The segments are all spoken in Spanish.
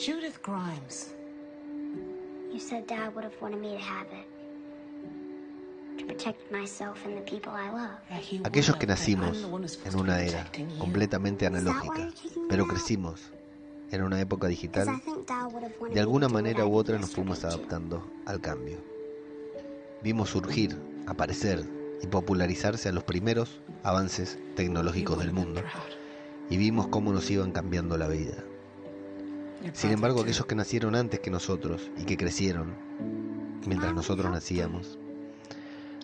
Judith Grimes. You said Dad would have wanted me to have it. To protect myself and the people I love. Yeah, he Aquellos que nacimos en una era completamente analógica, pero crecimos en una época digital, de alguna manera u otra nos fuimos adaptando al cambio. Vimos surgir, aparecer y popularizarse a los primeros avances tecnológicos del mundo y vimos cómo nos iban cambiando la vida. Sin embargo, aquellos que nacieron antes que nosotros y que crecieron mientras nosotros nacíamos,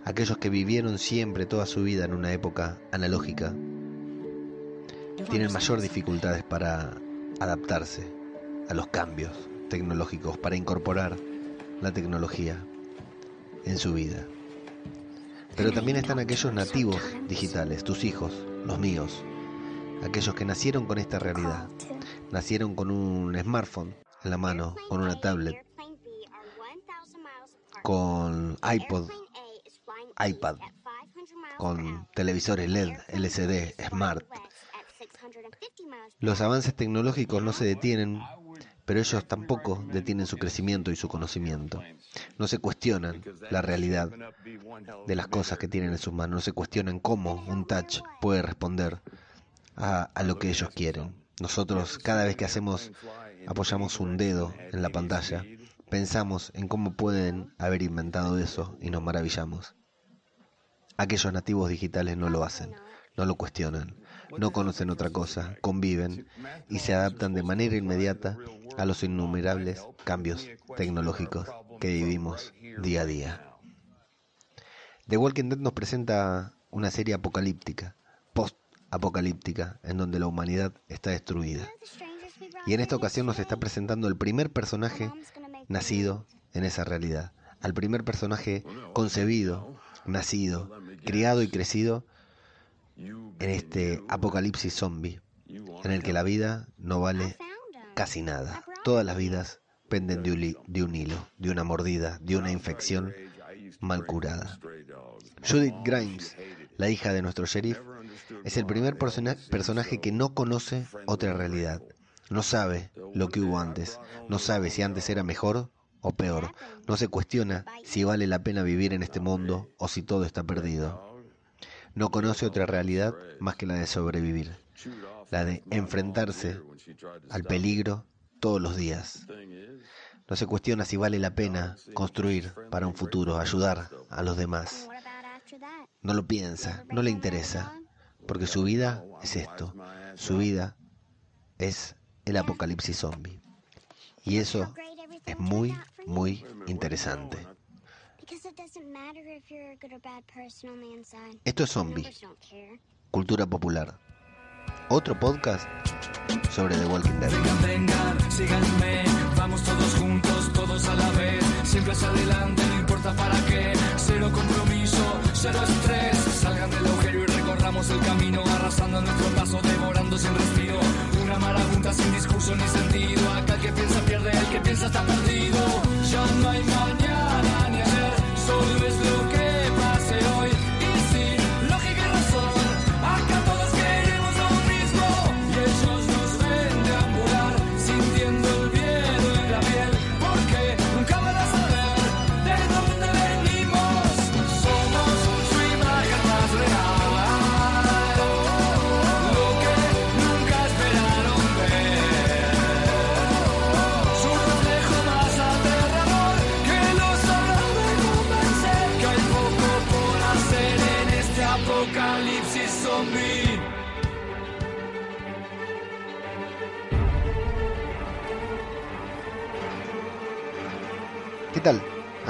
aquellos que vivieron siempre toda su vida en una época analógica, tienen mayor dificultades para adaptarse a los cambios tecnológicos, para incorporar la tecnología en su vida. Pero también están aquellos nativos digitales, tus hijos, los míos, aquellos que nacieron con esta realidad. Nacieron con un smartphone en la mano, con una tablet, con iPod, iPad, con televisores LED, LCD, Smart. Los avances tecnológicos no se detienen, pero ellos tampoco detienen su crecimiento y su conocimiento. No se cuestionan la realidad de las cosas que tienen en sus manos, no se cuestionan cómo un touch puede responder a, a lo que ellos quieren. Nosotros cada vez que hacemos, apoyamos un dedo en la pantalla, pensamos en cómo pueden haber inventado eso y nos maravillamos. Aquellos nativos digitales no lo hacen, no lo cuestionan, no conocen otra cosa, conviven y se adaptan de manera inmediata a los innumerables cambios tecnológicos que vivimos día a día. The Walking Dead nos presenta una serie apocalíptica, post-apocalíptica, en donde la humanidad está destruida. Y en esta ocasión nos está presentando el primer personaje nacido en esa realidad, al primer personaje concebido, nacido, criado y crecido en este apocalipsis zombie, en el que la vida no vale casi nada. Todas las vidas penden de un, li- de un hilo, de una mordida, de una infección mal curada. Judith Grimes, la hija de nuestro sheriff, es el primer persona- personaje que no conoce otra realidad. No sabe lo que hubo antes, no sabe si antes era mejor o peor, no se cuestiona si vale la pena vivir en este mundo o si todo está perdido. No conoce otra realidad más que la de sobrevivir, la de enfrentarse al peligro todos los días. No se cuestiona si vale la pena construir para un futuro, ayudar a los demás. No lo piensa, no le interesa, porque su vida es esto, su vida es el apocalipsis zombie. Y eso es muy, muy interesante. Esto es Zombie, cultura popular. Otro podcast sobre The Walking Dead. Vengan, vengan, síganme, vamos todos juntos, todos a la vez, siempre hacia adelante, no importa para qué, cero compromiso, cero estrés, salgan del agujero el camino, arrasando nuestro paso, devorando sin respiro, una marabunta sin discurso ni sentido, acá el que piensa pierde, el que piensa está perdido, ya no hay mañana ni ayer, solo es lo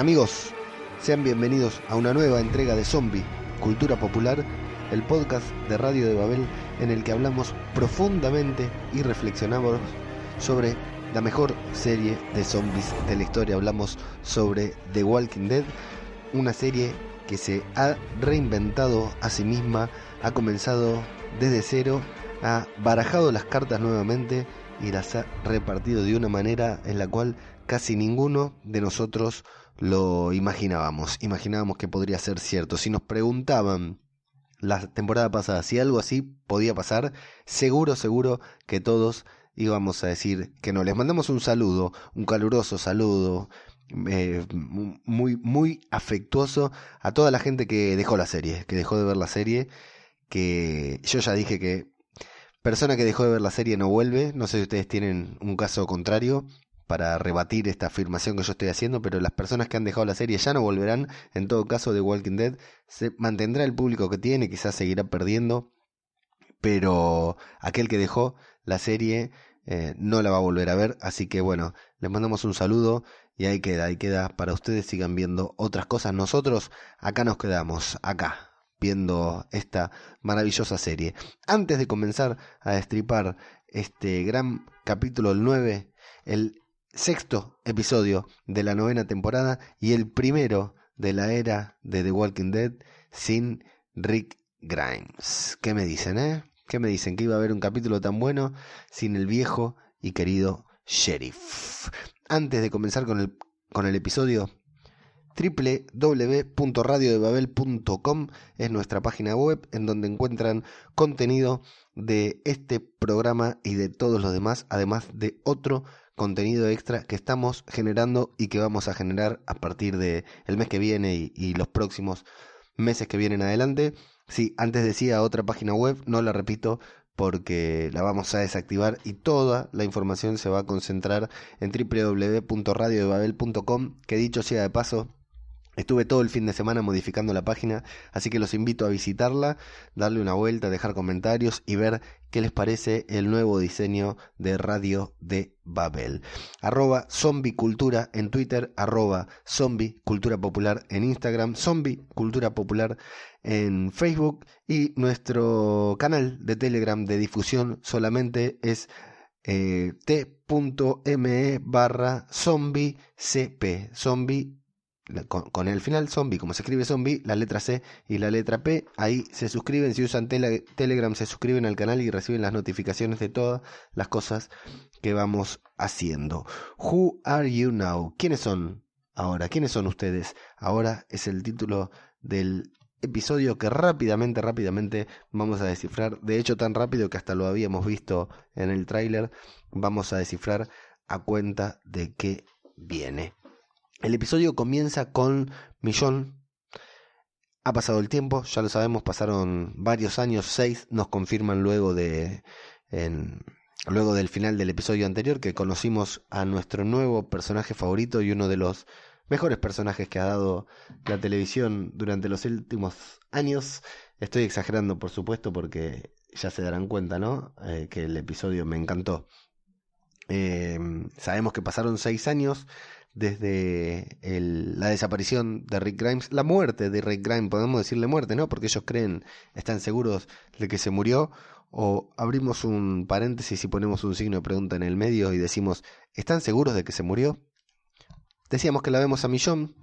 Amigos, sean bienvenidos a una nueva entrega de Zombie, Cultura Popular, el podcast de Radio de Babel en el que hablamos profundamente y reflexionamos sobre la mejor serie de zombies de la historia. Hablamos sobre The Walking Dead, una serie que se ha reinventado a sí misma, ha comenzado desde cero, ha barajado las cartas nuevamente y las ha repartido de una manera en la cual casi ninguno de nosotros lo imaginábamos. Imaginábamos que podría ser cierto. Si nos preguntaban la temporada pasada si algo así podía pasar, seguro, seguro que todos íbamos a decir que no. Les mandamos un saludo, un caluroso saludo, eh, muy, muy afectuoso a toda la gente que dejó la serie, que dejó de ver la serie, que yo ya dije que persona que dejó de ver la serie no vuelve, no sé si ustedes tienen un caso contrario para rebatir esta afirmación que yo estoy haciendo, pero las personas que han dejado la serie ya no volverán, en todo caso de Walking Dead se mantendrá el público que tiene, quizás seguirá perdiendo, pero aquel que dejó la serie eh, no la va a volver a ver, así que bueno, les mandamos un saludo y ahí queda, ahí queda para ustedes sigan viendo otras cosas. Nosotros acá nos quedamos, acá, viendo esta maravillosa serie. Antes de comenzar a destripar este gran capítulo el 9, el sexto episodio de la novena temporada y el primero de la era de The Walking Dead sin Rick Grimes. ¿Qué me dicen, eh? ¿Qué me dicen? Que iba a haber un capítulo tan bueno sin el viejo y querido sheriff. Antes de comenzar con el, con el episodio, www.radiodebabel.com es nuestra página web en donde encuentran contenido de este programa y de todos los demás, además de otro contenido extra que estamos generando y que vamos a generar a partir de el mes que viene y, y los próximos meses que vienen adelante. Sí, antes decía otra página web, no la repito porque la vamos a desactivar y toda la información se va a concentrar en www.radiodebabel.com, que dicho sea de paso, Estuve todo el fin de semana modificando la página, así que los invito a visitarla, darle una vuelta, dejar comentarios y ver qué les parece el nuevo diseño de Radio de Babel. Arroba Zombie Cultura en Twitter, arroba Zombie Cultura Popular en Instagram, Zombie Cultura Popular en Facebook y nuestro canal de Telegram de difusión solamente es eh, t.me barra zombie con, el final zombie, como se escribe zombie, la letra C y la letra P, ahí se suscriben, si usan Telegram se suscriben al canal y reciben las notificaciones de todas las cosas que vamos haciendo. Who are you now? ¿Quiénes son ahora? ¿Quiénes son ustedes? Ahora es el título del episodio que rápidamente, rápidamente vamos a descifrar. De hecho, tan rápido que hasta lo habíamos visto en el tráiler. Vamos a descifrar a cuenta de que viene. El episodio comienza con Millón. Ha pasado el tiempo, ya lo sabemos, pasaron varios años, seis, nos confirman luego de luego del final del episodio anterior que conocimos a nuestro nuevo personaje favorito y uno de los mejores personajes que ha dado la televisión durante los últimos años. Estoy exagerando, por supuesto, porque ya se darán cuenta, ¿no? Eh, que el episodio me encantó. Eh, sabemos que pasaron seis años desde la desaparición de Rick Grimes, la muerte de Rick Grimes, podemos decirle muerte, ¿no? Porque ellos creen, están seguros de que se murió, o abrimos un paréntesis y ponemos un signo de pregunta en el medio y decimos, ¿están seguros de que se murió? Decíamos que la vemos a Millón,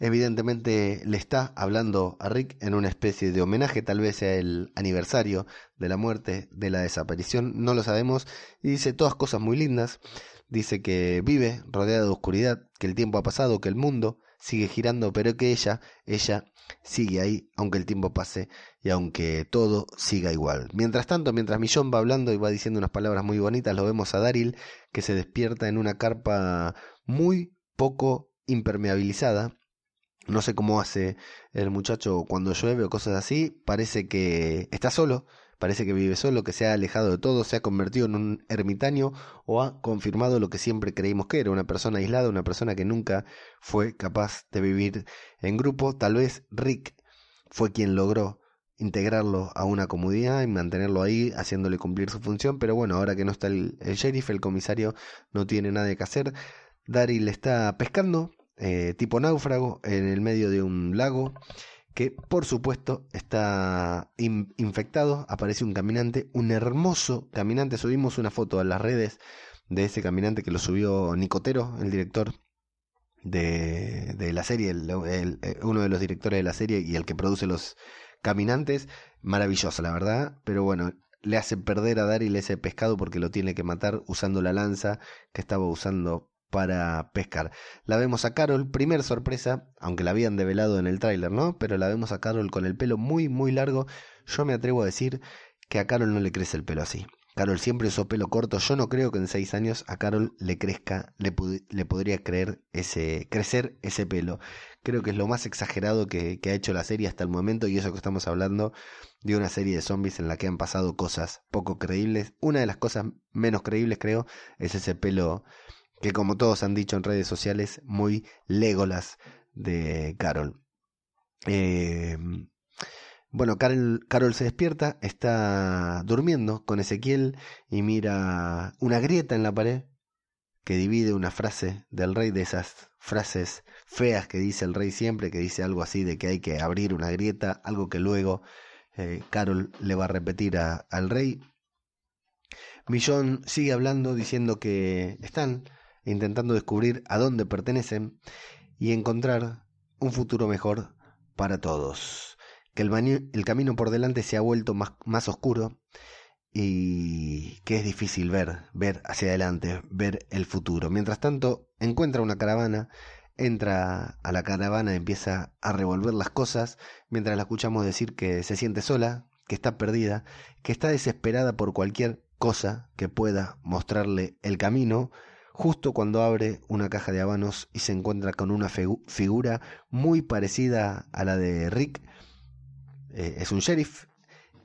evidentemente le está hablando a Rick en una especie de homenaje, tal vez el aniversario de la muerte, de la desaparición, no lo sabemos, y dice todas cosas muy lindas. Dice que vive rodeada de oscuridad, que el tiempo ha pasado, que el mundo sigue girando, pero que ella, ella sigue ahí, aunque el tiempo pase y aunque todo siga igual. Mientras tanto, mientras Millón va hablando y va diciendo unas palabras muy bonitas, lo vemos a Daryl que se despierta en una carpa muy poco impermeabilizada. No sé cómo hace el muchacho cuando llueve o cosas así. Parece que está solo, Parece que vive solo, que se ha alejado de todo, se ha convertido en un ermitaño o ha confirmado lo que siempre creímos que era, una persona aislada, una persona que nunca fue capaz de vivir en grupo. Tal vez Rick fue quien logró integrarlo a una comunidad y mantenerlo ahí, haciéndole cumplir su función, pero bueno, ahora que no está el, sheriff, el comisario no tiene nada que hacer. Daryl está pescando, eh, tipo náufrago, en el medio de un lago que por supuesto está infectado, aparece un caminante, un hermoso caminante, subimos una foto a las redes de ese caminante que lo subió Nicotero, el director de, de la serie, eh, uno de los directores de la serie y el que produce los caminantes, maravilloso la verdad, pero bueno, le hace perder a Daryl ese pescado porque lo tiene que matar usando la lanza que estaba usando para pescar. La vemos a Carol, primer sorpresa, aunque la habían develado en el tráiler, ¿no? Pero la vemos a Carol con el pelo muy, muy largo. Yo me atrevo a decir que a Carol no le crece el pelo así. Carol siempre usó pelo corto. Yo no creo que en seis años a Carol le crezca, le, le podría creer ese, crecer ese pelo. Creo que es lo más exagerado que, que, ha hecho la serie hasta el momento y eso que estamos hablando de una serie de zombies en la que han pasado cosas poco creíbles. Una de las cosas menos creíbles creo es ese pelo que como todos han dicho en redes sociales, muy Legolas de Carol. Eh, bueno, Carol, Carol, se despierta, está durmiendo con Ezequiel y mira una grieta en la pared que divide una frase del rey, de esas frases feas que dice el rey siempre, que dice algo así de que hay que abrir una grieta, algo que luego eh, Carol le va a repetir al rey. Millón sigue hablando diciendo que están intentando descubrir a dónde pertenecen y encontrar un futuro mejor para todos que el, camino por delante se ha vuelto más, más oscuro y que es difícil ver, ver hacia adelante, ver el futuro. Mientras tanto, encuentra una caravana, entra a la caravana, empieza a revolver las cosas, mientras la escuchamos decir que se siente sola, que está perdida, que está desesperada por cualquier cosa que pueda mostrarle el camino, justo cuando abre una caja de habanos y se encuentra con una figura muy parecida a la de Rick, eh, es un sheriff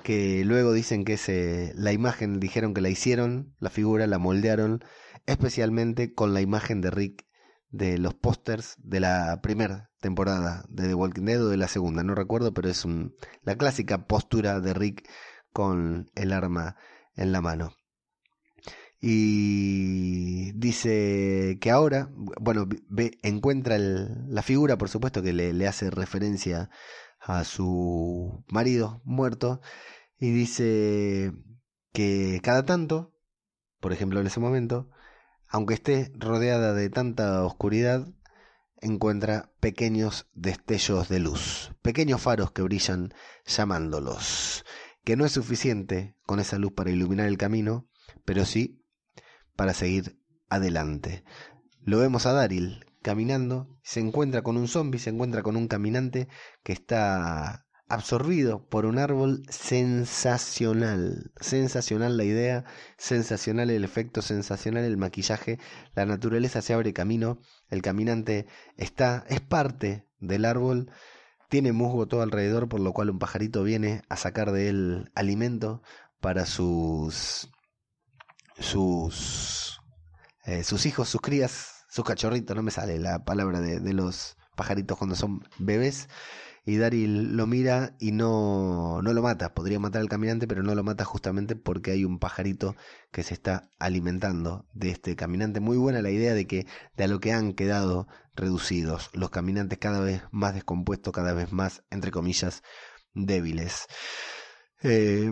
que luego dicen que es eh, la imagen, dijeron que la hicieron, la figura la moldearon especialmente con la imagen de Rick de los pósters de la primera temporada de The Walking Dead o de la segunda, no recuerdo, pero es un, la clásica postura de Rick con el arma en la mano. Y dice que ahora, bueno, ve, encuentra la figura, por supuesto, que le, le hace referencia a su marido muerto y dice que cada tanto, por ejemplo en ese momento, aunque esté rodeada de tanta oscuridad, encuentra pequeños destellos de luz, pequeños faros que brillan llamándolos, que no es suficiente con esa luz para iluminar el camino, pero sí para seguir adelante. Lo vemos a Daryl, caminando, se encuentra con un zombie, se encuentra con un caminante que está absorbido por un árbol sensacional, sensacional la idea, sensacional el efecto, sensacional el maquillaje, la naturaleza se abre camino, el caminante está, es parte del árbol, tiene musgo todo alrededor, por lo cual un pajarito viene a sacar de él alimento para sus sus eh, sus hijos, sus crías, sus cachorritos, no me sale la palabra de, de los pajaritos cuando son bebés. Y Daryl lo mira y no, no lo mata. Podría matar al caminante, pero no lo mata justamente porque hay un pajarito que se está alimentando de este caminante. Muy buena la idea de que de a lo que han quedado reducidos los caminantes cada vez más descompuestos, cada vez más, entre comillas, débiles. Eh,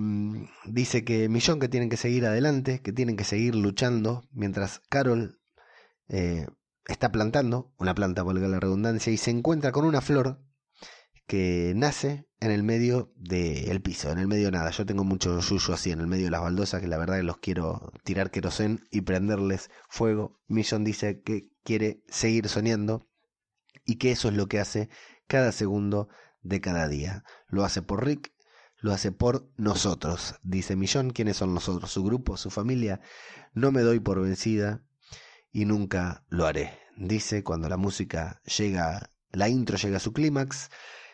dice que Millón que tienen que seguir adelante, que tienen que seguir luchando, mientras Carol eh, está plantando una planta, valga la redundancia, y se encuentra con una flor que nace en el medio del piso, en el medio de nada. Yo tengo mucho yuyo así en el medio de las baldosas que la verdad que los quiero tirar querosén y prenderles fuego. Millón dice que quiere seguir soñando y que eso es lo que hace cada segundo de cada día. Lo hace por Rick, lo hace por nosotros. Dice Millón, ¿quiénes son nosotros? Su grupo, su familia. No me doy por vencida, y nunca lo haré. Dice cuando la música llega, la intro llega a su clímax.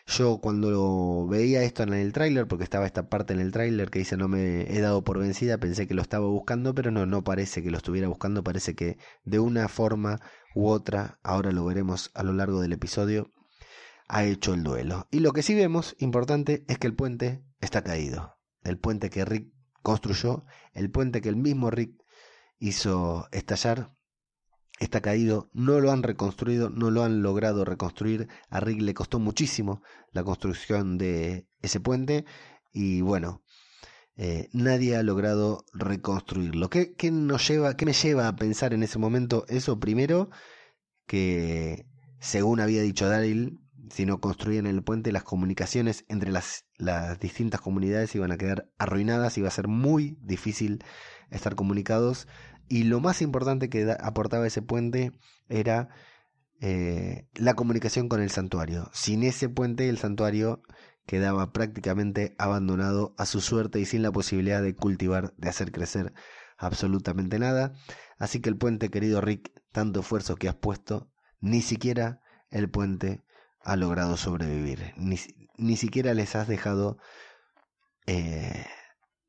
Yo cuando veía esto en el tráiler, porque estaba esta parte en el tráiler que dice no me he dado por vencida, pensé que lo estaba buscando, pero no, no parece que lo estuviera buscando, parece que de una forma u otra, ahora lo veremos a lo largo del episodio, ha hecho el duelo. Y lo que sí vemos, importante, es que el puente está caído. El puente que Rick construyó, el puente que el mismo Rick hizo estallar, está caído, no lo han reconstruido, no lo han logrado reconstruir. A Rick le costó muchísimo la construcción de ese puente y bueno, eh, nadie ha logrado reconstruirlo. ¿Qué, ¿Qué, nos lleva, ¿Qué me lleva a pensar en ese momento eso? Primero, que según había dicho Daryl, no construían el puente, las comunicaciones entre las, las distintas comunidades iban a quedar arruinadas, iba a ser muy difícil estar comunicados y lo más importante que aportaba ese puente era eh, la comunicación con el santuario. Sin ese puente el santuario quedaba prácticamente abandonado a su suerte y sin la posibilidad de cultivar, de hacer crecer absolutamente nada. Así que el puente, querido Rick, tanto esfuerzo que has puesto, ni siquiera el puente ha logrado sobrevivir. Ni, ni siquiera les has dejado eh,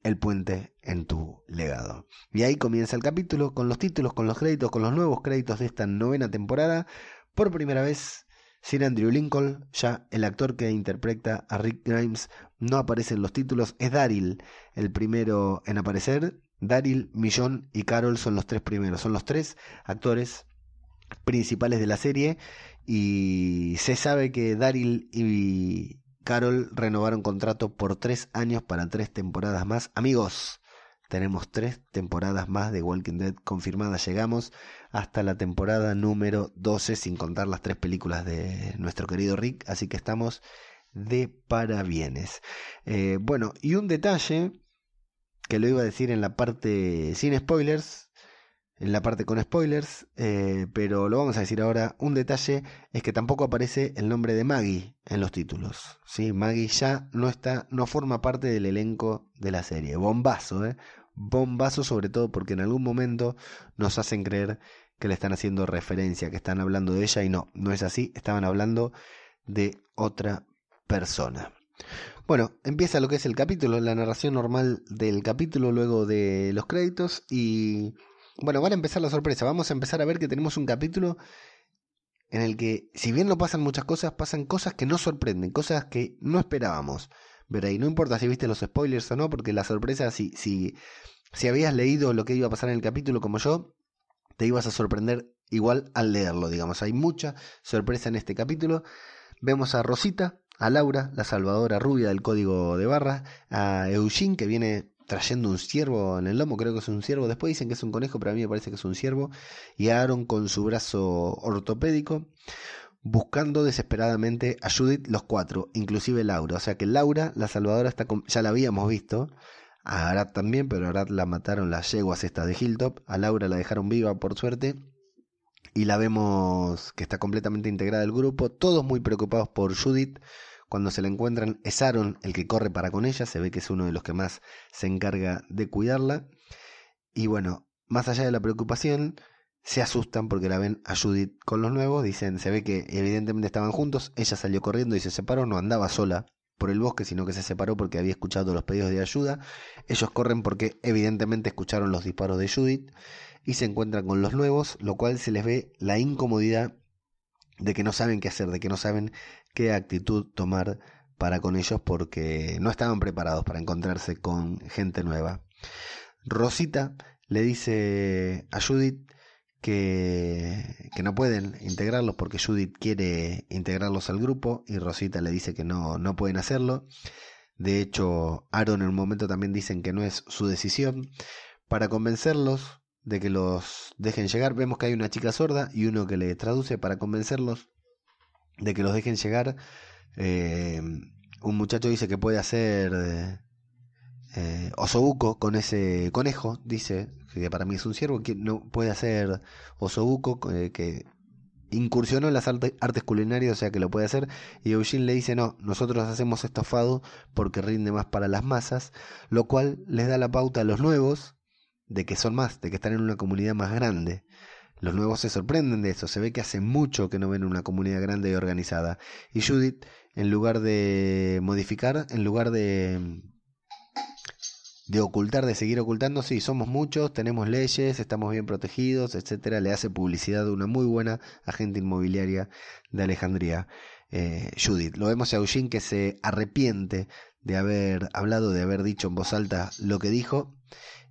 el puente en tu legado. Y ahí comienza el capítulo con los títulos, con los créditos, con los nuevos créditos de esta novena temporada. Por primera vez, Sir Andrew Lincoln, ya el actor que interpreta a Rick Grimes, no aparece en los títulos. Es Daryl el primero en aparecer. Daryl, Millón y Carol son los tres primeros. Son los tres actores principales de la serie. Y se sabe que Daryl y Carol renovaron contrato por tres años para tres temporadas más. Amigos, tenemos tres temporadas más de Walking Dead confirmadas. Llegamos hasta la temporada número 12, sin contar las tres películas de nuestro querido Rick. Así que estamos de parabienes. Eh, bueno, y un detalle que lo iba a decir en la parte sin spoilers, en la parte con spoilers, eh, pero lo vamos a decir ahora. Un detalle es que tampoco aparece el nombre de Maggie en los títulos. ¿sí? Maggie ya no está, no forma parte del elenco de la serie. Bombazo, ¿eh? Bombazo sobre todo porque en algún momento nos hacen creer que le están haciendo referencia, que están hablando de ella y no, no es así, estaban hablando de otra persona. Bueno, empieza lo que es el capítulo, la narración normal del capítulo luego de los créditos y bueno, van a empezar la sorpresa. Vamos a empezar a ver que tenemos un capítulo en el que, si bien no pasan muchas cosas, pasan cosas que nos sorprenden, cosas que no esperábamos ver ahí. No importa si viste los spoilers o no, porque la sorpresa, si, si, si habías leído lo que iba a pasar en el capítulo como yo, te ibas a sorprender igual al leerlo, digamos. Hay mucha sorpresa en este capítulo. Vemos a Rosita, a Laura, la salvadora rubia del código de barra, a Eugene, que viene trayendo un ciervo en el lomo, creo que es un ciervo. Después dicen que es un conejo, pero a mí me parece que es un ciervo. Y Aaron con su brazo ortopédico, buscando desesperadamente a Judith, los cuatro, inclusive Laura. O sea que Laura, la salvadora, está ya la habíamos visto. A Arad también, pero a Arad la mataron las yeguas estas de Hilltop. A Laura la dejaron viva, por suerte. Y la vemos que está completamente integrada al grupo. Todos muy preocupados por Judith cuando se la encuentran es Aaron el que corre para con ella, se ve que es uno de los que más se encarga de cuidarla. Y bueno, más allá de la preocupación, se asustan porque la ven a Judith con los nuevos, dicen, se ve que evidentemente estaban juntos, ella salió corriendo y se separó, no andaba sola por el bosque, sino que se separó porque había escuchado los pedidos de ayuda. Ellos corren porque evidentemente escucharon los disparos de Judith y se encuentran con los nuevos, lo cual se les ve la incomodidad de que no saben qué hacer, de que no saben qué actitud tomar para con ellos porque no estaban preparados para encontrarse con gente nueva. Rosita le dice a Judith que, que, no pueden integrarlos porque Judith quiere integrarlos al grupo y Rosita le dice que no, no pueden hacerlo. De hecho, Aaron en un momento también dicen que no es su decisión. Para convencerlos de que los dejen llegar, vemos que hay una chica sorda y uno que le traduce para convencerlos de que los dejen llegar. Eh, un muchacho dice que puede hacer eh, eh, osobuco con ese conejo, dice, que para mí es un ciervo, que no puede hacer osobuco, que incursionó en las artes culinarias, o sea que lo puede hacer, y Eugene le dice, no, nosotros hacemos estofado porque rinde más para las masas, lo cual les da la pauta a los nuevos de que son más, de que están en una comunidad más grande. Los nuevos se sorprenden de eso, se ve que hace mucho que no ven una comunidad grande y organizada. Y Judith, en lugar de modificar, en lugar de de ocultar, de seguir ocultando, sí, somos muchos, tenemos leyes, estamos bien protegidos, etcétera, le hace publicidad de una muy buena agente inmobiliaria de Alejandría, eh, Judith. Lo vemos a Eugene que se arrepiente de haber hablado, de haber dicho en voz alta lo que dijo,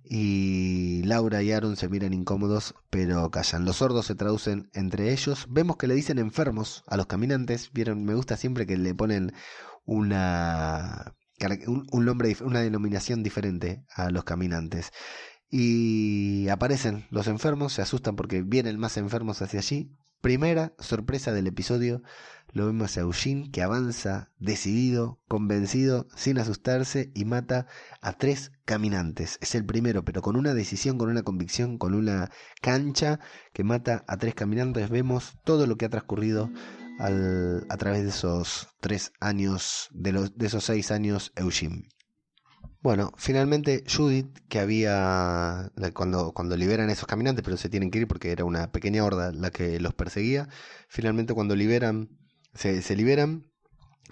y Laura y Aaron se miran incómodos, pero callan. Los sordos se traducen entre ellos. Vemos que le dicen enfermos a los caminantes. Vieron, me gusta siempre que le ponen una un, nombre, una denominación diferente a los caminantes. Y aparecen los enfermos, se asustan porque vienen más enfermos hacia allí. Primera sorpresa del episodio, lo vemos a Eugene que avanza decidido, convencido, sin asustarse y mata a tres caminantes. Es el primero, pero con una decisión, con una convicción, con una cancha que mata a tres caminantes. Vemos todo lo que ha transcurrido a través de esos tres años, de esos seis años, Eugene. Bueno, finalmente Judith, que había, cuando, cuando liberan a esos caminantes, pero se tienen que ir porque era una pequeña horda la que los perseguía, finalmente cuando liberan, se, liberan,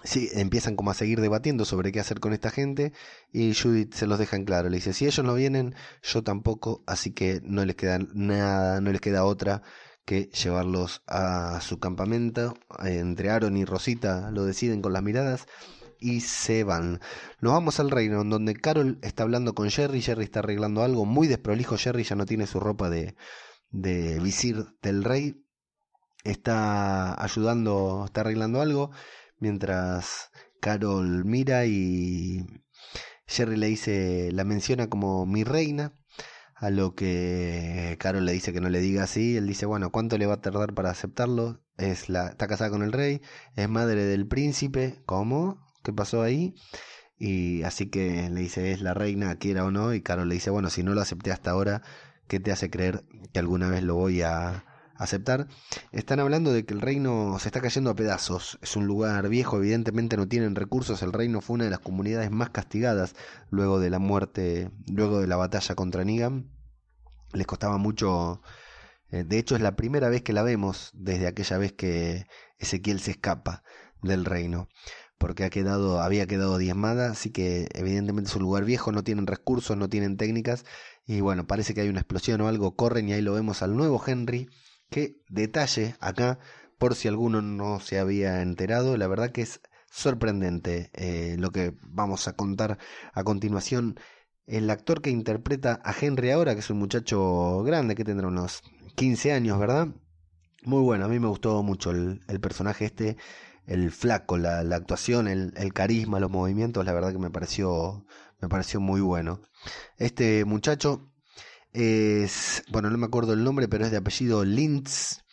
sí, empiezan como a seguir debatiendo sobre qué hacer con esta gente y Judith se los deja en claro, le dice, si ellos no vienen, yo tampoco, así que no les queda nada, no les queda otra que llevarlos a su campamento, entre Aaron y Rosita lo deciden con las miradas y se van. Nos vamos al reino, donde Carol está hablando con Jerry, Jerry está arreglando algo muy desprolijo, Jerry ya no tiene su ropa de, de visir del rey, está ayudando, está arreglando algo, mientras Carol mira y Jerry le dice, la menciona como mi reina, a lo que Carol le dice que no le diga así, él dice, bueno, ¿cuánto le va a tardar para aceptarlo? Es la, está casada con el rey, es madre del príncipe, ¿cómo? qué pasó ahí. Y así que le dice, es la reina, quiera o no. Y Carol le dice, bueno, si no lo acepté hasta ahora, ¿qué te hace creer que alguna vez lo voy a aceptar? Están hablando de que el reino se está cayendo a pedazos. Es un lugar viejo, evidentemente no tienen recursos. El reino fue una de las comunidades más castigadas luego de la muerte, luego de la batalla contra Negan. Les costaba mucho... Eh, de hecho, es la primera vez que la vemos desde aquella vez que Ezequiel se escapa del reino porque ha quedado, había quedado diezmada, así que evidentemente es un lugar viejo, no tienen recursos, no tienen técnicas, y bueno, parece que hay una explosión o algo, corren y ahí lo vemos al nuevo Henry, que detalle acá, por si alguno no se había enterado, la verdad que es sorprendente eh, lo que vamos a contar a continuación. El actor que interpreta a Henry ahora, que es un muchacho grande, que tendrá unos 15 años, ¿verdad? Muy bueno, a mí me gustó mucho el, el personaje este el flaco, la, actuación, el, el, carisma, los movimientos, la verdad que me pareció, me pareció muy bueno. Este muchacho es, bueno, no me acuerdo el nombre, pero es de apellido Lintz,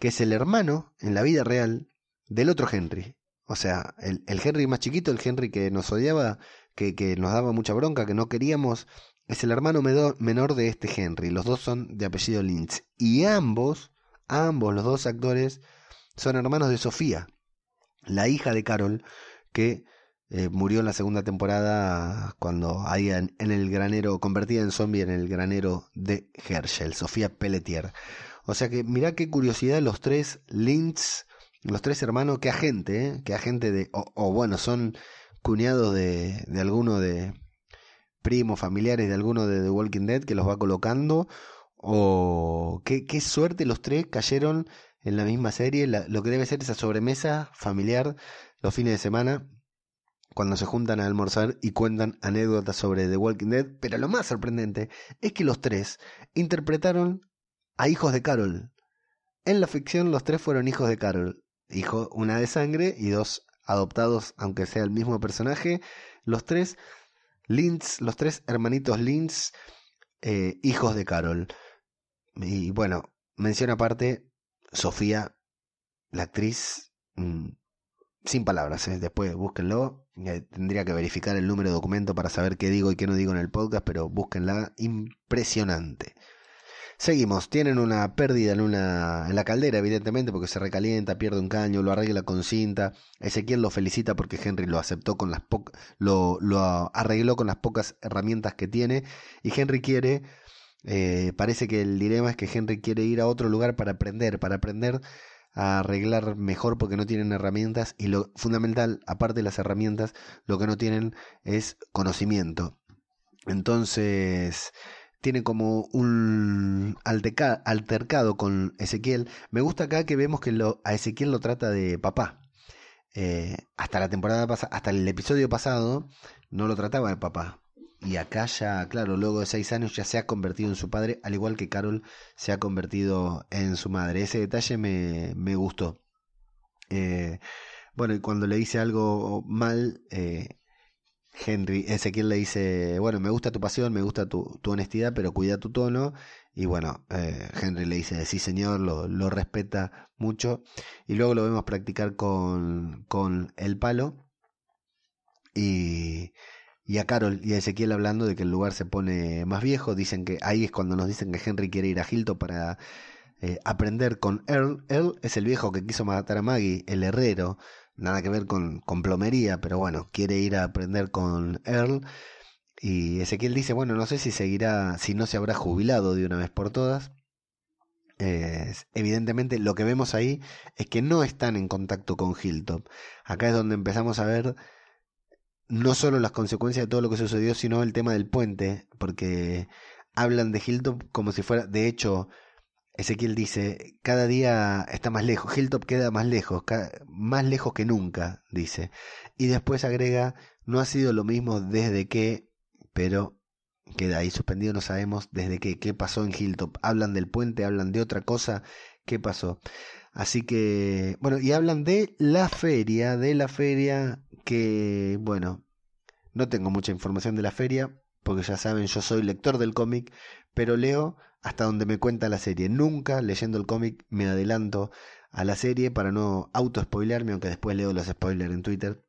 que es el hermano en la vida real del otro Henry. O sea, el, el Henry más chiquito, el Henry que nos odiaba, que, que nos daba mucha bronca, que no queríamos, es el hermano menor de este Henry. Los dos son de apellido Lintz. Y ambos, ambos, los dos actores, son hermanos de Sofía la hija de Carol, que eh, murió en la segunda temporada cuando ahí en, el granero, convertida en zombie en el granero de Herschel, Sofía Pelletier. O sea que mirá qué curiosidad los tres Lintz, los tres hermanos, qué agente, ¿eh? qué agente de, o, bueno, son cuñados de, de alguno de primos, familiares de alguno de The Walking Dead que los va colocando, o qué, qué suerte los tres cayeron en la misma serie, lo que debe ser esa sobremesa familiar los fines de semana, cuando se juntan a almorzar y cuentan anécdotas sobre The Walking Dead, pero lo más sorprendente es que los tres interpretaron a hijos de Carol. En la ficción los tres fueron hijos de Carol, hijo una de sangre y dos adoptados, aunque sea el mismo personaje, los tres Lintz, los tres hermanitos Lintz, eh, hijos de Carol. Y bueno, mención aparte, Sofía, la actriz, mm, sin palabras, ¿eh? después búsquenlo. Eh, tendría que verificar el número de documento para saber qué digo y qué no digo en el podcast, pero búsquenla, impresionante. Seguimos, tienen una pérdida en, una, en la caldera, evidentemente, porque se recalienta, pierde un caño, lo arregla con cinta. Ezequiel lo felicita porque Henry lo aceptó con las lo, lo arregló con las pocas herramientas que tiene. Y Henry quiere eh, parece que el dilema es que Henry quiere ir a otro lugar para aprender, para aprender a arreglar mejor porque no tienen herramientas y lo fundamental, aparte de las herramientas, lo que no tienen es conocimiento. Entonces, tiene como un altercado con Ezequiel. Me gusta acá que vemos que lo, a Ezequiel lo trata de papá. Eh, hasta la temporada pasada, hasta el episodio pasado, no lo trataba de papá. Y acá ya, claro, luego de seis años ya se ha convertido en su padre, al igual que Carol se ha convertido en su madre. Ese detalle me, me gustó. Eh, bueno, y cuando le dice algo mal, eh, Henry, Ezequiel le dice, bueno, me gusta tu pasión, me gusta tu, tu honestidad, pero cuida tu tono. Y bueno, eh, Henry le dice, sí señor, lo, lo respeta mucho. Y luego lo vemos practicar con, con el palo. Y y a Carol y a Ezequiel hablando de que el lugar se pone más viejo. Dicen que ahí es cuando nos dicen que Henry quiere ir a Hilton para eh, aprender con Earl. Earl es el viejo que quiso matar a Maggie, el herrero, nada que ver con, plomería, pero bueno, quiere ir a aprender con Earl. Y Ezequiel dice, bueno, no sé si seguirá, si no se habrá jubilado de una vez por todas. Evidentemente lo que vemos ahí es que no están en contacto con Hilltop. Acá es donde empezamos a ver no solo las consecuencias de todo lo que sucedió, sino el tema del puente, porque hablan de Hilltop como si fuera, de hecho, Ezequiel dice, cada día está más lejos, Hilltop queda más lejos, más lejos que nunca, dice. Y después agrega, no ha sido lo mismo desde que, pero queda ahí suspendido, no sabemos desde qué, qué pasó en Hilltop. Hablan del puente, hablan de otra cosa, qué pasó. Así que, bueno, y hablan de la feria, de la feria que, bueno, no tengo mucha información de la feria, porque ya saben, yo soy lector del cómic, pero leo hasta donde me cuenta la serie. Nunca leyendo el cómic me adelanto a la serie para no auto-spoilearme, aunque después leo los spoilers en Twitter.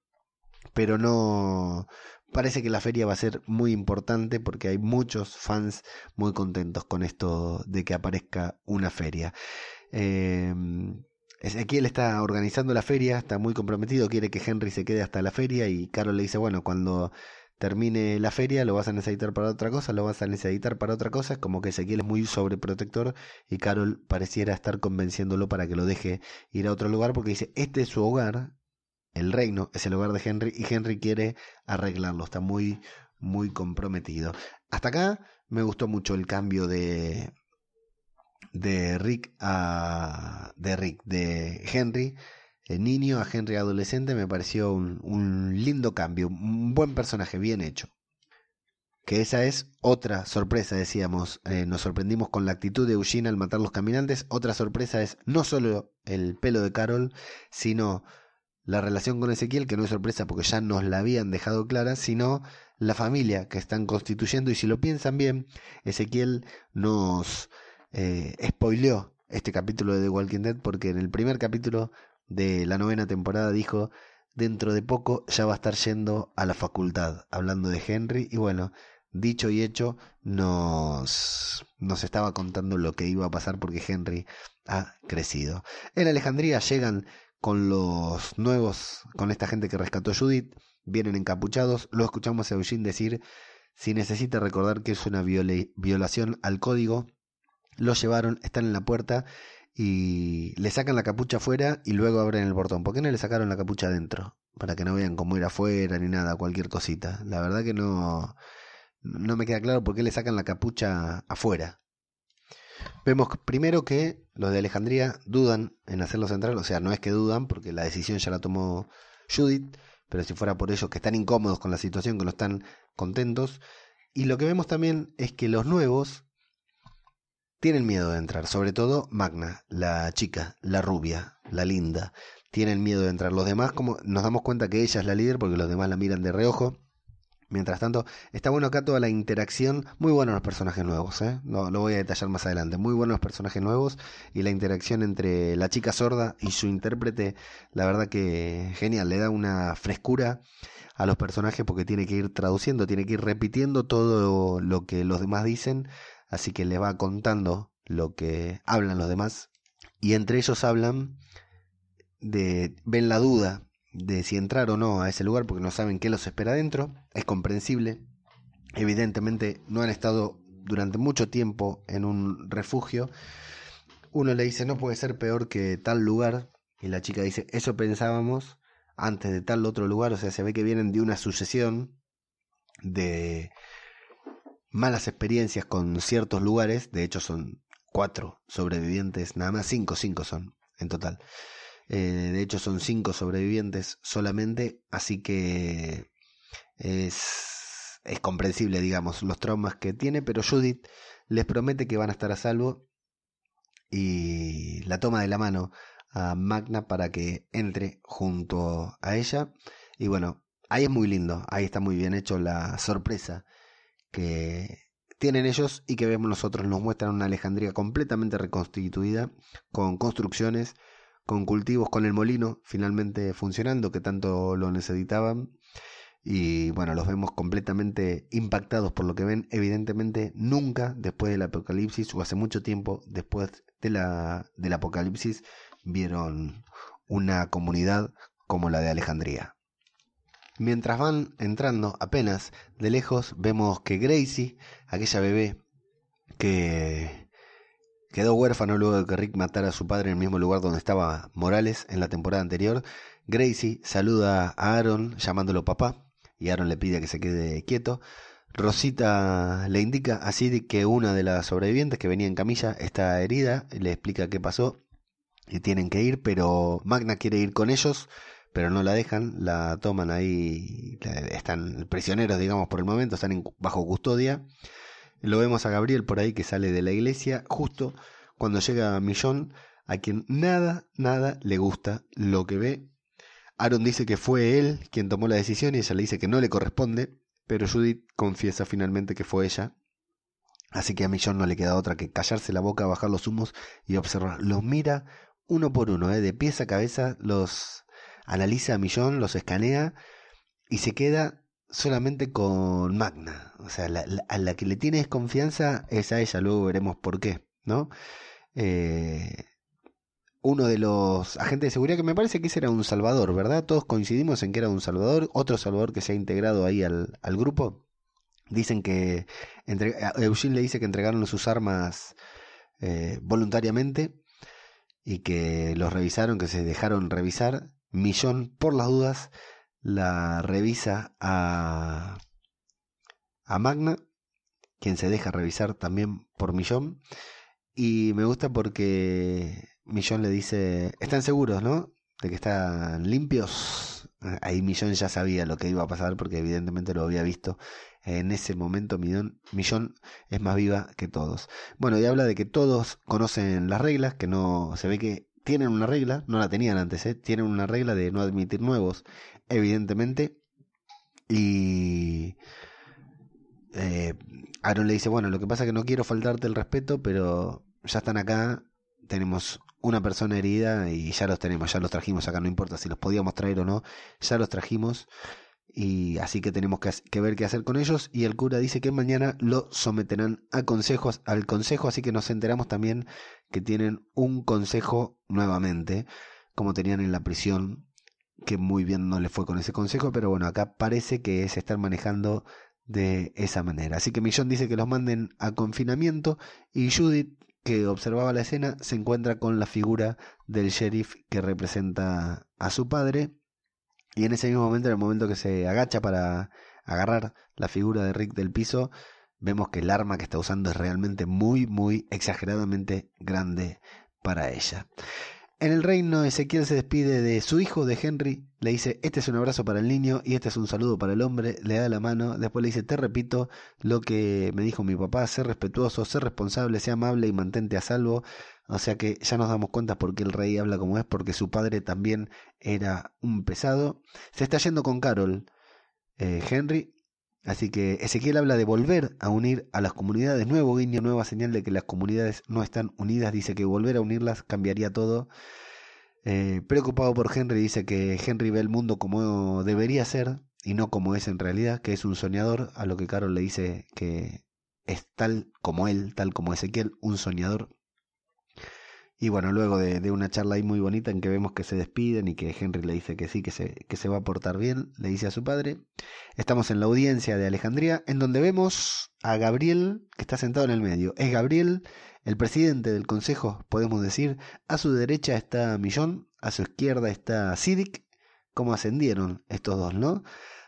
Pero no, parece que la feria va a ser muy importante porque hay muchos fans muy contentos con esto de que aparezca una feria. Eh, Ezequiel está organizando la feria, está muy comprometido, quiere que Henry se quede hasta la feria y Carol le dice, bueno, cuando termine la feria lo vas a necesitar para otra cosa, lo vas a necesitar para otra cosa, como que Ezequiel es muy sobreprotector y Carol pareciera estar convenciéndolo para que lo deje ir a otro lugar porque dice, este es su hogar, el reino es el hogar de Henry y Henry quiere arreglarlo, está muy, muy comprometido. Hasta acá me gustó mucho el cambio de, de Rick a de Rick de Henry el niño a Henry adolescente me pareció un, un, lindo cambio un buen personaje bien hecho. Que esa es otra sorpresa decíamos eh, nos sorprendimos con la actitud de Eugene al matar los caminantes. Otra sorpresa es no solo el pelo de Carol sino la relación con Ezequiel que no es sorpresa porque ya nos la habían dejado clara sino la familia que están constituyendo. Y si lo piensan bien Ezequiel nos eh, spoileó este capítulo de The Walking Dead porque en el primer capítulo de la novena temporada dijo dentro de poco ya va a estar yendo a la facultad hablando de Henry. Y bueno dicho y hecho nos nos estaba contando lo que iba a pasar porque Henry ha crecido. En Alejandría llegan con los nuevos con esta gente que rescató Judith vienen encapuchados lo escuchamos a Eugene decir si necesita recordar que es una violación al código lo llevaron, están en la puerta y le sacan la capucha afuera y luego abren el portón. ¿Por qué no le sacaron la capucha adentro? Para que no vean cómo ir afuera ni nada, cualquier cosita. La verdad que no, no me queda claro por qué le sacan la capucha afuera. Vemos primero que los de Alejandría dudan en hacerlo central, o sea, no es que dudan porque la decisión ya la tomó Judith, pero si fuera por ellos que están incómodos con la situación, que no están contentos. Y lo que vemos también es que los nuevos tienen miedo de entrar, sobre todo Magna, la chica, la rubia, la linda, tienen miedo de entrar. Los demás, como nos damos cuenta que ella es la líder porque los demás la miran de reojo. Mientras tanto, está bueno acá toda la interacción. Muy buenos los personajes nuevos, ¿eh? Lo, lo, voy a detallar más adelante. Muy buenos los personajes nuevos y la interacción entre la chica sorda y su intérprete, la verdad que genial. Le da una frescura a los personajes porque tiene que ir traduciendo, tiene que ir repitiendo todo lo que los demás dicen así que le va contando lo que hablan los demás y entre ellos hablan de ven la duda de si entrar o no a ese lugar porque no saben qué los espera dentro, es comprensible. Evidentemente no han estado durante mucho tiempo en un refugio. Uno le dice, "No puede ser peor que tal lugar." Y la chica dice, "Eso pensábamos antes de tal otro lugar." O sea, se ve que vienen de una sucesión de malas experiencias con ciertos lugares, de hecho son cuatro sobrevivientes, nada más cinco, cinco son en total. Eh, de hecho son cinco sobrevivientes solamente, así que es, es comprensible, digamos, los traumas que tiene, pero Judith les promete que van a estar a salvo y la toma de la mano a Magna para que entre junto a ella. Y bueno, ahí es muy lindo, ahí está muy bien hecho la sorpresa que tienen ellos y que vemos nosotros. Nos muestran una Alejandría completamente reconstituida, con construcciones, con cultivos, con el molino finalmente funcionando, que tanto lo necesitaban. y bueno, los vemos completamente impactados por lo que ven. Evidentemente, nunca después del apocalipsis o hace mucho tiempo después de la, del apocalipsis vieron una comunidad como la de Alejandría. Mientras van entrando apenas de lejos, vemos que Gracie, aquella bebé que quedó huérfano luego de que Rick matara a su padre en el mismo lugar donde estaba Morales en la temporada anterior, Gracie saluda a Aaron llamándolo papá y Aaron le pide que se quede quieto. Rosita le indica así que una de las sobrevivientes que venía en camilla está herida, le explica qué pasó y tienen que ir, pero Magna quiere ir con ellos, pero no la dejan, la toman ahí, están prisioneros, digamos, por el momento, están bajo custodia. Lo vemos a Gabriel por ahí que sale de la iglesia justo cuando llega Millón, a quien nada, nada le gusta lo que ve Aaron dice que fue él quien tomó la decisión y ella le dice que no le corresponde, pero Judith confiesa finalmente que fue ella. Así que a Millón no le queda otra que callarse la boca, bajar los humos y observar. Los mira uno por uno, ¿eh? de pies a cabeza, los analiza a Millón, los escanea y se queda solamente con Magna. O sea, a la que le tiene desconfianza es a ella, luego veremos por qué, ¿no? Eh, uno de los agentes de seguridad que me parece que ese era un Salvador, ¿verdad? Todos coincidimos en que era un Salvador, otro Salvador que se ha integrado ahí al, grupo. Dicen que entre, Eugene le dice que entregaron sus armas eh, voluntariamente y que los revisaron, que se dejaron revisar. Millón, por las dudas, la revisa a, a Magna, quien se deja revisar también por Millón. Y me gusta porque Millón le dice, ¿están seguros, no? De que están limpios. Ahí Millón ya sabía lo que iba a pasar porque evidentemente lo había visto. En ese momento Millón, Millón es más viva que todos. Bueno, y habla de que todos conocen las reglas, que no se ve que tienen una regla, no la tenían antes, ¿eh? tienen una regla de no admitir nuevos, evidentemente. Y eh, Aaron le dice, bueno, lo que pasa es que no quiero faltarte el respeto, pero ya están acá, tenemos una persona herida y ya los tenemos, ya los trajimos acá, no importa si los podíamos traer o no, ya los trajimos y así que tenemos que, ver qué hacer con ellos y el cura dice que mañana lo someterán a consejos al consejo, así que nos enteramos también que tienen un consejo nuevamente, como tenían en la prisión, que muy bien no le fue con ese consejo, pero bueno, acá parece que se están manejando de esa manera. Así que Millón dice que los manden a confinamiento y Judith que observaba la escena se encuentra con la figura del sheriff que representa a su padre y en ese mismo momento, en el momento que se agacha para agarrar la figura de Rick del piso, vemos que el arma que está usando es realmente muy, muy exageradamente grande para ella. En el reino, Ezequiel se despide de su hijo, de Henry, le dice, este es un abrazo para el niño y este es un saludo para el hombre, le da la mano, después le dice, te repito lo que me dijo mi papá, ser respetuoso, ser responsable, sea amable y mantente a salvo. O sea que ya nos damos cuenta porque el rey habla como es, porque su padre también era un pesado. Se está yendo con Carol, eh, Henry, Así que Ezequiel habla de volver a unir a las comunidades, nuevo guiño, nueva señal de que las comunidades no están unidas, dice que volver a unirlas cambiaría todo. Eh, preocupado por Henry, dice que Henry ve el mundo como debería ser y no como es en realidad, que es un soñador, a lo que Carol le dice que es tal como él, tal como Ezequiel, un soñador y bueno, luego de, una charla ahí muy bonita en que vemos que se despiden y que Henry le dice que sí, que se, que se va a portar bien, le dice a su padre. Estamos en la audiencia de Alejandría, en donde vemos a Gabriel, que está sentado en el medio. Es Gabriel, el presidente del consejo, podemos decir. A su derecha está Millón, a su izquierda está Sidic. ¿Cómo ascendieron estos dos, no?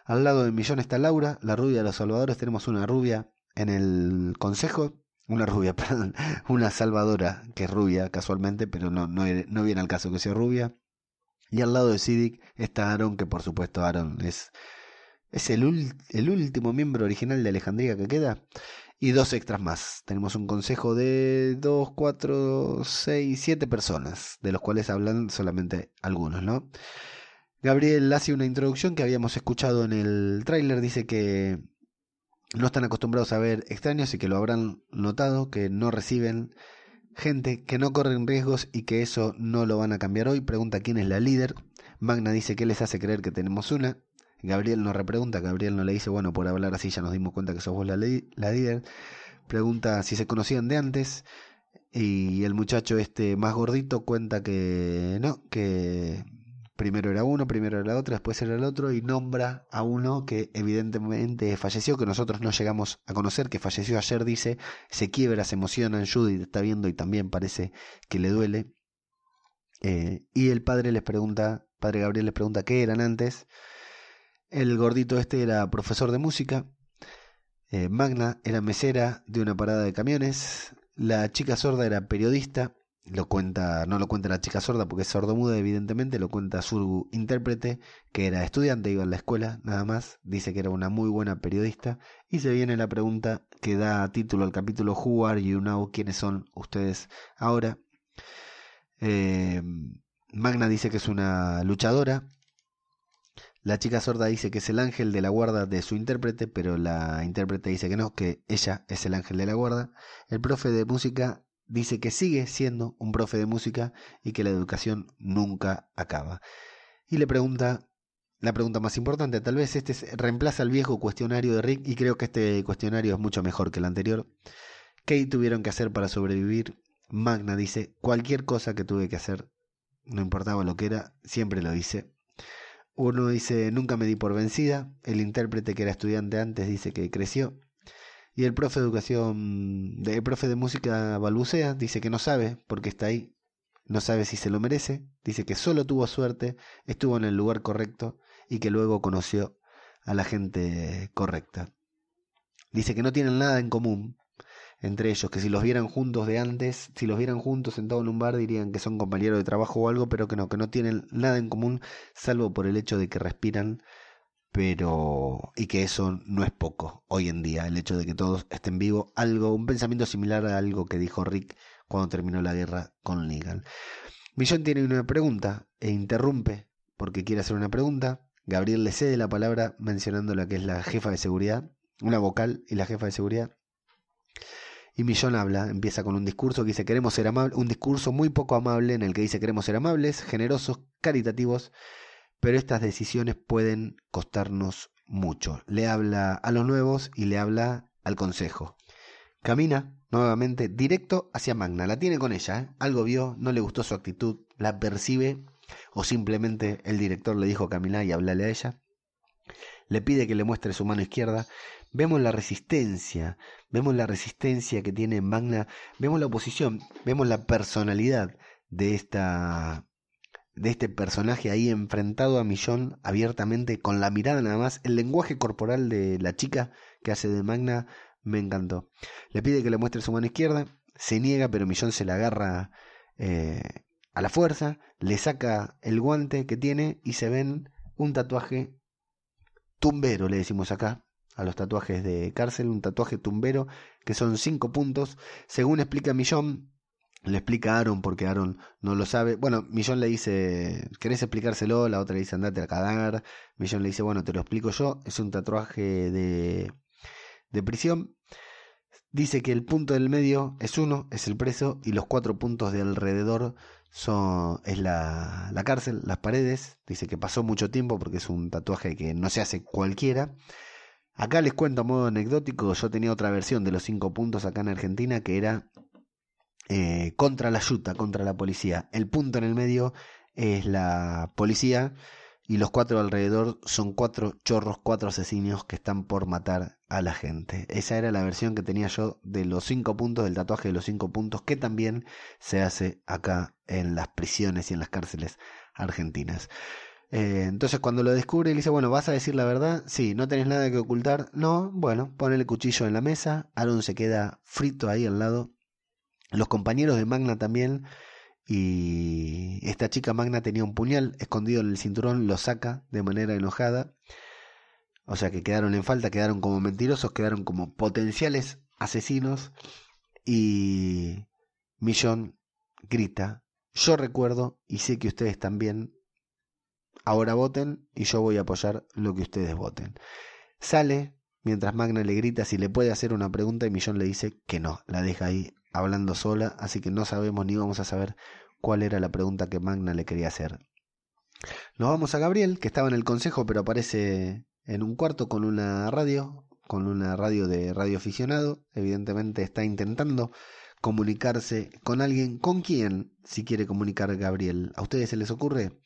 Al lado de Millón está Laura, la rubia de los salvadores. Tenemos una rubia en el consejo una rubia, perdón, una salvadora que es rubia casualmente, pero no, no, no viene al caso que sea rubia. Y al lado de Sidic está Aaron, que por supuesto Aaron es, es el, el último miembro original de Alejandría que queda. Y dos extras más. Tenemos un consejo de dos, cuatro, seis, siete personas, de los cuales hablan solamente algunos, ¿no? Gabriel hace una introducción que habíamos escuchado en el tráiler. Dice que no están acostumbrados a ver extraños y que lo habrán notado, que no reciben gente, que no corren riesgos y que eso no lo van a cambiar hoy. Pregunta quién es la líder. Magna dice que les hace creer que tenemos una. Gabriel no repregunta, Gabriel no le dice, bueno, por hablar así ya nos dimos cuenta que sos vos la, la líder. Pregunta si se conocían de antes. Y el muchacho este más gordito cuenta que no, que primero era uno, primero era la otra, después era el otro, y nombra a uno que evidentemente falleció, que nosotros no llegamos a conocer, que falleció ayer, dice, se quiebra, se emociona, Judith está viendo y también parece que le duele. Eh, y el padre les pregunta, padre Gabriel les pregunta qué eran antes. El gordito este era profesor de música. Eh, Magna era mesera de una parada de camiones. La chica sorda era periodista lo cuenta, no lo cuenta la chica sorda porque es sordomuda, evidentemente, lo cuenta su intérprete, que era estudiante, iba a la escuela, nada más, dice que era una muy buena periodista, y se viene la pregunta que da título al capítulo Who are you now? ¿Quiénes son ustedes ahora? Eh, Magna dice que es una luchadora. La chica sorda dice que es el ángel de la guarda de su intérprete, pero la intérprete dice que no, que ella es el ángel de la guarda. El profe de música dice que sigue siendo un profe de música y que la educación nunca acaba. Y le pregunta la pregunta más importante, tal vez este reemplaza al viejo cuestionario de Rick y creo que este cuestionario es mucho mejor que el anterior. ¿Qué tuvieron que hacer para sobrevivir? Magna dice, cualquier cosa que tuve que hacer, no importaba lo que era, siempre lo hice. Uno dice, nunca me di por vencida. El intérprete que era estudiante antes dice que creció. Y el profe de educación, el profe de música balbucea, dice que no sabe por qué está ahí, no sabe si se lo merece, dice que solo tuvo suerte, estuvo en el lugar correcto y que luego conoció a la gente correcta. Dice que no tienen nada en común entre ellos, que si los vieran juntos de antes, si los vieran juntos sentados en un bar dirían que son compañeros de trabajo o algo, pero que no, que no tienen nada en común salvo por el hecho de que respiran pero y que eso no es poco hoy en día, el hecho de que todos estén vivos, algo, un pensamiento similar a algo que dijo Rick cuando terminó la guerra con Negan. Millón tiene una pregunta e interrumpe porque quiere hacer una pregunta. Gabriel le cede la palabra mencionando la que es la jefa de seguridad, una vocal y la jefa de seguridad. Y Millón habla, empieza con un discurso que dice queremos ser amables, un discurso muy poco amable en el que dice queremos ser amables, generosos, caritativos pero estas decisiones pueden costarnos mucho. Le habla a los nuevos y le habla al consejo. Camina nuevamente directo hacia Magna. La tiene con ella. ¿eh? Algo vio, no le gustó su actitud, la percibe o simplemente el director le dijo caminar y hablarle a ella. Le pide que le muestre su mano izquierda. Vemos la resistencia, vemos la resistencia que tiene Magna, vemos la oposición, vemos la personalidad de esta de este personaje ahí enfrentado a Millón abiertamente, con la mirada nada más. El lenguaje corporal de la chica que hace de Magna me encantó. Le pide que le muestre su mano izquierda, se niega, pero Millón se la agarra eh, a la fuerza, le saca el guante que tiene y se ven un tatuaje tumbero, le decimos acá, a los tatuajes de cárcel, un tatuaje tumbero que son cinco puntos. Según explica Millón, le explica a Aaron porque Aaron no lo sabe. Bueno, Millón le dice, ¿querés explicárselo? La otra le dice, andate a cagar. Millón le dice, bueno, te lo explico yo. Es un tatuaje de, de prisión. Dice que el punto del medio es uno, es el preso, y los cuatro puntos de alrededor son, es la, la cárcel, las paredes. Dice que pasó mucho tiempo porque es un tatuaje que no se hace cualquiera. Acá les cuento a modo anecdótico, yo tenía otra versión de los cinco puntos acá en Argentina que era eh, contra la yuta, contra la policía. El punto en el medio es la policía y los cuatro alrededor son cuatro chorros, cuatro asesinos que están por matar a la gente. Esa era la versión que tenía yo de los cinco puntos, del tatuaje de los cinco puntos, que también se hace acá en las prisiones y en las cárceles argentinas. Eh, entonces cuando lo descubre, le dice, bueno, ¿vas a decir la verdad? Sí, ¿no tenés nada que ocultar? No, bueno, pone el cuchillo en la mesa, Aaron se queda frito ahí al lado los compañeros de Magna también. Y esta chica Magna tenía un puñal escondido en el cinturón, lo saca de manera enojada. O sea que quedaron en falta, quedaron como mentirosos, quedaron como potenciales asesinos. Y Millón grita, yo recuerdo y sé que ustedes también, ahora voten y yo voy a apoyar lo que ustedes voten. Sale mientras Magna le grita si le puede hacer una pregunta y Millón le dice que no, la deja ahí hablando sola, así que no sabemos ni vamos a saber cuál era la pregunta que Magna le quería hacer. Nos vamos a Gabriel, que estaba en el consejo, pero aparece en un cuarto con una radio, con una radio de radioaficionado. Evidentemente está intentando comunicarse con alguien. ¿Con quién? Si quiere comunicar Gabriel. ¿A ustedes se les ocurre?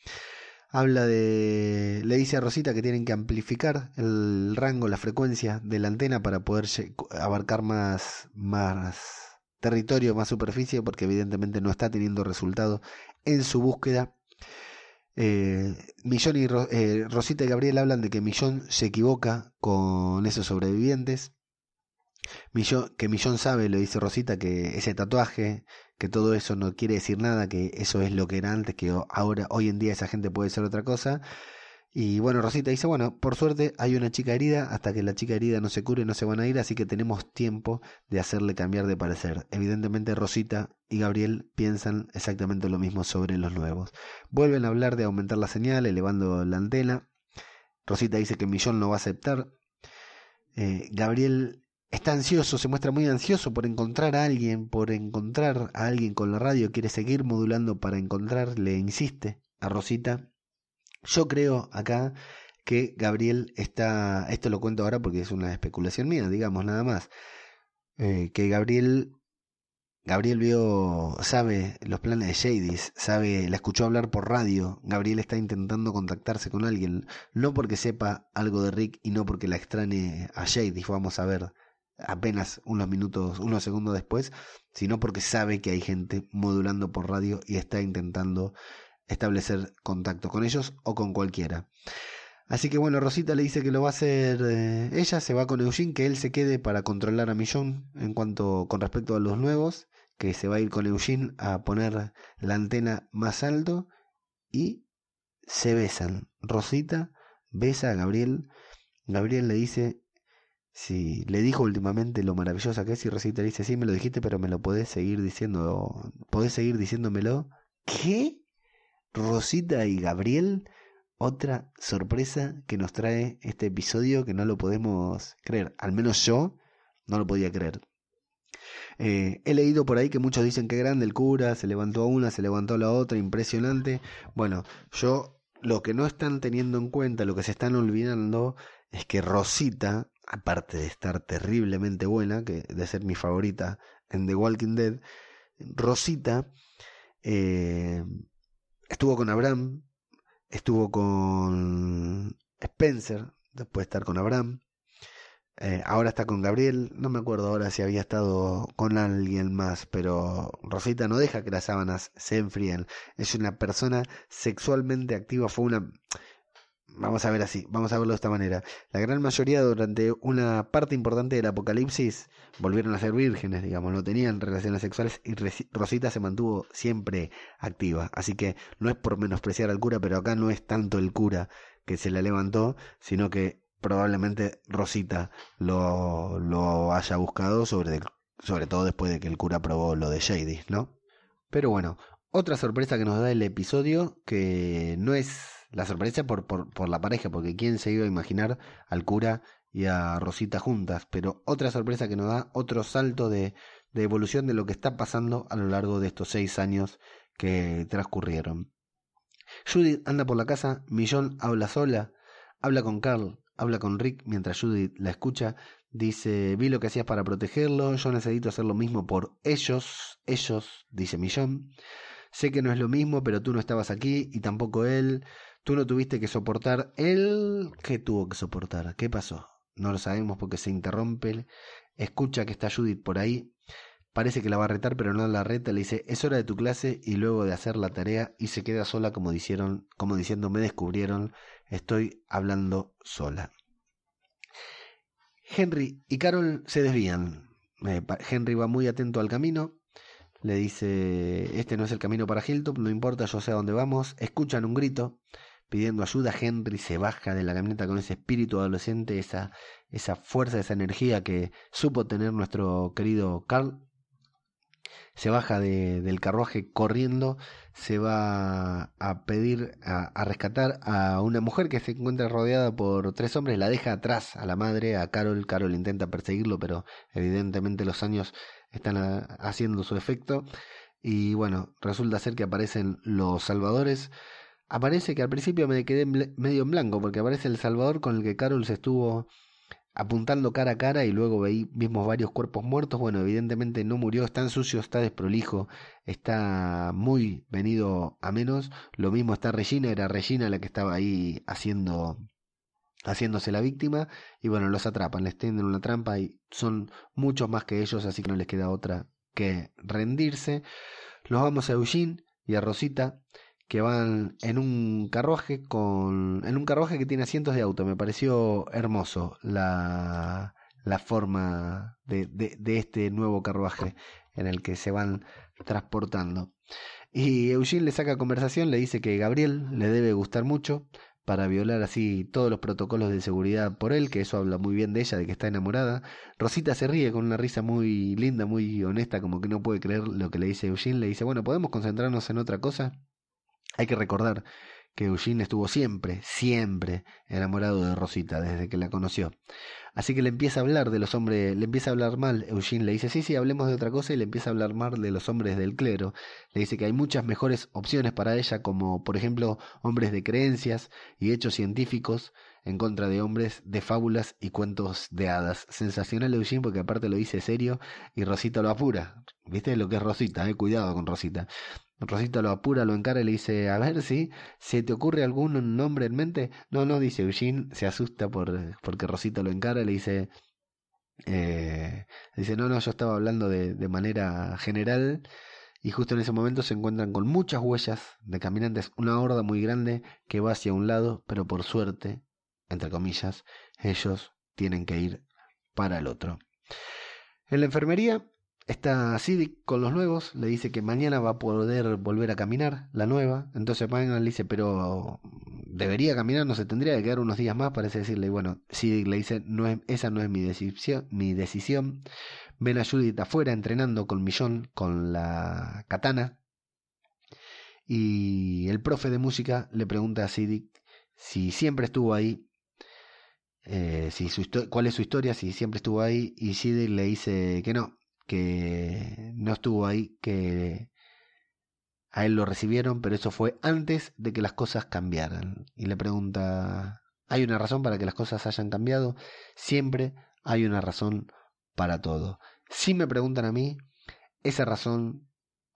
Habla de. Le dice a Rosita que tienen que amplificar el rango, la frecuencia de la antena para poder abarcar más, más territorio, más superficie, porque evidentemente no está teniendo resultado en su búsqueda. Eh, Millón y eh, Rosita y Gabriel hablan de que Millón se equivoca con esos sobrevivientes. Millón, que Millón sabe, lo dice Rosita, que ese tatuaje, que todo eso no quiere decir nada, que eso es lo que era antes, que ahora, hoy en día esa gente puede ser otra cosa. Y bueno, Rosita dice, bueno, por suerte hay una chica herida, hasta que la chica herida no se cure no se van a ir, así que tenemos tiempo de hacerle cambiar de parecer. Evidentemente Rosita y Gabriel piensan exactamente lo mismo sobre los nuevos. Vuelven a hablar de aumentar la señal, elevando la antena. Rosita dice que Millón no va a aceptar. Eh, Gabriel está ansioso, se muestra muy ansioso por encontrar a alguien, por encontrar a alguien con la radio, quiere seguir modulando para encontrar, le insiste a Rosita yo creo acá que Gabriel está, esto lo cuento ahora porque es una especulación mía, digamos nada más, eh, que Gabriel, Gabriel vio, sabe los planes de Shadys, sabe, la escuchó hablar por radio, Gabriel está intentando contactarse con alguien, no porque sepa algo de Rick y no porque la extrañe a Shadys, vamos a ver apenas unos minutos, unos segundos después, sino porque sabe que hay gente modulando por radio y está intentando establecer contacto con ellos o con cualquiera. Así que bueno, Rosita le dice que lo va a hacer eh, ella, se va con Eugene, que él se quede para controlar a Millón en cuanto con respecto a los nuevos, que se va a ir con Eugene a poner la antena más alto y se besan. Rosita besa a Gabriel. Gabriel le dice si le dijo últimamente lo maravillosa que es y Rosita le dice, sí, me lo dijiste, pero me lo podés seguir diciendo, podés seguir diciéndomelo. ¿Qué? Rosita y Gabriel, otra sorpresa que nos trae este episodio que no lo podemos creer. Al menos yo no lo podía creer. Eh, he leído por ahí que muchos dicen que grande el cura, se levantó una, se levantó la otra, impresionante. Bueno, yo lo que no están teniendo en cuenta, lo que se están olvidando, es que Rosita, aparte de estar terriblemente buena, que de ser mi favorita en The Walking Dead, Rosita eh, Estuvo con Abraham, estuvo con Spencer, después de estar con Abraham. Eh, ahora está con Gabriel, no me acuerdo ahora si había estado con alguien más, pero Rosita no deja que las sábanas se enfríen. Es una persona sexualmente activa, fue una Vamos a ver así, vamos a verlo de esta manera. La gran mayoría durante una parte importante del apocalipsis volvieron a ser vírgenes, digamos, no tenían relaciones sexuales y Rosita se mantuvo siempre activa. Así que no es por menospreciar al cura, pero acá no es tanto el cura que se la levantó, sino que probablemente Rosita lo, lo haya buscado sobre, sobre todo después de que el cura probó lo de Shady, ¿no? Pero bueno, otra sorpresa que nos da el episodio, que no es la sorpresa por, por, la pareja, porque quién se iba a imaginar al cura y a Rosita juntas, pero otra sorpresa que nos da otro salto de, de evolución de lo que está pasando a lo largo de estos seis años que transcurrieron. Judith anda por la casa, Millón habla sola, habla con Carl, habla con Rick mientras Judith la escucha, dice, vi lo que hacías para protegerlo, yo necesito hacer lo mismo por ellos, ellos, dice Millón, sé que no es lo mismo, pero tú no estabas aquí y tampoco él, Tú no tuviste que soportar. Él, ¿qué tuvo que soportar? ¿Qué pasó? No lo sabemos porque se interrumpe. Escucha que está Judith por ahí. Parece que la va a retar, pero no la reta. Le dice, es hora de tu clase y luego de hacer la tarea y se queda sola como, dijeron, como diciendo, me descubrieron, estoy hablando sola. Henry y Carol se desvían. Eh, Henry va muy atento al camino. Le dice, este no es el camino para Hilltop, no importa, yo sé a dónde vamos. Escuchan un grito pidiendo ayuda. Henry se baja de la camioneta con ese espíritu adolescente, esa, esa fuerza, esa energía que supo tener nuestro querido Carl. Se baja de, del carruaje corriendo, se va a pedir, a, a, rescatar a una mujer que se encuentra rodeada por tres hombres, la deja atrás a la madre, a Carol. Carol intenta perseguirlo, pero evidentemente los años están haciendo su efecto. Y bueno, resulta ser que aparecen los salvadores aparece que al principio me quedé medio en blanco, porque aparece El Salvador con el que Carol se estuvo apuntando cara a cara y luego veí, vimos varios cuerpos muertos. Bueno, evidentemente no murió, está en sucio, está desprolijo, está muy venido a menos. Lo mismo está Regina, era Regina la que estaba ahí haciendo haciéndose la víctima y bueno, los atrapan, les tienden una trampa y son muchos más que ellos, así que no les queda otra que rendirse. Los vamos a Eugene y a Rosita que van en un carruaje con en un carruaje que tiene asientos de auto. Me pareció hermoso la, la forma de, de, de este nuevo carruaje en el que se van transportando. Y Eugene le saca conversación, le dice que Gabriel le debe gustar mucho para violar así todos los protocolos de seguridad por él, que eso habla muy bien de ella, de que está enamorada. Rosita se ríe con una risa muy linda, muy honesta, como que no puede creer lo que le dice Eugene. Le dice, bueno, ¿podemos concentrarnos en otra cosa? Hay que recordar que Eugene estuvo siempre, siempre enamorado de Rosita desde que la conoció. Así que le empieza a hablar de los hombres, le empieza a hablar mal. Eugene le dice, sí, sí, hablemos de otra cosa y le empieza a hablar mal de los hombres del clero. Le dice que hay muchas mejores opciones para ella, como por ejemplo hombres de creencias y hechos científicos en contra de hombres de fábulas y cuentos de hadas. Sensacional Eugene porque aparte lo dice serio y Rosita lo apura. ¿Viste lo que es Rosita? Eh? Cuidado con Rosita. Rosita lo apura, lo encara y le dice, a ver si se te ocurre algún nombre en mente. No, no, dice Eugene, se asusta por, porque Rosita lo encara y le dice, eh, dice, no, no, yo estaba hablando de, de manera general y justo en ese momento se encuentran con muchas huellas de caminantes, una horda muy grande que va hacia un lado, pero por suerte, entre comillas, ellos tienen que ir para el otro. En la enfermería Está Sidic con los nuevos, le dice que mañana va a poder volver a caminar, la nueva. Entonces mañana le dice, pero debería caminar, no se tendría que quedar unos días más, parece decirle. Bueno, Sidic le dice, no es, esa no es mi decisión, mi decisión. Ven a Judith afuera entrenando con Millón, con la katana. Y el profe de música le pregunta a Sidic si siempre estuvo ahí, eh, si su cuál es su historia, si siempre estuvo ahí. Y Sidic le dice que no, que no estuvo ahí, que a él lo recibieron, pero eso fue antes de que las cosas cambiaran. Y le pregunta, ¿hay una razón para que las cosas hayan cambiado? Siempre hay una razón para todo. Si me preguntan a mí, esa razón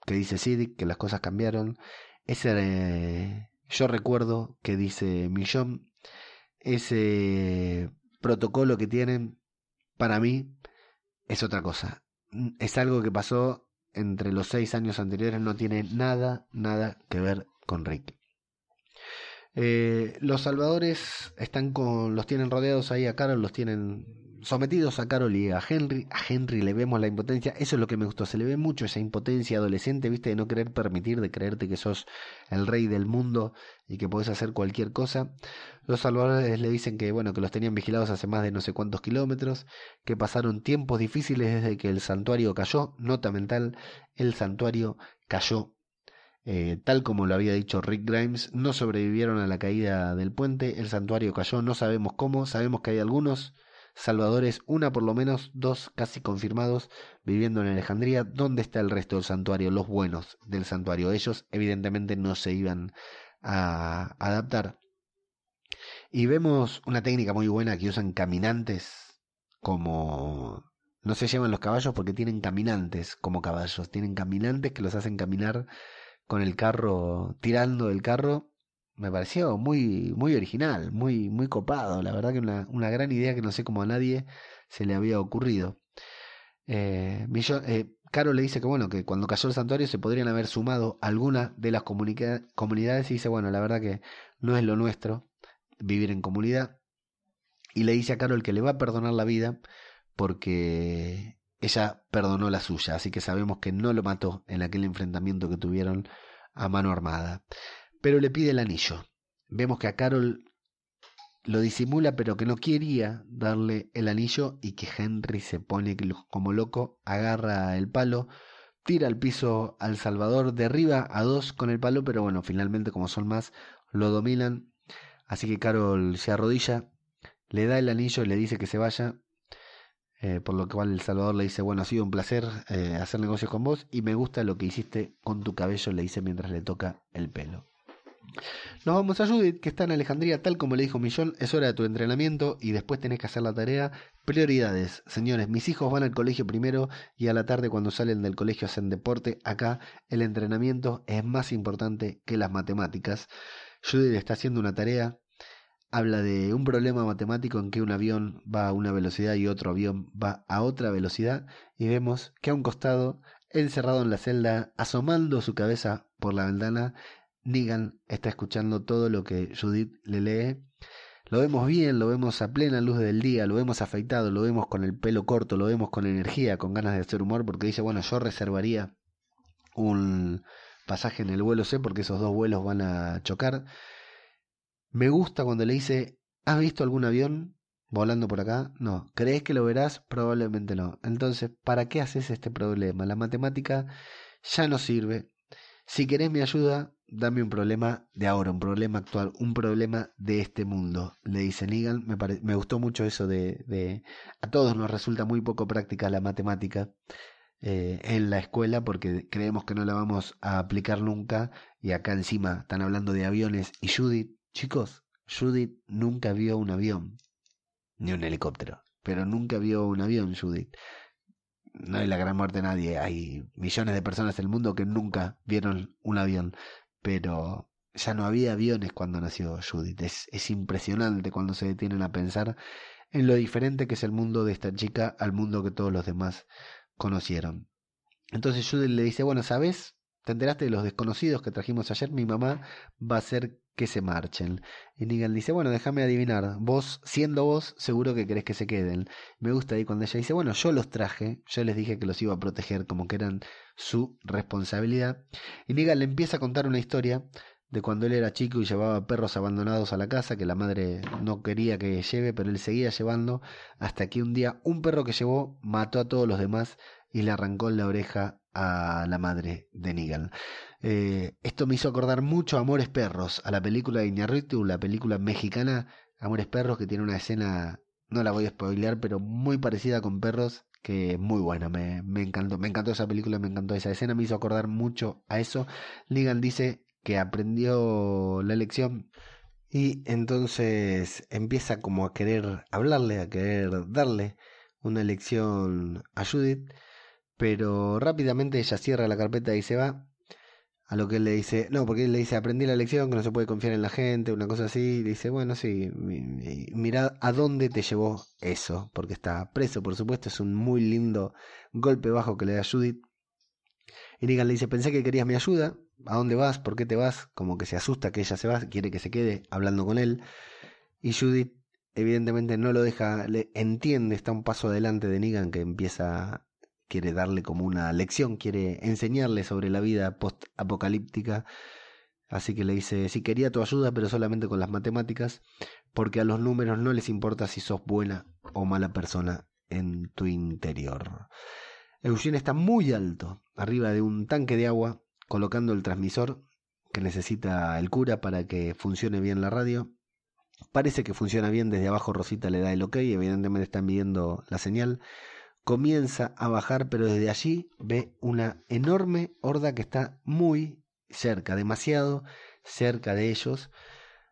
que dice Sidic, que las cosas cambiaron, ese yo recuerdo que dice Millón, ese protocolo que tienen, para mí es otra cosa es algo que pasó entre los seis años anteriores, no tiene nada, nada que ver con Rick. Eh, los salvadores están con, los tienen rodeados ahí a Carol, los tienen sometidos a Carol y a Henry. A Henry le vemos la impotencia, eso es lo que me gustó, se le ve mucho esa impotencia adolescente, viste, de no querer permitir, de creerte que sos el rey del mundo y que podés hacer cualquier cosa. Los salvadores le dicen que, bueno, que los tenían vigilados hace más de no sé cuántos kilómetros, que pasaron tiempos difíciles desde que el santuario cayó, nota mental, el santuario cayó eh, tal como lo había dicho Rick Grimes, no sobrevivieron a la caída del puente, el santuario cayó, no sabemos cómo, sabemos que hay algunos salvadores, una por lo menos, dos casi confirmados, viviendo en Alejandría. ¿Dónde está el resto del santuario? Los buenos del santuario. Ellos evidentemente no se iban a adaptar. Y vemos una técnica muy buena que usan caminantes como... No se llevan los caballos porque tienen caminantes como caballos. Tienen caminantes que los hacen caminar con el carro, tirando del carro, me pareció muy, muy original, muy, muy copado. La verdad que una, una gran idea que no sé cómo a nadie se le había ocurrido. Eh, eh, Caro le dice que bueno, que cuando cayó el santuario se podrían haber sumado alguna de las comunidades y dice, bueno, la verdad que no es lo nuestro vivir en comunidad. Y le dice a Carol que le va a perdonar la vida porque ella perdonó la suya, así que sabemos que no lo mató en aquel enfrentamiento que tuvieron a mano armada. Pero le pide el anillo. Vemos que a Carol lo disimula, pero que no quería darle el anillo y que Henry se pone como loco, agarra el palo, tira al piso al Salvador, derriba a dos con el palo, pero bueno, finalmente como son más, lo dominan. Así que Carol se arrodilla, le da el anillo y le dice que se vaya, eh, por lo cual El Salvador le dice, bueno, ha sido un placer eh, hacer negocios con vos y me gusta lo que hiciste con tu cabello, le dice mientras le toca el pelo. Nos vamos a Judith, que está en Alejandría, tal como le dijo Millón, es hora de tu entrenamiento y después tenés que hacer la tarea. Prioridades, señores, mis hijos van al colegio primero y a la tarde cuando salen del colegio hacen deporte. Acá el entrenamiento es más importante que las matemáticas. Judith está haciendo una tarea, habla de un problema matemático en que un avión va a una velocidad y otro avión va a otra velocidad y vemos que a un costado, encerrado en la celda, asomando su cabeza por la ventana, Negan está escuchando todo lo que Judith le lee. Lo vemos bien, lo vemos a plena luz del día, lo vemos afeitado, lo vemos con el pelo corto, lo vemos con energía, con ganas de hacer humor, porque dice, bueno, yo reservaría un pasaje en el vuelo C porque esos dos vuelos van a chocar. Me gusta cuando le dice, ¿has visto algún avión volando por acá? No. ¿Crees que lo verás? Probablemente no. Entonces, ¿para qué haces este problema? La matemática ya no sirve. Si querés mi ayuda, dame un problema de ahora, un problema actual, un problema de este mundo, le dice Negan. Me, me gustó mucho eso de, de, A todos nos resulta muy poco práctica la matemática eh, en la escuela porque creemos que no la vamos a aplicar nunca y acá encima están hablando de aviones y Judith, chicos, Judith nunca vio un avión, ni un helicóptero, pero nunca vio un avión Judith no hay la gran muerte de nadie. Hay millones de personas en el mundo que nunca vieron un avión pero ya no había aviones cuando nació Judith. Es, es impresionante cuando se detienen a pensar en lo diferente que es el mundo de esta chica al mundo que todos los demás conocieron. Entonces Judith le dice, bueno, ¿sabes? ¿Te enteraste de los desconocidos que trajimos ayer? Mi mamá va a hacer que se marchen. Y Negan dice, bueno, déjame adivinar, vos, siendo vos, seguro que querés que se queden. Me gusta ahí cuando ella dice, bueno, yo los traje, yo les dije que los iba a proteger como que eran su responsabilidad. Y Negan le empieza a contar una historia de cuando él era chico y llevaba perros abandonados a la casa que la madre no quería que lleve, pero él seguía llevando, hasta que un día un perro que llevó mató a todos los demás y le arrancó la oreja a la madre de Negan. Eh, esto me hizo acordar mucho a Amores Perros, a la película de Iñárritu, la película mexicana Amores Perros, que tiene una escena, no la voy a spoilear, pero muy parecida con perros, que muy buena, me, encantó, me encantó esa película, me encantó esa escena, me hizo acordar mucho a eso. Negan dice que aprendió la lección y entonces empieza como a querer hablarle, a querer darle una lección a Judith pero rápidamente ella cierra la carpeta y se va. A lo que él le dice, no, porque él le dice, aprendí la lección, que no se puede confiar en la gente, una cosa así. Y dice, bueno, sí, mira a dónde te llevó eso, porque está preso, por supuesto, es un muy lindo golpe bajo que le da Judith. Y Negan le dice, pensé que querías mi ayuda, ¿a dónde vas? ¿Por qué te vas? Como que se asusta que ella se va, quiere que se quede hablando con él. Y Judith evidentemente no lo deja, le entiende, está un paso adelante de Negan que empieza quiere darle como una lección, quiere enseñarle sobre la vida post-apocalíptica. Así que le dice, sí quería tu ayuda, pero solamente con las matemáticas, porque a los números no les importa si sos buena o mala persona en tu interior. Eugene está muy alto, arriba de un tanque de agua, colocando el transmisor que necesita el cura para que funcione bien la radio. Parece que funciona bien, desde abajo Rosita le da el ok, evidentemente están viendo la señal comienza a bajar, pero desde allí ve una enorme horda que está muy cerca, demasiado cerca de ellos.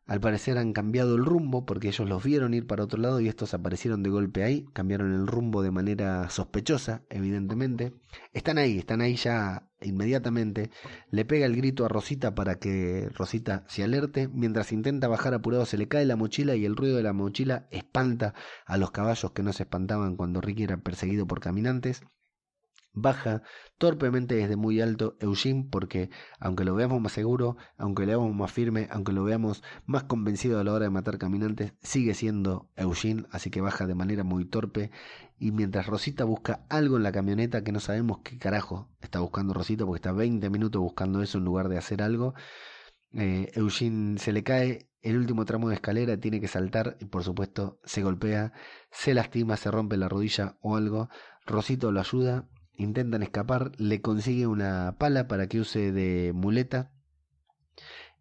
Al parecer han cambiado el rumbo porque ellos los vieron ir para otro lado y estos aparecieron de golpe ahí, cambiaron el rumbo de manera sospechosa, evidentemente. Están ahí, están ahí ya inmediatamente. Le pega el grito a Rosita para que Rosita se alerte. Mientras intenta bajar apurado se le cae la mochila y el ruido de la mochila espanta a los caballos que no se espantaban cuando Ricky era perseguido por caminantes. Baja torpemente desde muy alto Eugene porque, aunque lo veamos más seguro, aunque lo veamos más firme, aunque lo veamos más convencido a la hora de matar caminantes, sigue siendo Eugene, así que baja de manera muy torpe. Y mientras Rosita busca algo en la camioneta que no sabemos qué carajo está buscando Rosita, porque está 20 minutos buscando eso en lugar de hacer algo, eh, Eugene se le cae el último tramo de escalera, tiene que saltar y por supuesto se golpea, se lastima, se rompe la rodilla o algo. Rosito lo ayuda, intentan escapar, le consigue una pala para que use de muleta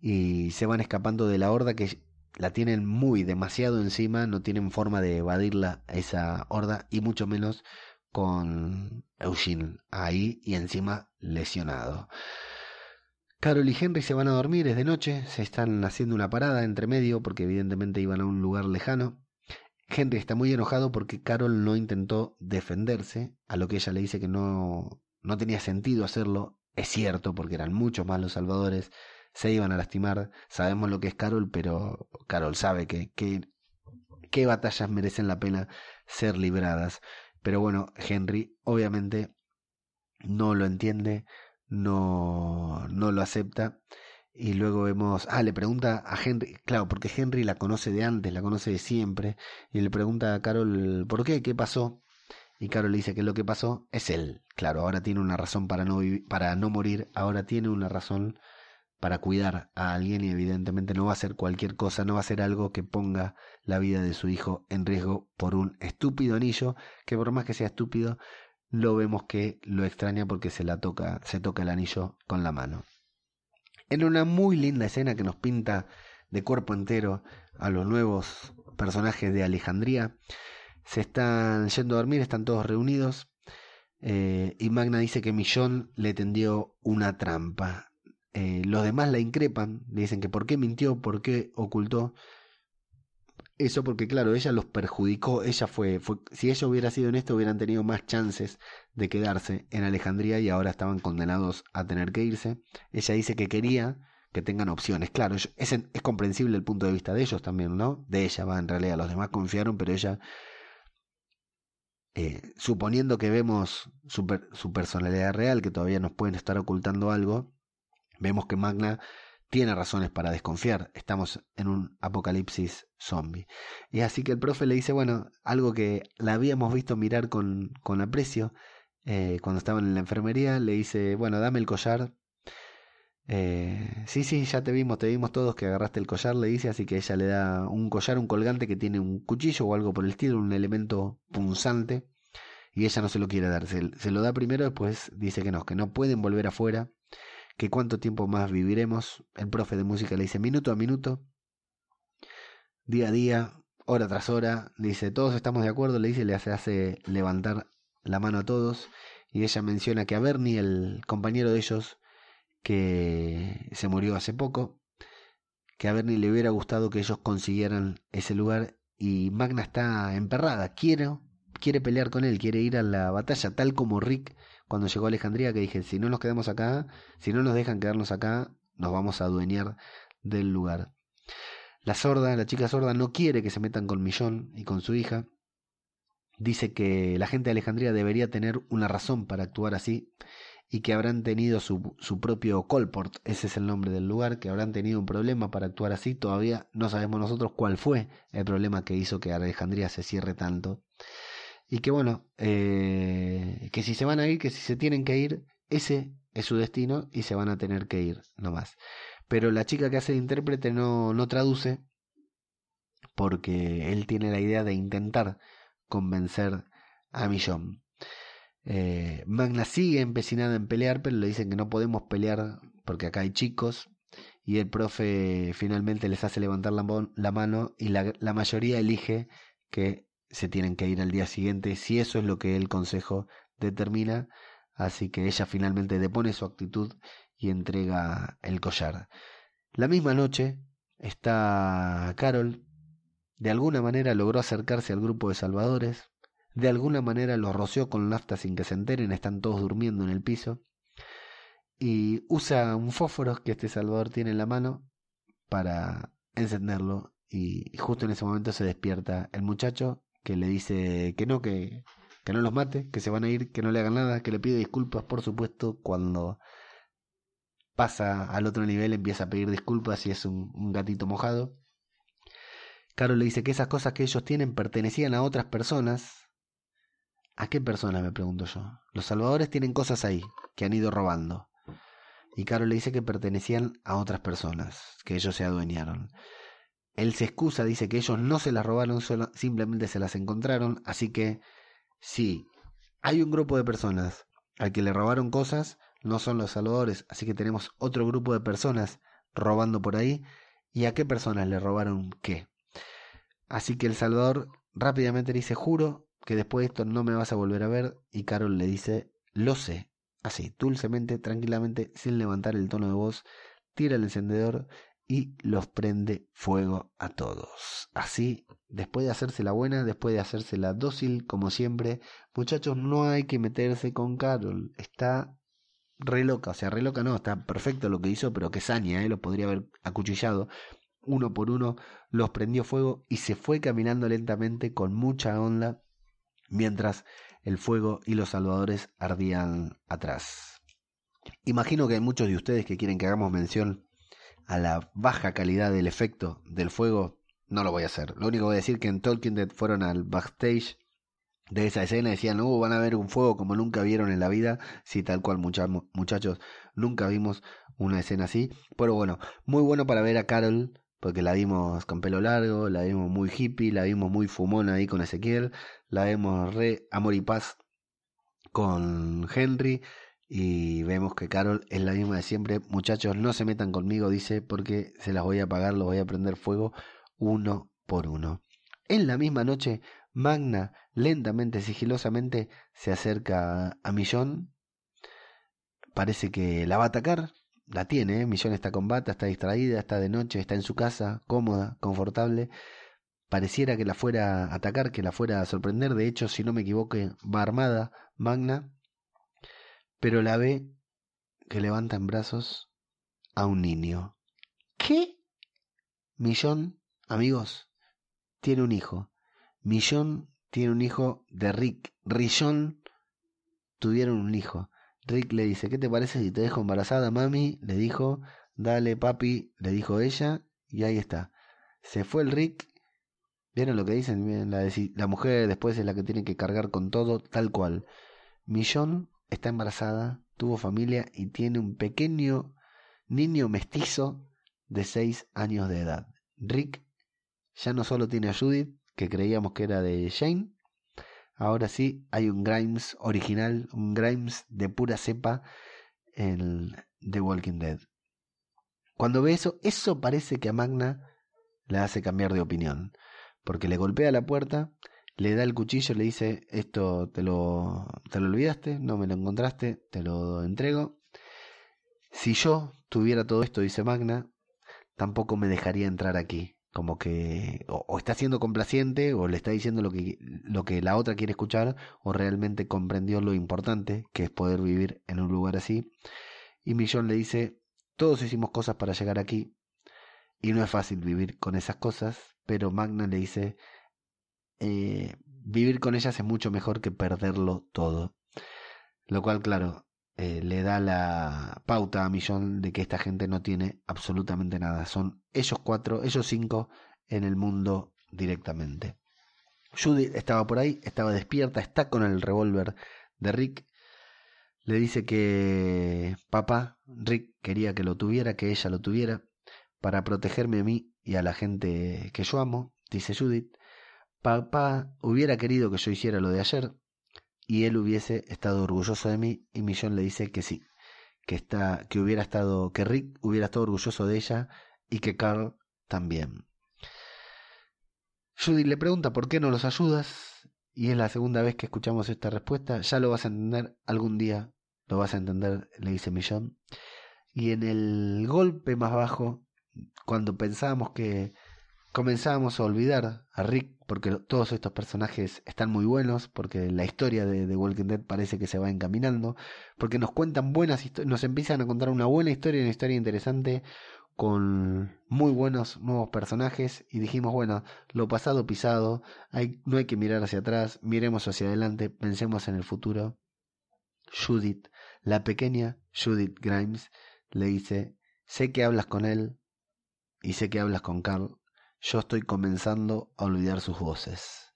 y se van escapando de la horda que la tienen muy demasiado encima, no tienen forma de evadirla esa horda y mucho menos con Eugene ahí y encima lesionado. Carol y Henry se van a dormir, es de noche, se están haciendo una parada entre medio porque evidentemente iban a un lugar lejano. Henry está muy enojado porque Carol no intentó defenderse, a lo que ella le dice que no, no tenía sentido hacerlo. Es cierto, porque eran muchos más los salvadores, se iban a lastimar. Sabemos lo que es Carol, pero Carol sabe que, que qué batallas merecen la pena ser libradas. Pero bueno, Henry obviamente no lo entiende, no, no lo acepta. Y luego vemos, ah, le pregunta a Henry, claro, porque Henry la conoce de antes, la conoce de siempre, y le pregunta a Carol, ¿por qué? ¿Qué pasó? Y Carol le dice que lo que pasó es él. Claro, ahora tiene una razón para no, para no morir, ahora tiene una razón para cuidar a alguien y evidentemente no va a hacer cualquier cosa, no va a hacer algo que ponga la vida de su hijo en riesgo por un estúpido anillo, que por más que sea estúpido, lo vemos que lo extraña porque se la toca, se toca el anillo con la mano. En una muy linda escena que nos pinta de cuerpo entero a los nuevos personajes de Alejandría, se están yendo a dormir, están todos reunidos. Eh, y Magna dice que Millón le tendió una trampa. Eh, los demás la increpan, le dicen que por qué mintió, por qué ocultó. Eso porque, claro, ella los perjudicó, ella fue, fue, si ella hubiera sido en esto, hubieran tenido más chances de quedarse en Alejandría y ahora estaban condenados a tener que irse. Ella dice que quería que tengan opciones. Claro, es, es comprensible el punto de vista de ellos también, ¿no? De ella, va, en realidad, los demás confiaron, pero ella eh, suponiendo que vemos su, su, personalidad real, que todavía nos pueden estar ocultando algo, vemos que Magna tiene razones para desconfiar. Estamos en un apocalipsis zombie. Y así que el profe le dice, bueno, algo que la habíamos visto mirar con, con aprecio eh, cuando estaban en la enfermería, le dice, bueno, dame el collar. Eh, sí, sí, ya te vimos, te vimos todos que agarraste el collar, le dice, así que ella le da un collar, un colgante que tiene un cuchillo o algo por el estilo, un elemento punzante, y ella no se lo quiere dar, se, se lo da primero, después dice que no, que no pueden volver afuera, que cuánto tiempo más viviremos. El profe de música le dice minuto a minuto, día a día, hora tras hora. Le dice, todos estamos de acuerdo, le dice, le hace, hace levantar la mano a todos. Y ella menciona que a Bernie, el compañero de ellos, que se murió hace poco, que a Bernie le hubiera gustado que ellos consiguieran ese lugar. Y Magna está emperrada, quiere, quiere pelear con él, quiere ir a la batalla, tal como Rick cuando llegó Alejandría que dije, si no nos quedamos acá, si no nos dejan quedarnos acá, nos vamos a adueñar del lugar. La sorda, la chica sorda, no quiere que se metan con Millón y con su hija. Dice que la gente de Alejandría debería tener una razón para actuar así y que habrán tenido su, su propio Colport, ese es el nombre del lugar, que habrán tenido un problema para actuar así. Todavía no sabemos nosotros cuál fue el problema que hizo que Alejandría se cierre tanto y que bueno, eh, que si se van a ir, que si se tienen que ir, ese es su destino y se van a tener que ir, no más. Pero la chica que hace de intérprete no, no traduce porque él tiene la idea de intentar convencer a Millón. Eh, Magna sigue empecinada en pelear, pero le dicen que no podemos pelear porque acá hay chicos. Y el profe finalmente les hace levantar la, la mano y la, la mayoría elige que se tienen que ir al día siguiente si eso es lo que el consejo determina. Así que ella finalmente depone su actitud y entrega el collar. La misma noche está Carol. De alguna manera logró acercarse al grupo de salvadores. De alguna manera los roció con nafta sin que se enteren. Están todos durmiendo en el piso. Y usa un fósforo que este salvador tiene en la mano para encenderlo. Y justo en ese momento se despierta el muchacho que le dice que no, que, que no los mate, que se van a ir, que no le hagan nada, que le pide disculpas, por supuesto, cuando pasa al otro nivel empieza a pedir disculpas y es un, gatito mojado. Carol le dice que esas cosas que ellos tienen pertenecían a otras personas. ¿A qué personas? me pregunto yo. Los salvadores tienen cosas ahí que han ido robando. Y Carol le dice que pertenecían a otras personas, que ellos se adueñaron. Él se excusa, dice que ellos no se las robaron, simplemente se las encontraron. Así que si hay un grupo de personas al que le robaron cosas, no son los salvadores. Así que tenemos otro grupo de personas robando por ahí. ¿Y a qué personas le robaron qué? Así que el Salvador rápidamente dice, juro que después de esto no me vas a volver a ver. Y Carol le dice, lo sé. así, dulcemente, tranquilamente, sin levantar el tono de voz, tira el encendedor y los prende fuego a todos. Así, después de hacerse la buena, después de hacerse la dócil, como siempre, muchachos, no hay que meterse con Carol. Está re loca, o sea, re loca no, está perfecto lo que hizo, pero que saña, ¿eh? lo podría haber acuchillado. Uno por uno los prendió fuego y se fue caminando lentamente con mucha onda mientras el fuego y los salvadores ardían atrás. Imagino que hay muchos de ustedes que quieren que hagamos mención a la baja calidad del efecto del fuego, no lo voy a hacer. Lo único que voy a decir que en Tolkien Dead fueron al backstage de esa escena y decían, uh, van a ver un fuego como nunca vieron en la vida. Sí, tal cual, muchachos, nunca vimos una escena así. Pero bueno, muy bueno para ver a Carol, porque la vimos con pelo largo, la vimos muy hippie, la vimos muy fumona ahí con Ezequiel, la vemos re amor y paz con Henry y vemos que Carol es la misma de siempre. Muchachos, no se metan conmigo, dice, porque se las voy a apagar, los voy a prender fuego uno por uno. En la misma noche, Magna lentamente, sigilosamente, se acerca a Millón. Parece que la va a atacar. La tiene, ¿eh? Millón está con bata, está distraída, está de noche, está en su casa, cómoda, confortable. Pareciera que la fuera a atacar, que la fuera a sorprender. De hecho, si no me equivoco, va armada Magna pero la ve que levanta en brazos a un niño. ¿Qué? Millón, amigos, tiene un hijo. Millón tiene un hijo de Rick. Rillón tuvieron un hijo. Rick le dice, ¿qué te parece si te dejo embarazada, mami? Le dijo, dale, papi, le dijo ella, y ahí está. Se fue el Rick. ¿Vieron lo que dicen? La, la mujer después es la que tiene que cargar con todo, tal cual. Millón está embarazada, tuvo familia y tiene un pequeño niño mestizo de 6 años de edad. Rick ya no solo tiene a Judith, que creíamos que era de Jane, ahora sí hay un Grimes original, un Grimes de pura cepa en The Walking Dead. Cuando ve eso, eso parece que a Magna le hace cambiar de opinión, porque le golpea la puerta le da el cuchillo, le dice, esto te lo, te lo olvidaste, no me lo encontraste, te lo entrego. Si yo tuviera todo esto, dice Magna, tampoco me dejaría entrar aquí. Como que o, está siendo complaciente o le está diciendo lo que, lo que la otra quiere escuchar o realmente comprendió lo importante que es poder vivir en un lugar así. Y Millón le dice, todos hicimos cosas para llegar aquí y no es fácil vivir con esas cosas, pero Magna le dice, eh, vivir con ellas es mucho mejor que perderlo todo. Lo cual, claro, eh, le da la pauta a Millón de que esta gente no tiene absolutamente nada. Son ellos cuatro, ellos cinco en el mundo directamente. Judy estaba por ahí, estaba despierta, está con el revólver de Rick. Le dice que papá, Rick, quería que lo tuviera, que ella lo tuviera, para protegerme a mí y a la gente que yo amo, dice Judith. Papá hubiera querido que yo hiciera lo de ayer y él hubiese estado orgulloso de mí y Millón le dice que sí, que está que hubiera estado que Rick hubiera estado orgulloso de ella y que Carl también. Judy le pregunta por qué no los ayudas y es la segunda vez que escuchamos esta respuesta. Ya lo vas a entender algún día, lo vas a entender, le dice Millón. Y en el golpe más bajo, cuando pensábamos que comenzábamos a olvidar a Rick porque todos estos personajes están muy buenos, porque la historia de The Walking Dead parece que se va encaminando, porque nos cuentan buenas historias, nos empiezan a contar una buena historia, una historia interesante con muy buenos nuevos personajes y dijimos, bueno, lo pasado pisado, no hay que mirar hacia atrás, miremos hacia adelante, pensemos en el futuro. Judith, la pequeña Judith Grimes, le dice, sé que hablas con él y sé que hablas con Carl, yo estoy comenzando a olvidar sus voces.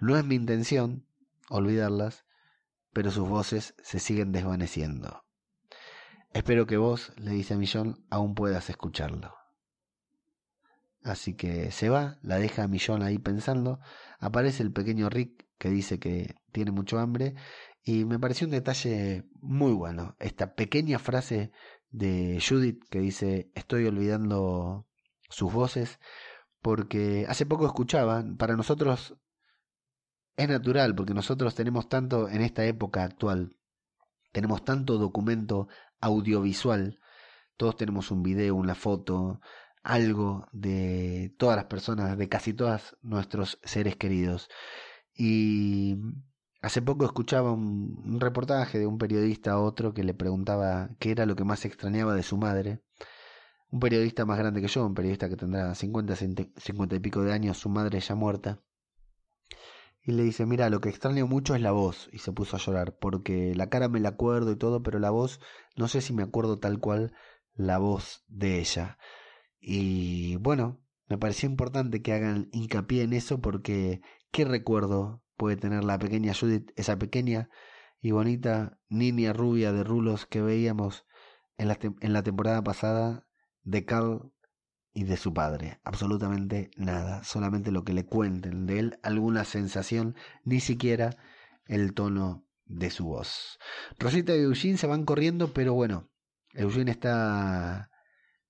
No es mi intención olvidarlas, pero sus voces se siguen desvaneciendo. Espero que vos, le dice a Millón, aún puedas escucharlo. Así que se va, la deja a Millón ahí pensando. Aparece el pequeño Rick que dice que tiene mucho hambre. Y me pareció un detalle muy bueno. Esta pequeña frase de Judith que dice estoy olvidando sus voces porque hace poco escuchaba, para nosotros es natural, porque nosotros tenemos tanto en esta época actual tenemos tanto documento audiovisual, todos tenemos un video, una foto, algo de todas las personas, de casi todos nuestros seres queridos. Y hace poco escuchaba un, un, reportaje de un periodista a otro que le preguntaba qué era lo que más extrañaba de su madre. Un periodista más grande que yo, un periodista que tendrá 50, 50 y pico de años, su madre ya muerta. Y le dice, mira, lo que extraño mucho es la voz. Y se puso a llorar, porque la cara me la acuerdo y todo, pero la voz, no sé si me acuerdo tal cual la voz de ella. Y bueno, me pareció importante que hagan hincapié en eso porque qué recuerdo puede tener la pequeña Judith, esa pequeña y bonita niña rubia de rulos que veíamos en la, en la temporada pasada de Carl y de su padre. Absolutamente nada, solamente lo que le cuenten de él, alguna sensación, ni siquiera el tono de su voz. Rosita y Eugene se van corriendo, pero bueno, Eugene está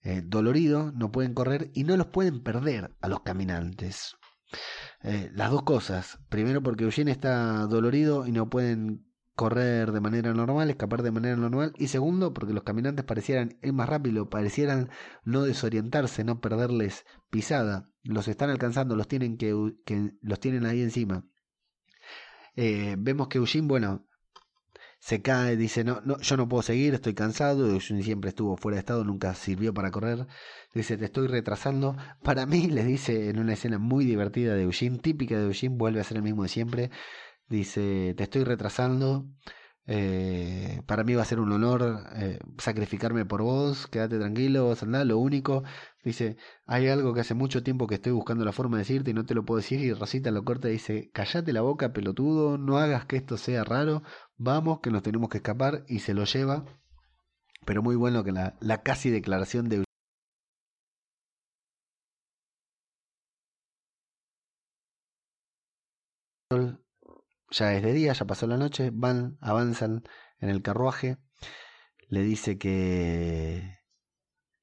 eh, dolorido, no pueden correr y no los pueden perder a los caminantes. Eh, las dos cosas. Primero porque Eugene está dolorido y no pueden correr de manera normal, escapar de manera normal. Y segundo porque los caminantes parecieran ir más rápido, parecieran no desorientarse, no perderles pisada. Los están alcanzando, los tienen que, los tienen ahí encima. Eh, vemos que Eugene, bueno, se cae, dice, no, no, yo no puedo seguir, estoy cansado, Eugene siempre estuvo fuera de estado, nunca sirvió para correr, dice, te estoy retrasando. Para mí, le dice en una escena muy divertida de Eugene, típica de Eugene, vuelve a ser el mismo de siempre, dice, te estoy retrasando, eh, para mí va a ser un honor eh, sacrificarme por vos, quédate tranquilo, vos andá, lo único, dice, hay algo que hace mucho tiempo que estoy buscando la forma de decirte y no te lo puedo decir, y Rosita lo corta y dice, callate la boca, pelotudo, no hagas que esto sea raro, vamos, que nos tenemos que escapar, y se lo lleva, pero muy bueno que la, la casi declaración de ya es de día, ya pasó la noche, van, avanzan en el carruaje, le dice que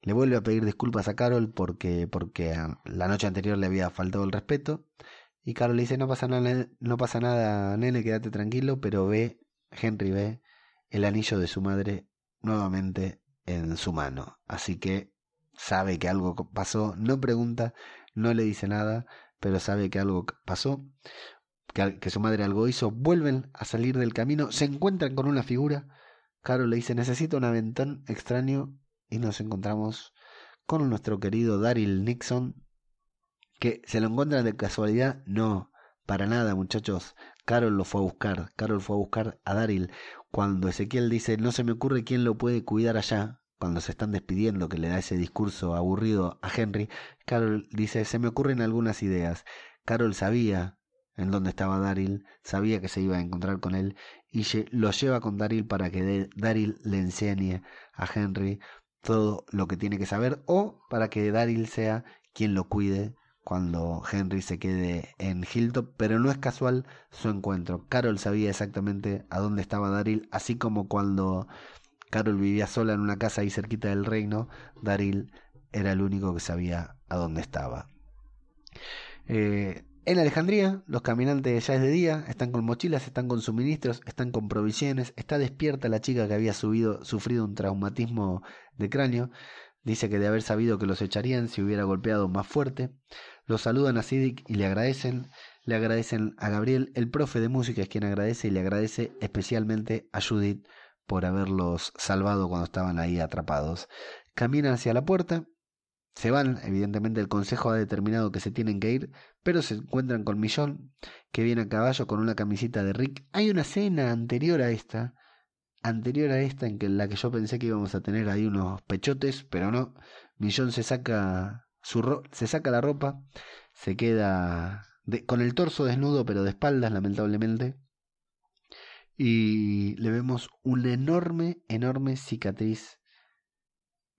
le vuelve a pedir disculpas a Carol porque, porque la noche anterior le había faltado el respeto, y Carol le dice, no pasa nada, no pasa nada, nene, quédate tranquilo, pero ve, Henry ve el anillo de su madre nuevamente en su mano, así que sabe que algo pasó, no pregunta, no le dice nada, pero sabe que algo pasó que, su madre algo hizo, vuelven a salir del camino, se encuentran con una figura. Carol le dice, necesito un aventón extraño y nos encontramos con nuestro querido Daryl Nixon, que se lo encuentran de casualidad. No, para nada muchachos. Carol lo fue a buscar, Carol fue a buscar a Daryl. Cuando Ezequiel dice, no se me ocurre quién lo puede cuidar allá, cuando se están despidiendo, que le da ese discurso aburrido a Henry, Carol dice, se me ocurren algunas ideas. Carol sabía en donde estaba Daryl, sabía que se iba a encontrar con él y lo lleva con Daryl para que Daryl le enseñe a Henry todo lo que tiene que saber o para que Daryl sea quien lo cuide cuando Henry se quede en Hilltop, pero no es casual su encuentro. Carol sabía exactamente a dónde estaba Daryl, así como cuando Carol vivía sola en una casa ahí cerquita del reino, Daryl era el único que sabía a dónde estaba. Eh, en Alejandría, los caminantes ya es de día, están con mochilas, están con suministros, están con provisiones, está despierta la chica que había subido, sufrido un traumatismo de cráneo, dice que de haber sabido que los echarían si hubiera golpeado más fuerte, los saludan a Sidic y le agradecen, le agradecen a Gabriel, el profe de música es quien agradece y le agradece especialmente a Judith por haberlos salvado cuando estaban ahí atrapados. Caminan hacia la puerta, se van, evidentemente el consejo ha determinado que se tienen que ir, pero se encuentran con Millón, que viene a caballo con una camisita de Rick. Hay una escena anterior a esta, anterior a esta, en que la que yo pensé que íbamos a tener ahí unos pechotes, pero no. Millón se saca su se saca la ropa, se queda con el torso desnudo, pero de espaldas, lamentablemente. Y le vemos una enorme, enorme cicatriz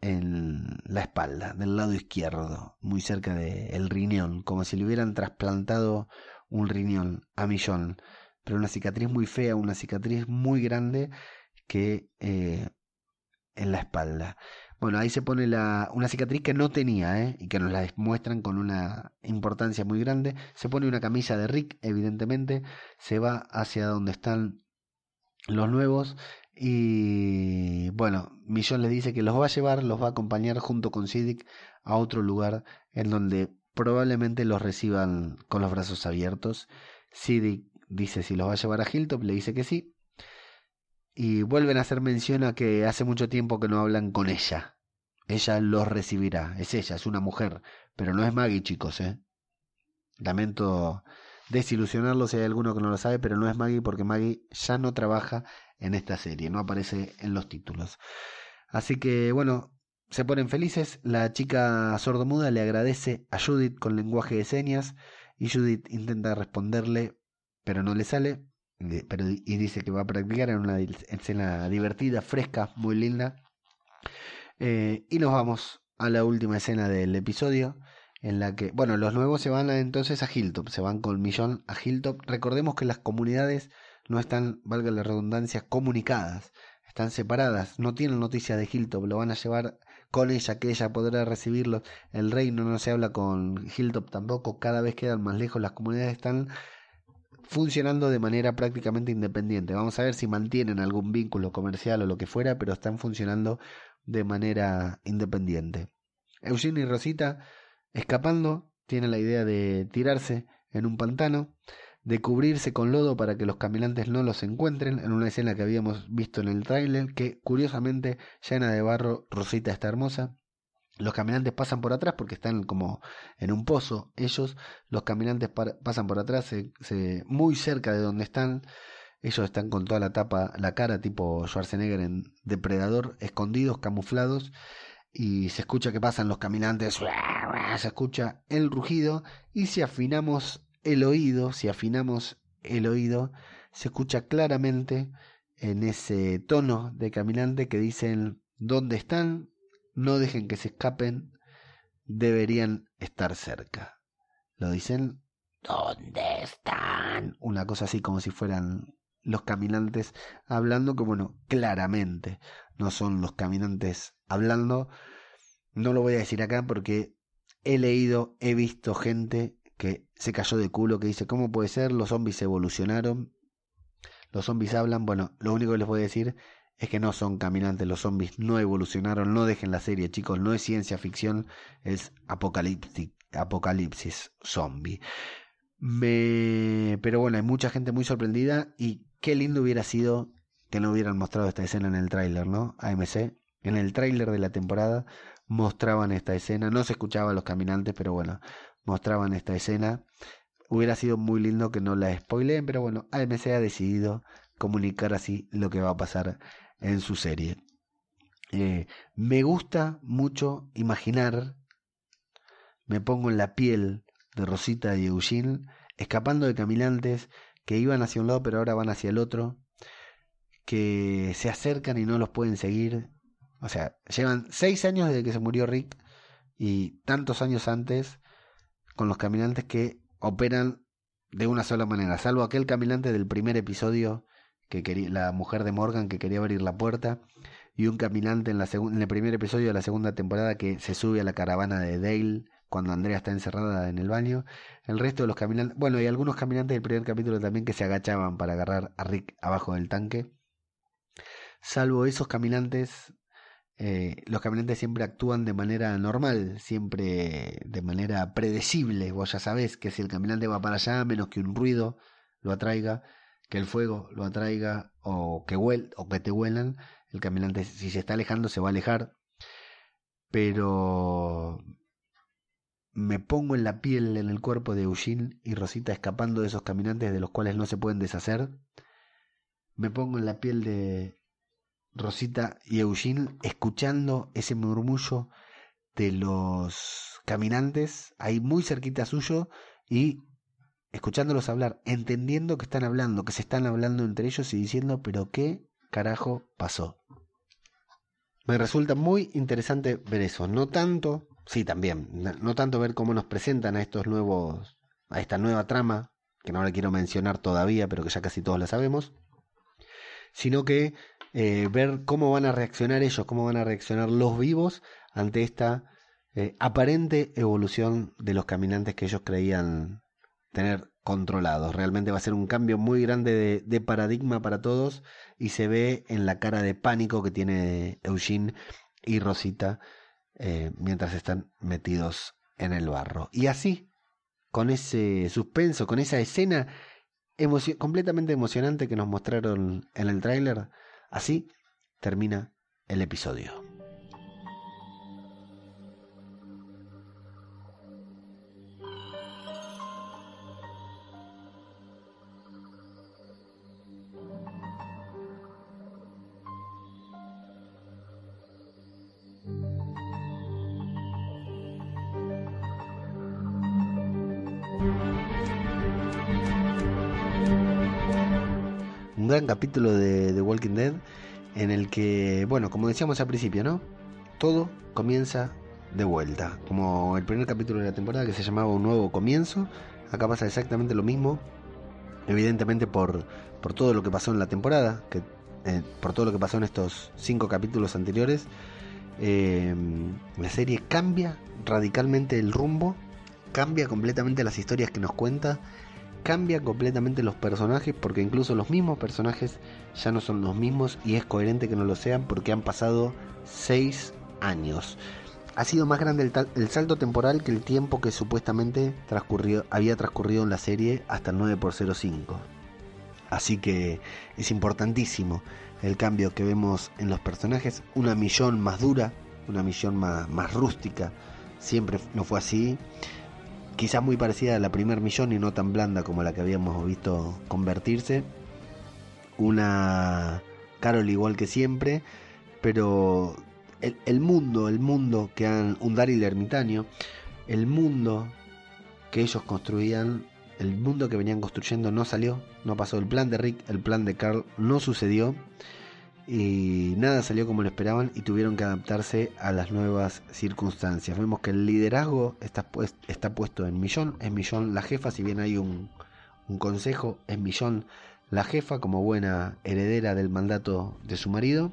en la espalda, del lado izquierdo, muy cerca del riñón, como si le hubieran trasplantado un riñón a Millón. Pero una cicatriz muy fea, una cicatriz muy grande que eh, en la espalda. Bueno, ahí se pone la, una cicatriz que no tenía, ¿eh? y que nos la muestran con una importancia muy grande. Se pone una camisa de Rick, evidentemente, se va hacia donde están los nuevos Y bueno, Millón les dice que los va a llevar, los va a acompañar junto con Siddiq a otro lugar en donde probablemente los reciban con los brazos abiertos. Siddiq dice si los va a llevar a Hilltop, le dice que sí. Y vuelven a hacer mención a que hace mucho tiempo que no hablan con ella. Ella los recibirá. Es ella, es una mujer. Pero no es Maggie, chicos, ¿eh? Lamento desilusionarlo si hay alguno que no lo sabe, pero no es Maggie porque Maggie ya no trabaja en esta serie, no aparece en los títulos. Así que bueno, se ponen felices, la chica sordomuda le agradece a Judith con lenguaje de señas y Judith intenta responderle, pero no le sale, pero, y dice que va a practicar en una escena divertida, fresca, muy linda. Eh, y nos vamos a la última escena del episodio en la que, bueno, los nuevos se van entonces a Hilltop, se van con Millón a Hilltop. Recordemos que las comunidades no están, valga la redundancia, comunicadas, están separadas, no tienen noticia de Hilltop, lo van a llevar con ella, que ella podrá recibirlo. El reino no se habla con Hilltop tampoco, cada vez quedan más lejos, las comunidades están funcionando de manera prácticamente independiente. Vamos a ver si mantienen algún vínculo comercial o lo que fuera, pero están funcionando de manera independiente. Eugene y Rosita Escapando, tiene la idea de tirarse en un pantano, de cubrirse con lodo para que los caminantes no los encuentren, en una escena que habíamos visto en el tráiler, que curiosamente llena de barro, Rosita está hermosa. Los caminantes pasan por atrás porque están como en un pozo. Ellos, los caminantes pasan por atrás, se, muy cerca de donde están. Ellos están con toda la tapa, la cara tipo Schwarzenegger en Depredador, escondidos, camuflados y se escucha que pasan los caminantes, se escucha el rugido y si afinamos el oído, si afinamos el oído, se escucha claramente en ese tono de caminante que dicen dónde están, no dejen que se escapen, deberían estar cerca. Lo dicen ¿dónde están? Una cosa así como si fueran los caminantes hablando que bueno, claramente no son los caminantes hablando. No lo voy a decir acá porque he leído, he visto gente que se cayó de culo, que dice, ¿cómo puede ser? Los zombies evolucionaron, los zombies hablan. Bueno, lo único que les voy a decir es que no son caminantes, los zombies no evolucionaron, no dejen la serie, chicos, no es ciencia ficción, es apocalipsis, zombie. Me... Pero bueno, hay mucha gente muy sorprendida y qué lindo hubiera sido que no hubieran mostrado esta escena en el tráiler, ¿no? AMC, en el tráiler de la temporada mostraban esta escena, no se escuchaba a los caminantes, pero bueno, mostraban esta escena. Hubiera sido muy lindo que no la spoileen, pero bueno, AMC ha decidido comunicar así lo que va a pasar en su serie. Eh, me gusta mucho imaginar, me pongo en la piel de Rosita y Eugene, escapando de caminantes que iban hacia un lado pero ahora van hacia el otro, que se acercan y no los pueden seguir. O sea, llevan seis años desde que se murió Rick y tantos años antes con los caminantes que operan de una sola manera, salvo aquel caminante del primer episodio que quería, la mujer de Morgan que quería abrir la puerta y un caminante en, la en el primer episodio de la segunda temporada que se sube a la caravana de Dale cuando Andrea está encerrada en el baño. El resto de los caminantes, bueno, y algunos caminantes del primer capítulo también que se agachaban para agarrar a Rick abajo del tanque. Salvo esos caminantes, eh, los caminantes siempre actúan de manera normal, siempre de manera predecible. Vos ya sabés que si el caminante va para allá, menos que un ruido lo atraiga, que el fuego lo atraiga o que, huel, o que te huelan, el caminante si se está alejando se va a alejar. Pero me pongo en la piel, en el cuerpo de Eugene y Rosita escapando de esos caminantes de los cuales no se pueden deshacer. Me pongo en la piel de Rosita y Eugene escuchando ese murmullo de los caminantes ahí muy cerquita suyo y escuchándolos hablar, entendiendo que están hablando, que se están hablando entre ellos y diciendo, pero ¿qué carajo pasó? Me resulta muy interesante ver eso, no tanto, sí también, no tanto ver cómo nos presentan a estos nuevos, a esta nueva trama, que no la quiero mencionar todavía, pero que ya casi todos la sabemos, sino que eh, ver cómo van a reaccionar ellos, cómo van a reaccionar los vivos ante esta eh, aparente evolución de los caminantes que ellos creían tener controlados. Realmente va a ser un cambio muy grande de, paradigma para todos y se ve en la cara de pánico que tiene Eugene y Rosita eh, mientras están metidos en el barro. Y así, con ese suspenso, con esa escena completamente emocionante que nos mostraron en el tráiler, así termina el episodio. Un gran capítulo de Dead en el que, bueno, como decíamos al principio, ¿no? Todo comienza de vuelta. Como el primer capítulo de la temporada que se llamaba Un nuevo comienzo. Acá pasa exactamente lo mismo. Evidentemente por, por todo lo que pasó en la temporada, que, eh, por todo lo que pasó en estos cinco capítulos anteriores. Eh, la serie cambia radicalmente el rumbo, cambia completamente las historias que nos cuenta, cambia completamente los personajes, porque incluso los mismos personajes ya no son los mismos y es coherente que no lo sean porque han pasado seis años. Ha sido más grande el, salto temporal que el tiempo que supuestamente transcurrió, había transcurrido en la serie hasta el 9x05. Así que es importantísimo el cambio que vemos en los personajes. Una misión más dura, una misión más, más rústica. Siempre no fue así. Quizás muy parecida a la primera misión y no tan blanda como la que habíamos visto convertirse. Una Carol igual que siempre, pero el, el mundo, el mundo que han. Un Daryl ermitaño, el mundo que ellos construían el mundo que venían construyendo no salió, no pasó el plan de Rick, el plan de Carl no sucedió y nada salió como lo esperaban y tuvieron que adaptarse a las nuevas circunstancias. Vemos que el liderazgo está, está puesto en Millón, es Millón la jefa, si bien hay un, un consejo, es Millón la jefa como buena heredera del mandato de su marido.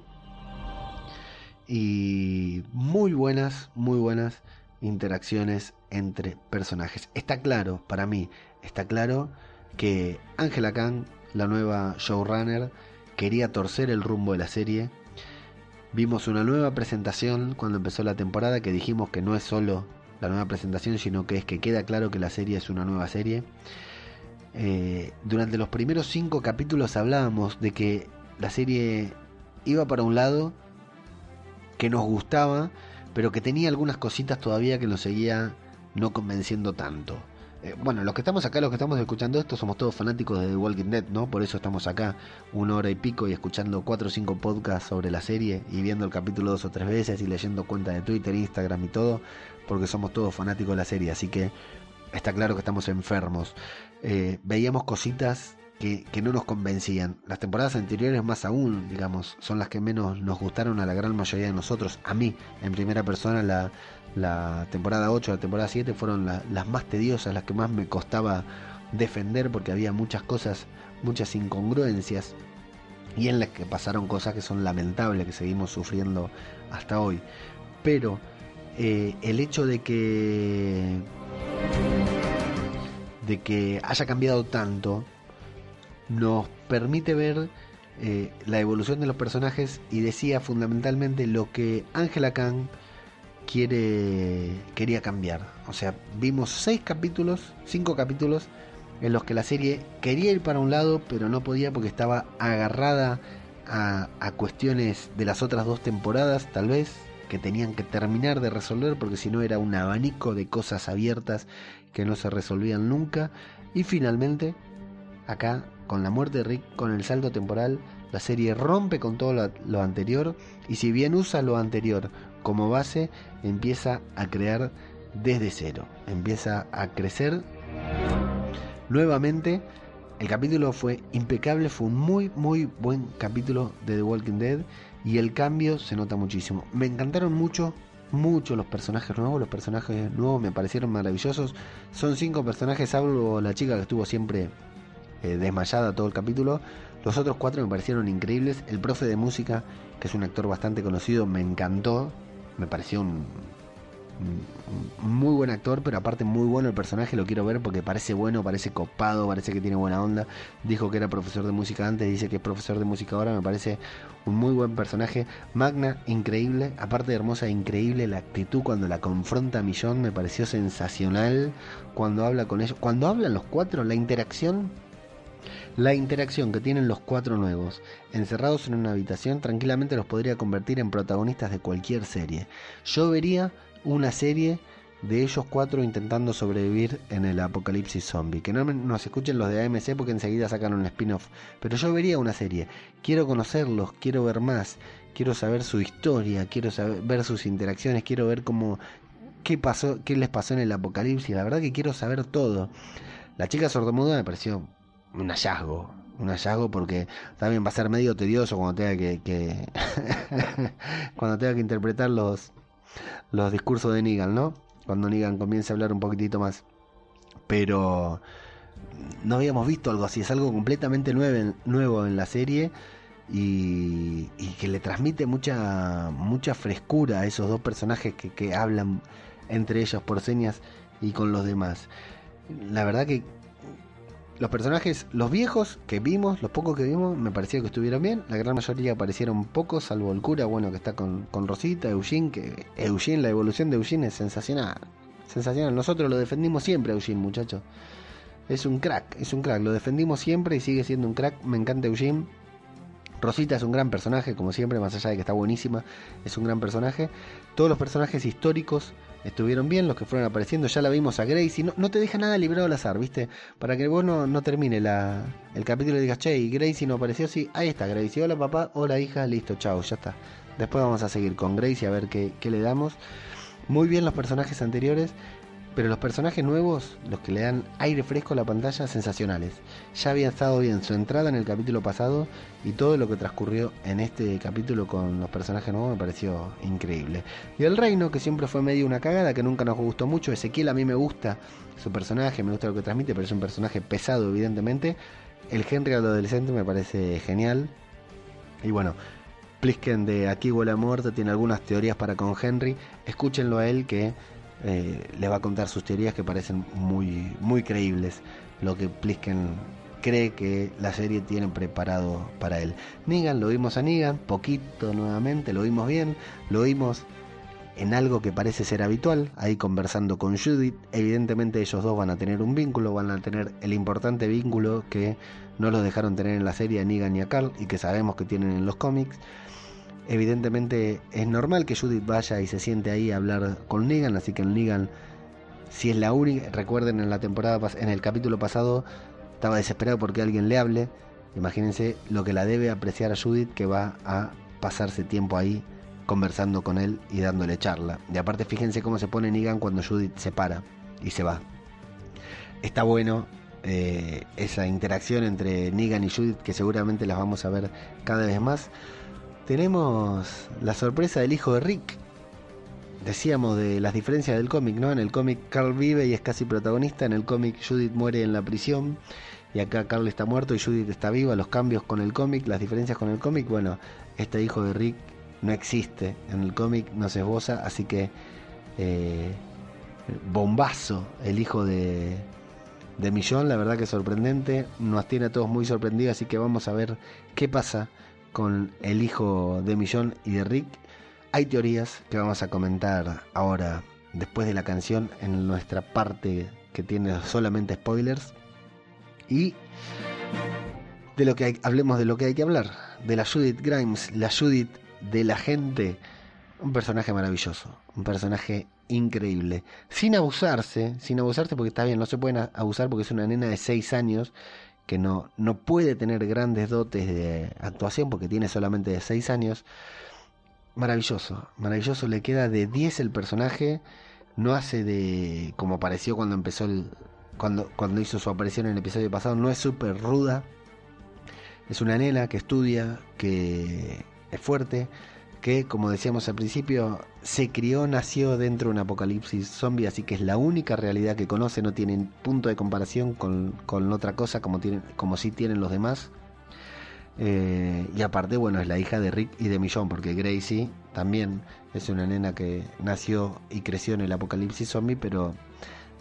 Y muy buenas, muy buenas interacciones entre personajes. Está claro, para mí, está claro que Angela Kang, la nueva showrunner, quería torcer el rumbo de la serie. Vimos una nueva presentación cuando empezó la temporada que dijimos que no es solo la nueva presentación, sino que es que queda claro que la serie es una nueva serie. Eh, durante los primeros cinco capítulos hablábamos de que la serie iba para un lado que nos gustaba, pero que tenía algunas cositas todavía que nos seguía no convenciendo tanto. Eh, bueno, los que estamos acá, los que estamos escuchando esto, somos todos fanáticos de The Walking Dead, ¿no? Por eso estamos acá una hora y pico y escuchando cuatro o cinco podcasts sobre la serie y viendo el capítulo dos o tres veces y leyendo cuentas de Twitter, Instagram y todo, porque somos todos fanáticos de la serie, así que está claro que estamos enfermos. Eh, veíamos cositas que, que, no nos convencían. Las temporadas anteriores más aún, digamos, son las que menos nos gustaron a la gran mayoría de nosotros. A mí, en primera persona, la, la temporada 8, la temporada 7 fueron la, las más tediosas, las que más me costaba defender porque había muchas cosas, muchas incongruencias y en las que pasaron cosas que son lamentables, que seguimos sufriendo hasta hoy. Pero eh, el hecho de que de que haya cambiado tanto nos permite ver eh, la evolución de los personajes y decía fundamentalmente lo que Angela Kang quiere quería cambiar. O sea, vimos seis capítulos, cinco capítulos en los que la serie quería ir para un lado, pero no podía porque estaba agarrada a, cuestiones de las otras dos temporadas, tal vez, que tenían que terminar de resolver porque si no era un abanico de cosas abiertas que no se resolvían nunca. Y finalmente, acá, con la muerte de Rick, con el salto temporal, la serie rompe con todo lo anterior y si bien usa lo anterior como base, empieza a crear desde cero, empieza a crecer nuevamente. El capítulo fue impecable, fue un muy muy buen capítulo de The Walking Dead y el cambio se nota muchísimo. Me encantaron mucho, mucho los personajes nuevos, los personajes nuevos me parecieron maravillosos. Son cinco personajes, salvo la chica que estuvo siempre eh, desmayada todo el capítulo. Los otros cuatro me parecieron increíbles. El profe de música, que es un actor bastante conocido, me encantó me pareció un, Muy buen actor, pero aparte muy bueno el personaje, lo quiero ver porque parece bueno, parece copado, parece que tiene buena onda. Dijo que era profesor de música antes, dice que es profesor de música ahora, me parece un muy buen personaje. Magna, increíble, aparte de hermosa, increíble la actitud cuando la confronta a Millón, me pareció sensacional cuando habla con ellos. Cuando hablan los cuatro, la interacción la interacción que tienen los cuatro nuevos, encerrados en una habitación, tranquilamente los podría convertir en protagonistas de cualquier serie. Yo vería una serie de ellos cuatro intentando sobrevivir en el apocalipsis zombie. Que no nos escuchen los de AMC porque enseguida sacan un spin-off. Pero yo vería una serie. Quiero conocerlos, quiero ver más, quiero saber su historia, quiero saber, ver sus interacciones, quiero ver cómo qué pasó, qué les pasó en el apocalipsis. La verdad que quiero saber todo. La chica sordomuda me pareció un hallazgo. Un hallazgo porque también va a ser medio tedioso cuando tenga que, que cuando tenga que interpretar los, los discursos de Negan, ¿no? Cuando Negan comience a hablar un poquitito más. Pero no habíamos visto algo así, es algo completamente nuevo, nuevo en la serie y, y que le transmite mucha mucha frescura a esos dos personajes que, que hablan entre ellos por señas y con los demás. La verdad que los personajes, los viejos que vimos, los pocos que vimos, me pareció que estuvieron bien. La gran mayoría aparecieron pocos, salvo el cura, bueno, que está con, con Rosita, Eugene, que Eugene, la evolución de Eugene es sensacional. Sensacional. Nosotros lo defendimos siempre, Eugene, muchachos. Es un crack, es un crack. Lo defendimos siempre y sigue siendo un crack. Me encanta Eugene. Rosita es un gran personaje, como siempre, más allá de que está buenísima, es un gran personaje. Todos los personajes históricos estuvieron bien, los que fueron apareciendo. Ya la vimos a Gracie. No, no te deja nada librado al azar, ¿viste? Para que vos no, no termine la, el capítulo y digas, che, y Gracie no apareció. Sí, ahí está Gracie. Hola papá, hola hija, listo, chao, ya está. Después vamos a seguir con Gracie a ver qué, qué le damos. Muy bien los personajes anteriores. Pero los personajes nuevos, los que le dan aire fresco a la pantalla, sensacionales. Ya había estado bien su entrada en el capítulo pasado y todo lo que transcurrió en este capítulo con los personajes nuevos me pareció increíble. Y el reino, que siempre fue medio una cagada, que nunca nos gustó mucho. Ezequiel a mí me gusta su personaje, me gusta lo que transmite, pero es un personaje pesado, evidentemente. El Henry adolescente me parece genial. Y bueno, Plisken de Aquí huele a muerte tiene algunas teorías para con Henry. Escúchenlo a él que eh, le va a contar sus teorías que parecen muy, muy creíbles. Lo que Plisken cree que la serie tiene preparado para él. Negan, lo vimos a Negan, poquito nuevamente, lo vimos bien, lo vimos en algo que parece ser habitual, ahí conversando con Judith. Evidentemente ellos dos van a tener un vínculo, van a tener el importante vínculo que no los dejaron tener en la serie a Negan y a Carl y que sabemos que tienen en los cómics. Evidentemente es normal que Judith vaya y se siente ahí a hablar con Negan, así que el Negan, si es la única, recuerden en la temporada, en el capítulo pasado, estaba desesperado porque alguien le hable. Imagínense lo que la debe apreciar a Judith que va a pasarse tiempo ahí conversando con él y dándole charla. Y aparte fíjense cómo se pone Negan cuando Judith se para y se va. Está bueno eh, esa interacción entre Negan y Judith que seguramente las vamos a ver cada vez más. Tenemos la sorpresa del hijo de Rick. Decíamos de las diferencias del cómic, ¿no? En el cómic Carl vive y es casi protagonista, en el cómic Judith muere en la prisión y acá Carl está muerto y Judith está viva, los cambios con el cómic, las diferencias con el cómic, bueno, este hijo de Rick no existe en el cómic, no se esboza, así que eh, bombazo el hijo de, de Millón, la verdad que sorprendente, nos tiene a todos muy sorprendidos, así que vamos a ver qué pasa con el hijo de Millón y de Rick. Hay teorías que vamos a comentar ahora, después de la canción, en nuestra parte que tiene solamente spoilers. Y de lo que hay- hablemos de lo que hay que hablar, de la Judith Grimes, la Judith de la gente, un personaje maravilloso, un personaje increíble, sin abusarse, sin abusarse porque está bien, no se pueden abusar porque es una nena de 6 años que no, no puede tener grandes dotes de actuación porque tiene solamente de 6 años. Maravilloso, maravilloso, le queda de 10 el personaje, no hace de como apareció cuando empezó el, cuando, cuando hizo su aparición en el episodio pasado, no es súper ruda, es una nena que estudia, que es fuerte, que como decíamos al principio, se crió, nació dentro de un apocalipsis zombie, así que es la única realidad que conoce, no tienen punto de comparación con, con otra cosa como, tienen, como sí tienen los demás. Eh, y aparte, bueno, es la hija de Rick y de Millón, porque Gracie también es una nena que nació y creció en el apocalipsis zombie, pero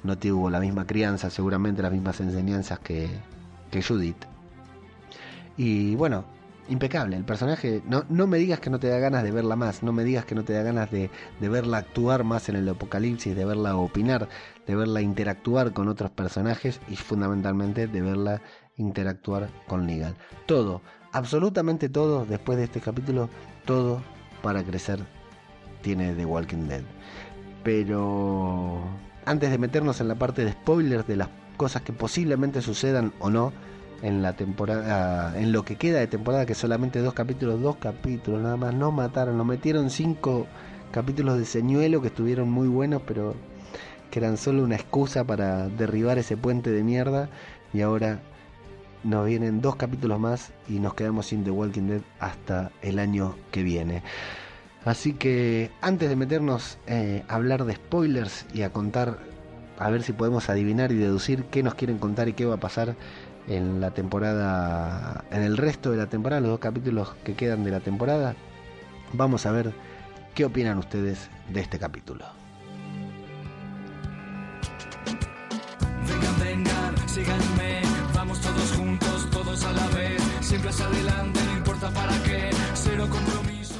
no tuvo la misma crianza, seguramente las mismas enseñanzas que, que Judith. Y bueno, impecable. El personaje, no, no me digas que no te da ganas de verla más, no me digas que no te da ganas de, de verla actuar más en el apocalipsis, de verla opinar, de verla interactuar con otros personajes y fundamentalmente de verla interactuar con Negan. Todo, absolutamente todo, después de este capítulo, todo para crecer tiene The Walking Dead. Pero antes de meternos en la parte de spoilers de las cosas que posiblemente sucedan o no, en la temporada, en lo que queda de temporada, que solamente dos capítulos, dos capítulos nada más, no mataron, nos metieron cinco capítulos de señuelo que estuvieron muy buenos, pero que eran solo una excusa para derribar ese puente de mierda y ahora nos vienen dos capítulos más y nos quedamos sin The Walking Dead hasta el año que viene. Así que antes de meternos eh, a hablar de spoilers y a contar, a ver si podemos adivinar y deducir qué nos quieren contar y qué va a pasar en la temporada, en el resto de la temporada, los dos capítulos que quedan de la temporada, vamos a ver qué opinan ustedes de este capítulo. Vengan, vengan, síganme, vamos todos juntos, todos a la vez, siempre hacia adelante, no importa para qué, cero compromiso.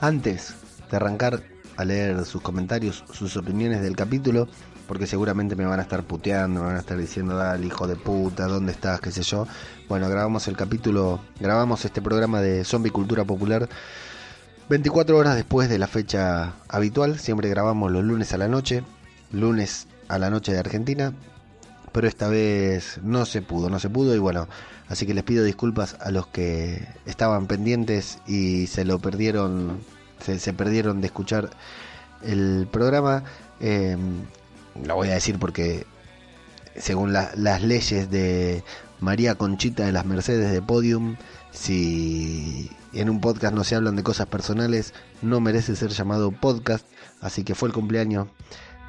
Antes de arrancar a leer sus comentarios, sus opiniones del capítulo, porque seguramente me van a estar puteando, me van a estar diciendo, dale, hijo de puta, ¿dónde estás? qué sé yo. Bueno, grabamos el capítulo, grabamos este programa de Zombie Cultura Popular 24 horas después de la fecha habitual, siempre grabamos los lunes a la noche, lunes a la noche de Argentina, pero esta vez no se pudo, no se pudo y bueno, así que les pido disculpas a los que estaban pendientes y se lo perdieron, se, perdieron de escuchar el programa. Eh, lo voy a decir porque según la- las leyes de María Conchita de las Mercedes de Podium, si en un podcast no se hablan de cosas personales, no merece ser llamado podcast. Así que fue el cumpleaños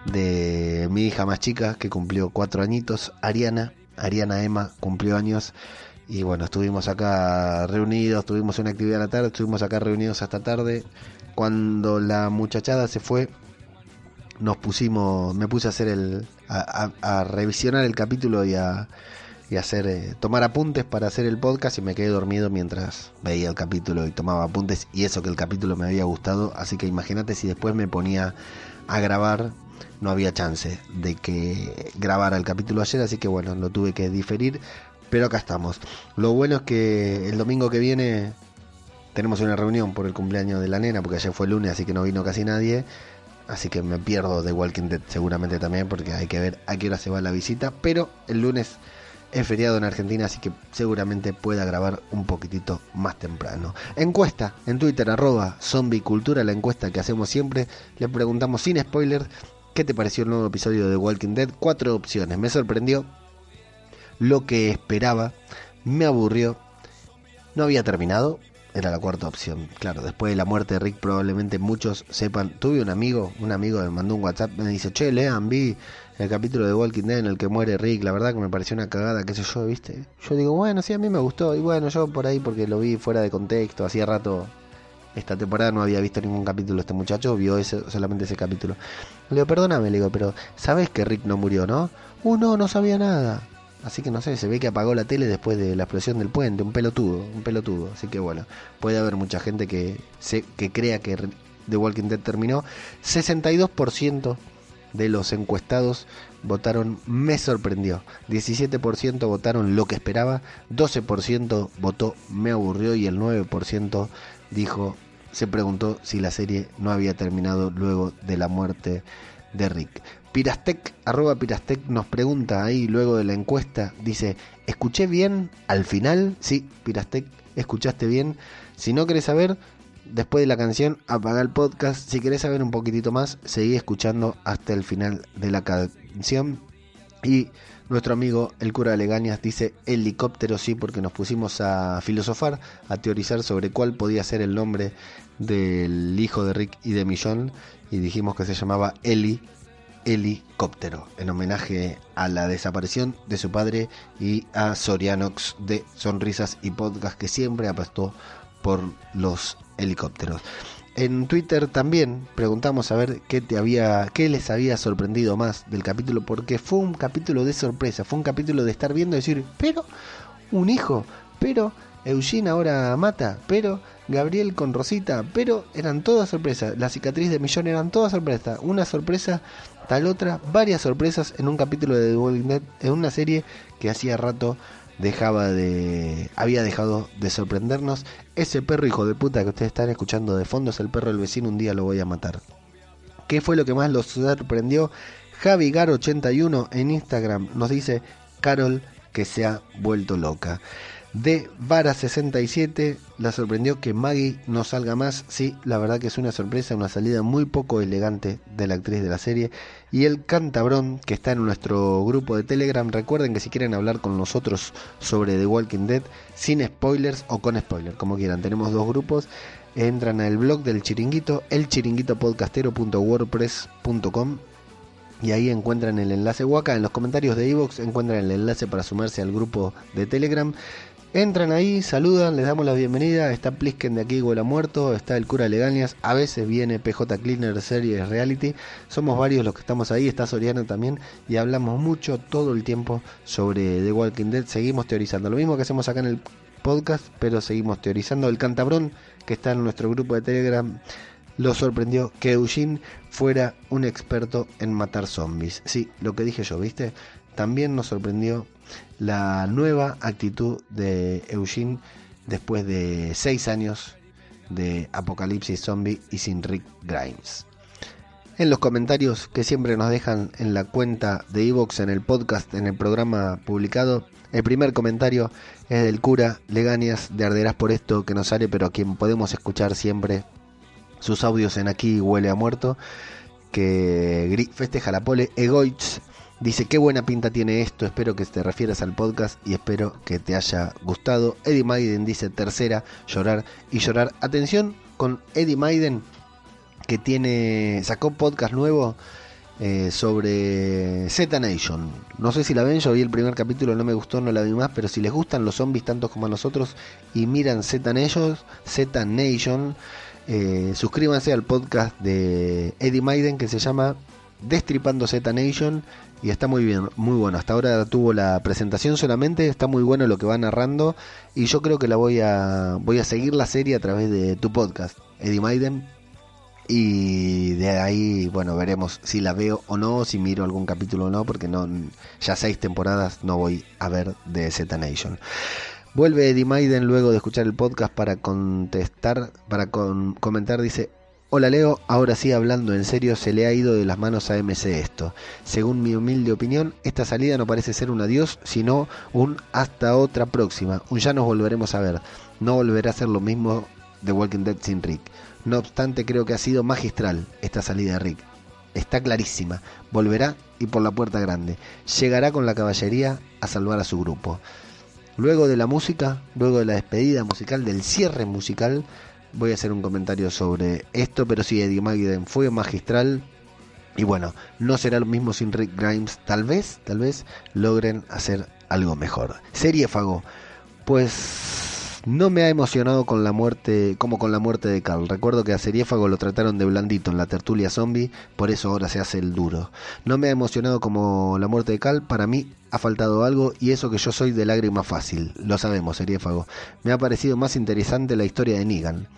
de mi hija más chica, que cumplió cuatro añitos, Ariana. Ariana Emma cumplió años. Y bueno, estuvimos acá reunidos, tuvimos una actividad a la tarde, estuvimos acá reunidos hasta tarde. Cuando la muchachada se fue, nos pusimos, me puse a hacer el, a, a- a revisionar el capítulo y a, y hacer, eh, tomar apuntes para hacer el podcast y me quedé dormido mientras veía el capítulo y tomaba apuntes y eso que el capítulo me había gustado, así que imagínate si después me ponía a grabar, no había chance de que grabara el capítulo ayer, así que bueno, lo tuve que diferir, pero acá estamos. Lo bueno es que el domingo que viene tenemos una reunión por el cumpleaños de la nena, porque ayer fue lunes, así que no vino casi nadie. Así que me pierdo de Walking Dead seguramente también, porque hay que ver a qué hora se va la visita. Pero el lunes es feriado en Argentina, así que seguramente pueda grabar un poquitito más temprano. Encuesta en Twitter, arroba zombicultura, la encuesta que hacemos siempre. Le preguntamos sin spoilers, ¿qué te pareció el nuevo episodio de Walking Dead? Cuatro opciones. Me sorprendió lo que esperaba, me aburrió, no había terminado, era la cuarta opción. Claro, después de la muerte de Rick probablemente muchos sepan. Tuve un amigo, un amigo me mandó un WhatsApp, me dice, che, lean, vi el capítulo de Walking Dead en el que muere Rick, la verdad que me pareció una cagada, qué sé yo, viste. Yo digo, bueno, sí, a mí me gustó, y bueno, yo por ahí porque lo vi fuera de contexto, hacía rato, esta temporada no había visto ningún capítulo este muchacho, vio ese, solamente ese capítulo. Le digo, perdóname, le digo, pero ¿sabes que Rick no murió, no? Uh, no, no sabía nada. Así que no sé, se ve que apagó la tele después de la explosión del puente, un pelotudo, un pelotudo. Así que bueno, puede haber mucha gente que, se, que crea que The Walking Dead terminó. 62% de los encuestados votaron me sorprendió. 17% votaron lo que esperaba. 12% votó me aburrió y el 9% dijo, se preguntó si la serie no había terminado luego de la muerte de Rick. Pirastec, arroba Pirastec nos pregunta ahí luego de la encuesta, dice, ¿escuché bien al final? Sí, Pirastec, escuchaste bien. Si no querés saber, después de la canción, apaga el podcast. Si querés saber un poquitito más, seguí escuchando hasta el final de la canción. Y nuestro amigo el cura de Legañas dice helicóptero sí porque nos pusimos a filosofar, a teorizar sobre cuál podía ser el nombre del hijo de Rick y de Millón y dijimos que se llamaba Eli helicóptero, en homenaje a la desaparición de su padre y a Sorianox de Sonrisas y Podcast que siempre apostó por los helicópteros. En Twitter también preguntamos a ver qué te había, qué les había sorprendido más del capítulo, porque fue un capítulo de sorpresa, fue un capítulo de estar viendo y decir, pero un hijo, pero Eugene ahora mata, pero Gabriel con Rosita, pero eran todas sorpresas. La cicatriz de Millón eran todas sorpresas. Una sorpresa, tal otra, varias sorpresas en un capítulo de The Walking Dead, en una serie que hacía rato dejaba de había dejado de sorprendernos ese perro hijo de puta que ustedes están escuchando de fondo es el perro del vecino un día lo voy a matar ¿qué fue lo que más los sorprendió? Javigar81 en Instagram nos dice Carol que se ha vuelto loca de Vara67 la sorprendió que Maggie no salga más. Sí, la verdad que es una sorpresa, una salida muy poco elegante de la actriz de la serie. Y el cantabrón que está en nuestro grupo de Telegram. Recuerden que si quieren hablar con nosotros sobre The Walking Dead, sin spoilers o con spoilers, como quieran. Tenemos dos grupos. Entran al blog del chiringuito, elchiringuitopodcastero.wordpress.com y ahí encuentran el enlace Waka. En los comentarios de Evox encuentran el enlace para sumarse al grupo de Telegram. Entran ahí, saludan, les damos la bienvenida. Está Plisken de aquí, Huela Muerto. Está el cura Legañas. A veces viene PJ Cleaner Series Reality. Somos varios los que estamos ahí. Está Soriano también. Y hablamos mucho todo el tiempo sobre The Walking Dead. Seguimos teorizando. Lo mismo que hacemos acá en el podcast, pero seguimos teorizando. El cantabrón que está en nuestro grupo de Telegram lo sorprendió que Eugene fuera un experto en matar zombies. Sí, lo que dije yo, ¿viste? También nos sorprendió la nueva actitud de Eugene después de seis años de Apocalipsis Zombie y sin Rick Grimes. En los comentarios que siempre nos dejan en la cuenta de Evox, en el podcast, en el programa publicado, el primer comentario es del cura Leganias de Arderás por esto que nos sale, pero a quien podemos escuchar siempre sus audios en aquí huele a muerto, que festeja la pole, Egoitz Dice, qué buena pinta tiene esto, espero que te refieras al podcast y espero que te haya gustado. Eddie Maiden dice tercera, llorar y llorar. Atención con Eddie Maiden, que tiene sacó podcast nuevo eh, sobre Z Nation. No sé si la ven, yo vi el primer capítulo, no me gustó, no la vi más, pero si les gustan los zombies tanto como a nosotros y miran Z Nation, Z Nation, eh, suscríbanse al podcast de Eddie Maiden que se llama Destripando Z Nation y está muy bien, muy bueno. Hasta ahora tuvo la presentación solamente, está muy bueno lo que va narrando y yo creo que la voy a voy a seguir la serie a través de tu podcast, Eddie Maiden. Y de ahí, bueno, veremos si la veo o no, si miro algún capítulo o no, porque no ya seis temporadas no voy a ver de Z Nation. Vuelve Eddie Maiden luego de escuchar el podcast para contestar, para comentar, dice, Hola Leo, ahora sí hablando en serio, se le ha ido de las manos a MC esto. Según mi humilde opinión, esta salida no parece ser un adiós, sino un hasta otra próxima, un ya nos volveremos a ver. No volverá a ser lo mismo de Walking Dead sin Rick. No obstante, creo que ha sido magistral esta salida de Rick. Está clarísima, volverá y por la puerta grande. Llegará con la caballería a salvar a su grupo. Luego de la música, luego de la despedida musical, del cierre musical, voy a hacer un comentario sobre esto, pero sí, Eddie Maiden fue magistral. Y bueno, no será lo mismo sin Rick Grimes. Tal vez, tal vez logren hacer algo mejor. Serie Fago. Pues no me ha emocionado con la muerte, como con la muerte de Carl. Recuerdo que a Seriéfago lo trataron de blandito en la tertulia zombie, por eso ahora se hace el duro. No me ha emocionado como la muerte de Carl. Para mí ha faltado algo y eso que yo soy de lágrima fácil, lo sabemos, Seriéfago. Me ha parecido más interesante la historia de Negan.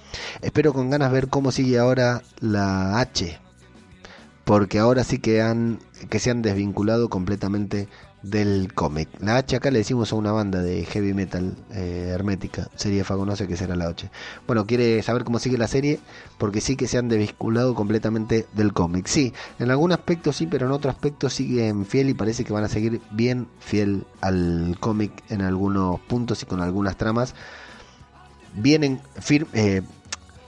Espero con ganas ver cómo sigue ahora la H, porque ahora sí que han que se han desvinculado completamente del cómic. La H acá le decimos a una banda de heavy metal eh, hermética, serie Fago, no sé qué será la H. Bueno, quiere saber cómo sigue la serie, porque sí que se han desvinculado completamente del cómic. Sí, en algún aspecto sí, pero en otro aspecto siguen fiel y parece que van a seguir bien fiel al cómic en algunos puntos y con algunas tramas. Vienen eh,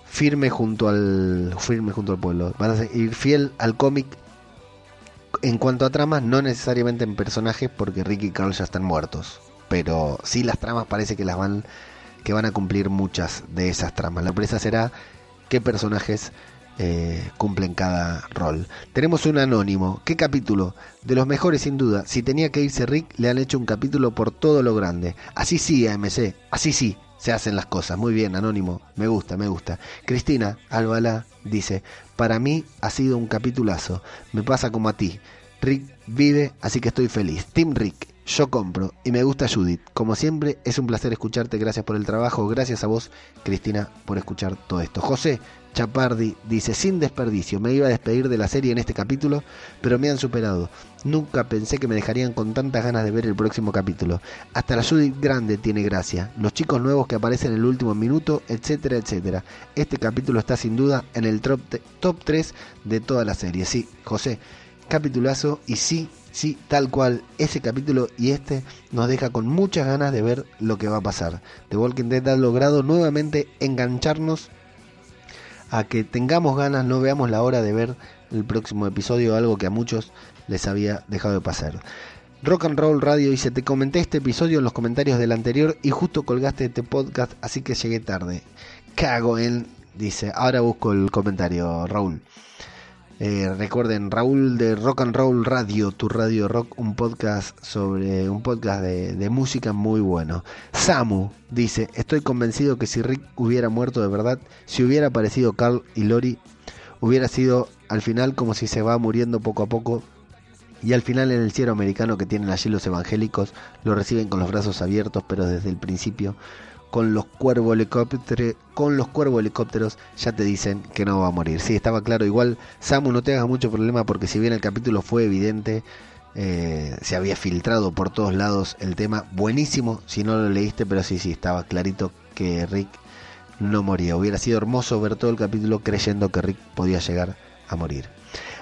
firme junto al firme junto al pueblo. Van a seguir fiel al cómic en cuanto a tramas, no necesariamente en personajes, porque Ricky y Carl ya están muertos. Pero sí las tramas parece que las van, que van a cumplir muchas de esas tramas. La presa será qué personajes eh, cumplen cada rol. Tenemos un anónimo. ¿Qué capítulo? De los mejores sin duda. Si tenía que irse Rick, le han hecho un capítulo por todo lo grande. Así sí, AMC. Así sí. Se hacen las cosas. Muy bien, anónimo. Me gusta, me gusta. Cristina Albalá dice, para mí ha sido un capitulazo. Me pasa como a ti. Rick vive, así que estoy feliz. Team Rick, yo compro y me gusta Judith. Como siempre, es un placer escucharte. Gracias por el trabajo. Gracias a vos, Cristina, por escuchar todo esto. José Chapardi dice, sin desperdicio, me iba a despedir de la serie en este capítulo, pero me han superado. Nunca pensé que me dejarían con tantas ganas de ver el próximo capítulo. Hasta la Judith grande tiene gracia. Los chicos nuevos que aparecen en el último minuto, etcétera, etcétera. Este capítulo está sin duda en el top, top 3 de toda la serie. Sí, José, capitulazo y sí, sí, tal cual, ese capítulo y este nos deja con muchas ganas de ver lo que va a pasar. The Walking Dead ha logrado nuevamente engancharnos a que tengamos ganas, no veamos la hora de ver el próximo episodio, algo que a muchos les había dejado de pasar. Rock and Roll Radio dice, te comenté este episodio en los comentarios del anterior y justo colgaste este podcast, así que llegué tarde. Cago en, dice, ahora busco el comentario, Raúl. Eh, recuerden, Raúl de Rock and Roll Radio, tu radio rock, un podcast sobre un podcast de, de, música muy bueno. Samu dice, estoy convencido que si Rick hubiera muerto de verdad, si hubiera aparecido Carl y Lori, hubiera sido al final como si se va muriendo poco a poco. Y al final en el cielo americano que tienen allí los evangélicos, lo reciben con los brazos abiertos, pero desde el principio con los cuervos helicópteros, con los ya te dicen que no va a morir. Sí, estaba claro. Igual, Samu, no te hagas mucho problema porque si bien el capítulo fue evidente, eh, se había filtrado por todos lados el tema. Buenísimo si no lo leíste, pero sí, sí, estaba clarito que Rick no moría. Hubiera sido hermoso ver todo el capítulo creyendo que Rick podía llegar a morir.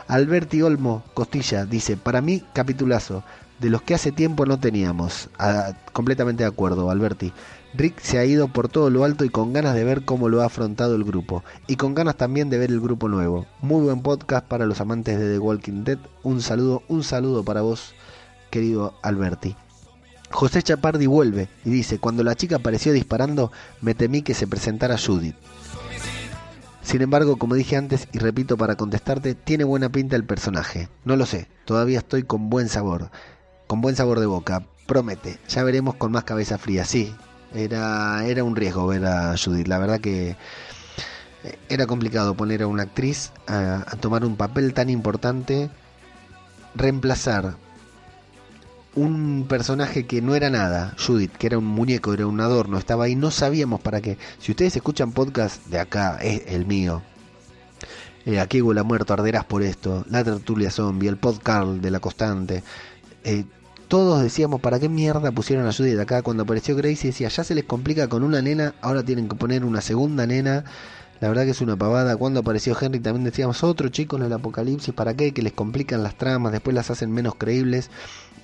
Alberti Olmo Costilla dice, para mí capitulazo, de los que hace tiempo no teníamos. Ah, completamente de acuerdo, Alberti. Rick se ha ido por todo lo alto y con ganas de ver cómo lo ha afrontado el grupo. Y con ganas también de ver el grupo nuevo. Muy buen podcast para los amantes de The Walking Dead. Un saludo, un saludo para vos, querido Alberti. José Chapardi vuelve y dice, cuando la chica apareció disparando, me temí que se presentara Judith. Sin embargo, como dije antes y repito para contestarte, tiene buena pinta el personaje. No lo sé, todavía estoy con buen sabor. Con buen sabor de boca, promete. Ya veremos con más cabeza fría. Sí, era, era un riesgo ver a Judith. La verdad que era complicado poner a una actriz a, a tomar un papel tan importante, reemplazar un personaje que no era nada, Judith, que era un muñeco, era un adorno, estaba ahí, no sabíamos para qué. Si ustedes escuchan podcast de acá, es el mío. Eh, aquí huele muerto, arderás por esto. La tertulia zombie, el podcast de la constante. Eh, todos decíamos, ¿para qué mierda pusieron a Judith acá? Cuando apareció Gracie decía, ya se les complica con una nena, ahora tienen que poner una segunda nena. La verdad que es una pavada. Cuando apareció Henry también decíamos, otro chico en el apocalipsis, ¿para qué? Que les complican las tramas, después las hacen menos creíbles.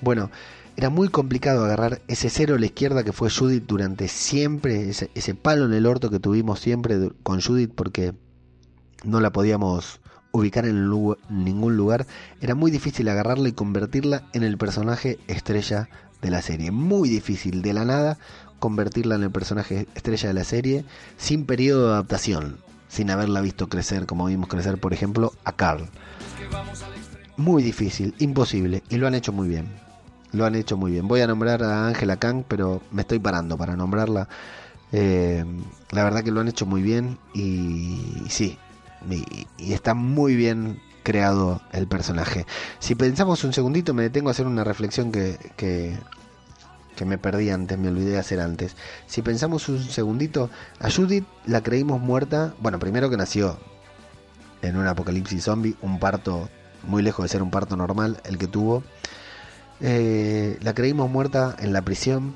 Bueno, era muy complicado agarrar ese cero a la izquierda que fue Judith durante siempre, ese, ese palo en el orto que tuvimos siempre con Judith porque no la podíamos ubicar en ningún lugar. Era muy difícil agarrarla y convertirla en el personaje estrella de la serie. Muy difícil, de la nada, convertirla en el personaje estrella de la serie sin periodo de adaptación, sin haberla visto crecer como vimos crecer, por ejemplo, a Carl. Muy difícil, imposible, y lo han hecho muy bien. Lo han hecho muy bien. Voy a nombrar a Angela Kang, pero me estoy parando para nombrarla. Eh, la verdad que lo han hecho muy bien y, sí, y, y, está muy bien creado el personaje. Si pensamos un segundito, me detengo a hacer una reflexión que, que, que me perdí antes, me olvidé de hacer antes. Si pensamos un segundito, a Judith la creímos muerta, bueno, primero que nació en un apocalipsis zombie, un parto muy lejos de ser un parto normal, el que tuvo. Eh, la creímos muerta en la prisión,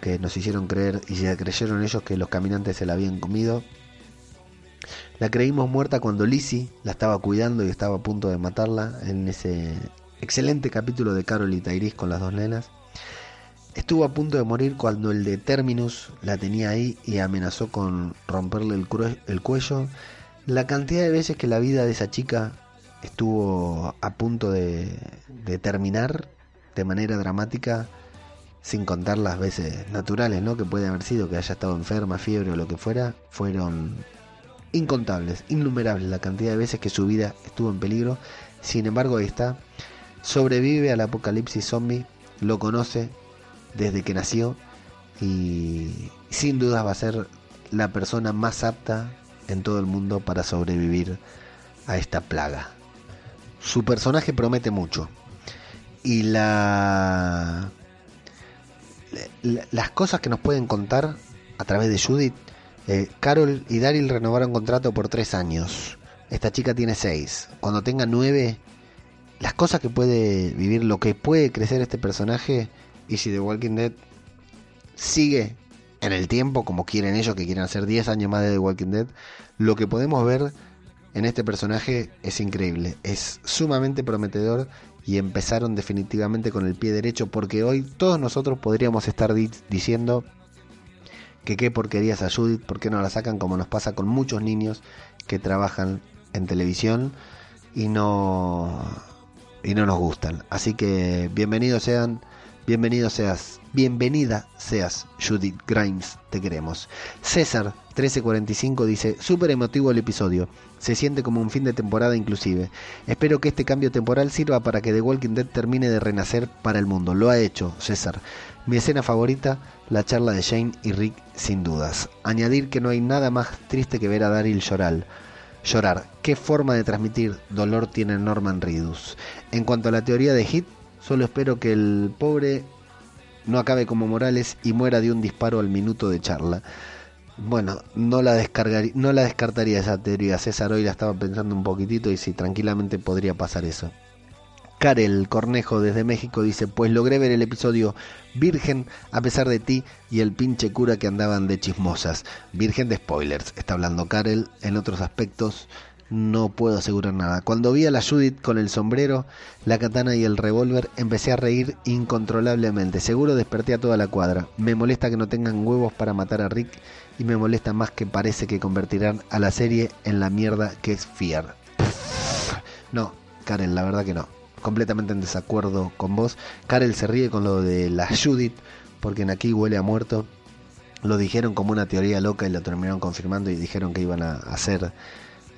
que, nos hicieron creer y se creyeron ellos que los caminantes se la habían comido. La creímos muerta cuando Lizzie la estaba cuidando y estaba a punto de matarla en ese excelente capítulo de Carol y Tyrese con las dos nenas. Estuvo a punto de morir cuando el de Terminus la tenía ahí y amenazó con romperle el cuello. La cantidad de veces que la vida de esa chica estuvo a punto de, terminar de manera dramática, sin contar las veces naturales, ¿no? Que puede haber sido que haya estado enferma, fiebre o lo que fuera, fueron incontables, innumerables la cantidad de veces que su vida estuvo en peligro. Sin embargo, ahí está. Sobrevive al apocalipsis zombie, lo conoce desde que nació y sin duda va a ser la persona más apta en todo el mundo para sobrevivir a esta plaga. Su personaje promete mucho y la, la- las cosas que nos pueden contar a través de Judith, eh, Carol y Daryl renovaron contrato por tres años. Esta chica tiene seis. Cuando tenga nueve, las cosas que puede vivir, lo que puede crecer este personaje, y si The Walking Dead sigue en el tiempo, como quieren ellos, que quieren hacer 10 años más de The Walking Dead, lo que podemos ver en este personaje es increíble, es sumamente prometedor y empezaron definitivamente con el pie derecho porque hoy todos nosotros podríamos estar di- diciendo que qué porquerías a Judith, por qué no la sacan como nos pasa con muchos niños que trabajan en televisión y no y no nos gustan. Así que bienvenidos sean, bienvenido seas, bienvenida seas Judith Grimes, te queremos. César 1345 dice, súper emotivo el episodio, se siente como un fin de temporada inclusive. Espero que este cambio temporal sirva para que The Walking Dead termine de renacer para el mundo. Lo ha hecho, César. Mi escena favorita, la charla de Shane y Rick, sin dudas. Añadir que no hay nada más triste que ver a Daryl llorar. Llorar. ¿Qué forma de transmitir dolor tiene Norman Reedus? En cuanto a la teoría de Hit, solo espero que el pobre no acabe como Morales y muera de un disparo al minuto de charla. Bueno, no la, descargaría, no la descartaría esa teoría. César hoy la estaba pensando un poquitito y sí, tranquilamente podría pasar eso. Karel Cornejo desde México dice, pues logré ver el episodio Virgen a pesar de ti y el pinche cura que andaban de chismosas. Virgen de spoilers, está hablando Karel. En otros aspectos no puedo asegurar nada. Cuando vi a la Judith con el sombrero, la katana y el revólver, empecé a reír incontrolablemente. Seguro desperté a toda la cuadra. Me molesta que no tengan huevos para matar a Rick y me molesta más que parece que convertirán a la serie en la mierda que es Fear. No, Karen, la verdad que no. Completamente en desacuerdo con vos. Karel se ríe con lo de la Judith, porque en aquí huele a muerto. Lo dijeron como una teoría loca y lo terminaron confirmando y dijeron que iban a hacer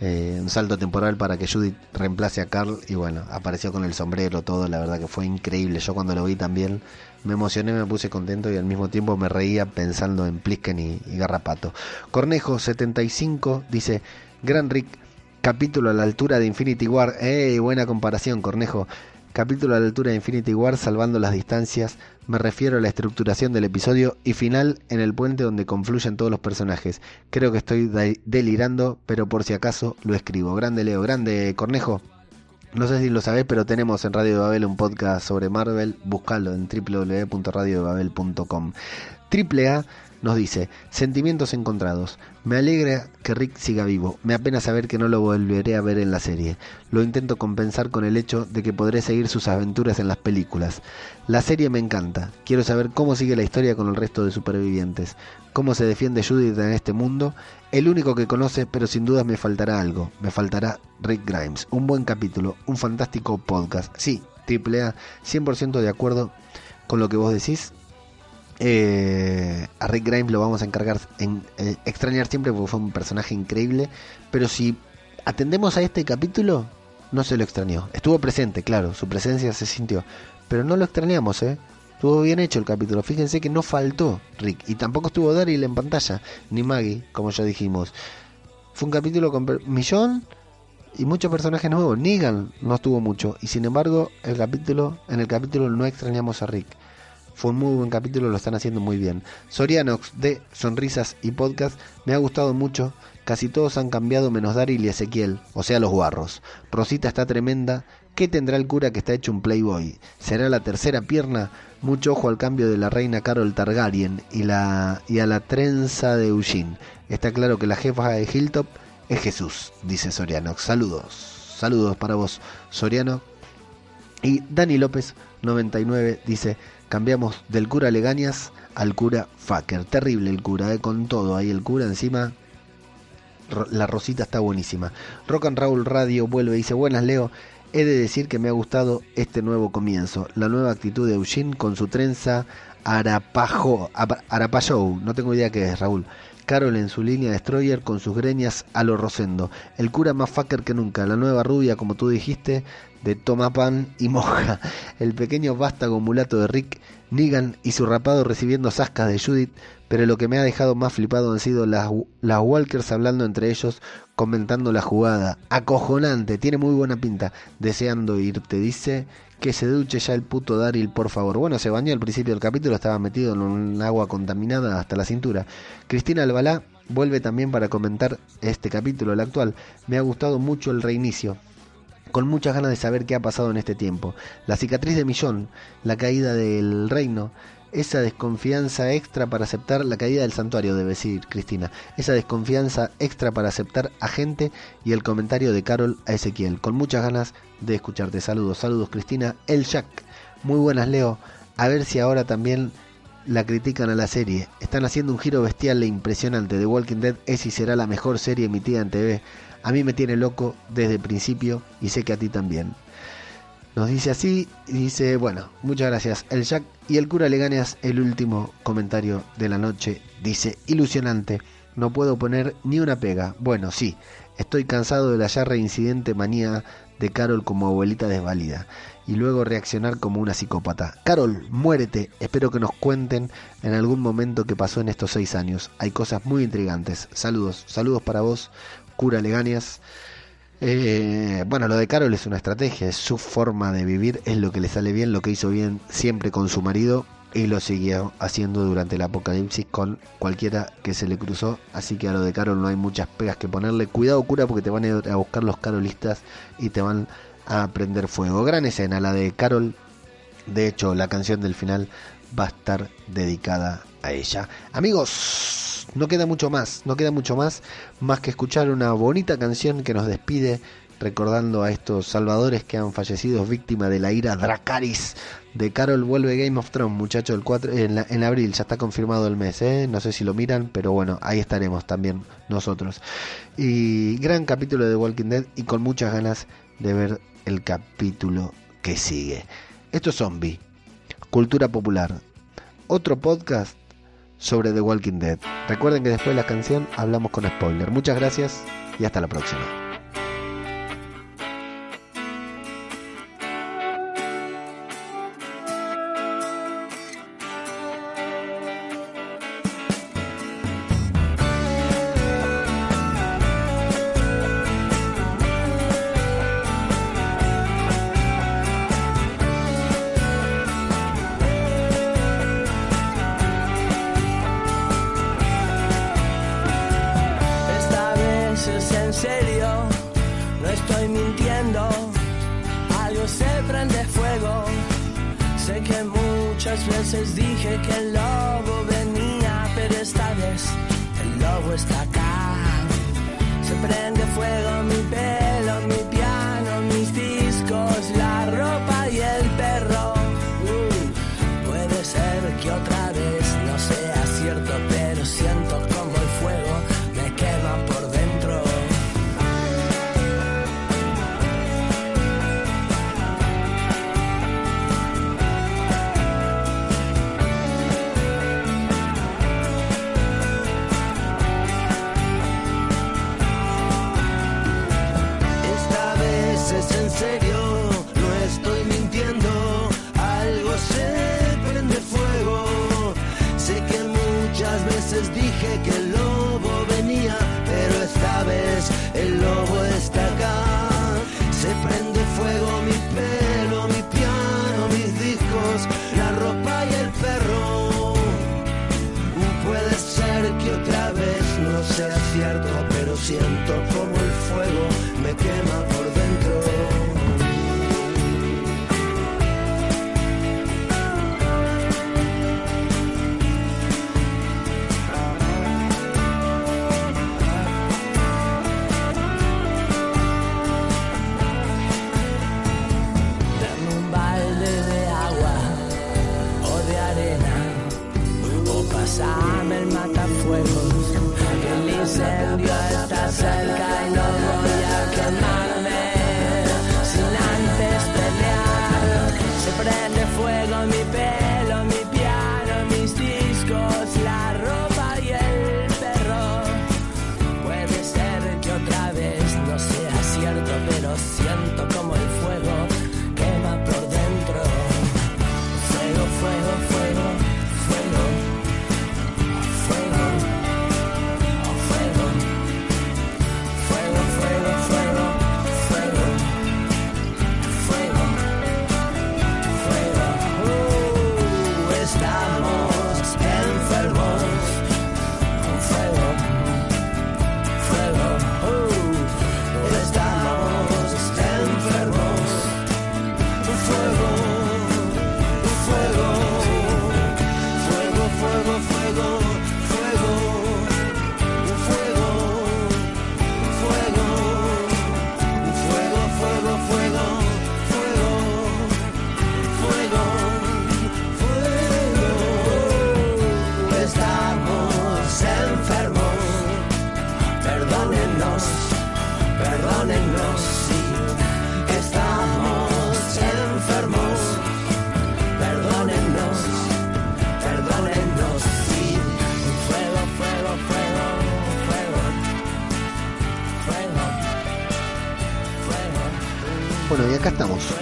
eh, un salto temporal para que Judith reemplace a Carl. Y bueno, apareció con el sombrero, todo. La verdad que fue increíble. Yo cuando lo vi también me emocioné, me puse contento y al mismo tiempo me reía pensando en Plisken y, y Garrapato. Cornejo75 dice: Gran Rick, capítulo a la altura de Infinity War. ¡Ey! Buena comparación, Cornejo. Capítulo a la altura de Infinity War, salvando las distancias. Me refiero a la estructuración del episodio y final en el puente donde confluyen todos los personajes. Creo que estoy de- delirando, pero por si acaso lo escribo. Grande Leo, grande Cornejo. No sé si lo sabés, pero tenemos en Radio de Babel un podcast sobre Marvel. Buscalo en www.radiodebabel.com. Triple A nos dice, sentimientos encontrados. Me alegra que Rick siga vivo. Me apena saber que no lo volveré a ver en la serie. Lo intento compensar con el hecho de que podré seguir sus aventuras en las películas. La serie me encanta. Quiero saber cómo sigue la historia con el resto de supervivientes. Cómo se defiende Judith en este mundo. El único que conoce, pero sin dudas me faltará algo. Me faltará Rick Grimes. Un buen capítulo, un fantástico podcast. Sí, triple A, 100% de acuerdo con lo que vos decís. Eh, a Rick Grimes lo vamos a encargar en eh, extrañar siempre porque fue un personaje increíble. Pero si atendemos a este capítulo, no se lo extrañó. Estuvo presente, claro, su presencia se sintió. Pero no lo extrañamos, ¿eh? Estuvo bien hecho el capítulo. Fíjense que no faltó Rick. Y tampoco estuvo Daryl en pantalla. Ni Maggie, como ya dijimos. Fue un capítulo con millón y muchos personajes nuevos. Negan no estuvo mucho. Y sin embargo, el capítulo, en el capítulo no extrañamos a Rick. Fue un muy buen capítulo, lo están haciendo muy bien. Sorianox de Sonrisas y Podcast me ha gustado mucho. Casi todos han cambiado menos Daryl y Ezequiel, o sea, los guarros. Rosita está tremenda. ¿Qué tendrá el cura que está hecho un playboy? ¿Será la tercera pierna? Mucho ojo al cambio de la reina Carol Targaryen y, la, y a la trenza de Eugene. Está claro que la jefa de Hilltop es Jesús, dice Soriano. Saludos, saludos para vos, Soriano. Y Dani López, 99, dice, cambiamos del cura Legañas al cura Facker. Terrible el cura, eh, con todo ahí el cura encima. La rosita está buenísima. Rock and Radio vuelve y dice, buenas Leo, he de decir que me ha gustado este nuevo comienzo. La nueva actitud de Eugene con su trenza Arapajo, no tengo idea qué es Raúl. Carol en su línea destroyer con sus greñas a lo Rosendo. El cura más fucker que nunca. La nueva rubia, como tú dijiste, de toma pan y moja. El pequeño vástago mulato de Rick Negan y su rapado recibiendo sascas de Judith. Pero lo que me ha dejado más flipado han sido las, las Walkers hablando entre ellos, comentando la jugada. Acojonante, tiene muy buena pinta. Deseando irte, dice que se duche ya el puto Daryl, por favor. Bueno, se bañó al principio del capítulo, estaba metido en un agua contaminada hasta la cintura. Cristina Albalá vuelve también para comentar este capítulo, el actual. Me ha gustado mucho el reinicio. Con muchas ganas de saber qué ha pasado en este tiempo. La cicatriz de Millón, la caída del reino, esa desconfianza extra para aceptar la caída del santuario, debe decir Cristina. Esa desconfianza extra para aceptar a gente y el comentario de Carol a Ezequiel. Con muchas ganas de escucharte. Saludos, saludos Cristina. El Jack. Muy buenas Leo. A ver si ahora también la critican a la serie. Están haciendo un giro bestial e impresionante. The Walking Dead es y será la mejor serie emitida en TV. A mí me tiene loco desde el principio y sé que a ti también. Nos dice así y dice, bueno, muchas gracias. El Jack y el cura Leganeas, el último comentario de la noche, dice, ilusionante, no puedo poner ni una pega. Bueno, sí, estoy cansado de la ya reincidente manía de Carol como abuelita desvalida y luego reaccionar como una psicópata. Carol, muérete. Espero que nos cuenten en algún momento qué pasó en estos seis años. Hay cosas muy intrigantes. Saludos, saludos para vos, cura Leganias. Eh, bueno, lo de Carol es una estrategia, es su forma de vivir, es lo que le sale bien, lo que hizo bien siempre con su marido y lo siguió haciendo durante el apocalipsis con cualquiera que se le cruzó. Así que a lo de Carol no hay muchas pegas que ponerle. Cuidado, cura, porque te van a ir a buscar los carolistas y te van a prender fuego. Gran escena, la de Carol. De hecho, la canción del final va a estar dedicada a ella. Amigos, no queda mucho más, no queda mucho más, más que escuchar una bonita canción que nos despide recordando a estos salvadores que han fallecido víctima de la ira Dracaris de Carol vuelve Game of Thrones, muchachos, el 4, en, abril, ya está confirmado el mes, ¿eh? no sé si lo miran, pero bueno, ahí estaremos también nosotros. Y gran capítulo de Walking Dead y con muchas ganas de ver el capítulo que sigue. Esto es Zombie, Cultura Popular, otro podcast sobre The Walking Dead. Recuerden que después de la canción hablamos con spoiler. Muchas gracias y hasta la próxima.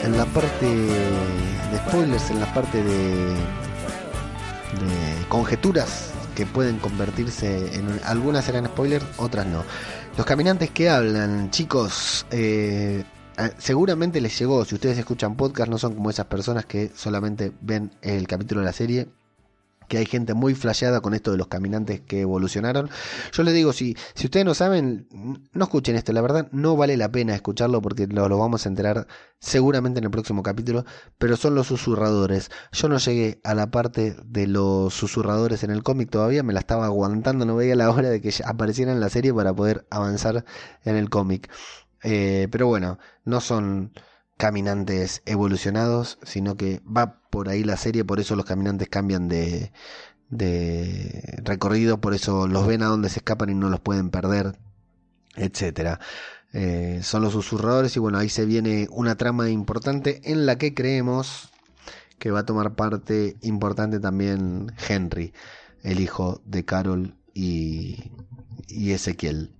En la parte de spoilers, en la parte de, conjeturas que pueden convertirse en... Algunas serán spoilers, otras no. Los caminantes que hablan, chicos, eh, seguramente les llegó, si ustedes escuchan podcast, no son como esas personas que solamente ven el capítulo de la serie que hay gente muy flasheada con esto de los caminantes que evolucionaron. Yo les digo, si, si ustedes no saben, no escuchen esto, la verdad no vale la pena escucharlo porque lo, lo vamos a enterar seguramente en el próximo capítulo, pero son los susurradores. Yo no llegué a la parte de los susurradores en el cómic todavía, me la estaba aguantando, no veía la hora de que aparecieran en la serie para poder avanzar en el cómic. Eh, pero bueno, no son caminantes evolucionados, sino que va por ahí la serie, por eso los caminantes cambian de, de recorrido, por eso los ven a donde se escapan y no los pueden perder, etcétera. Eh, son los susurradores y bueno, ahí se viene una trama importante en la que creemos que va a tomar parte importante también Henry, el hijo de Carol y, y Ezequiel.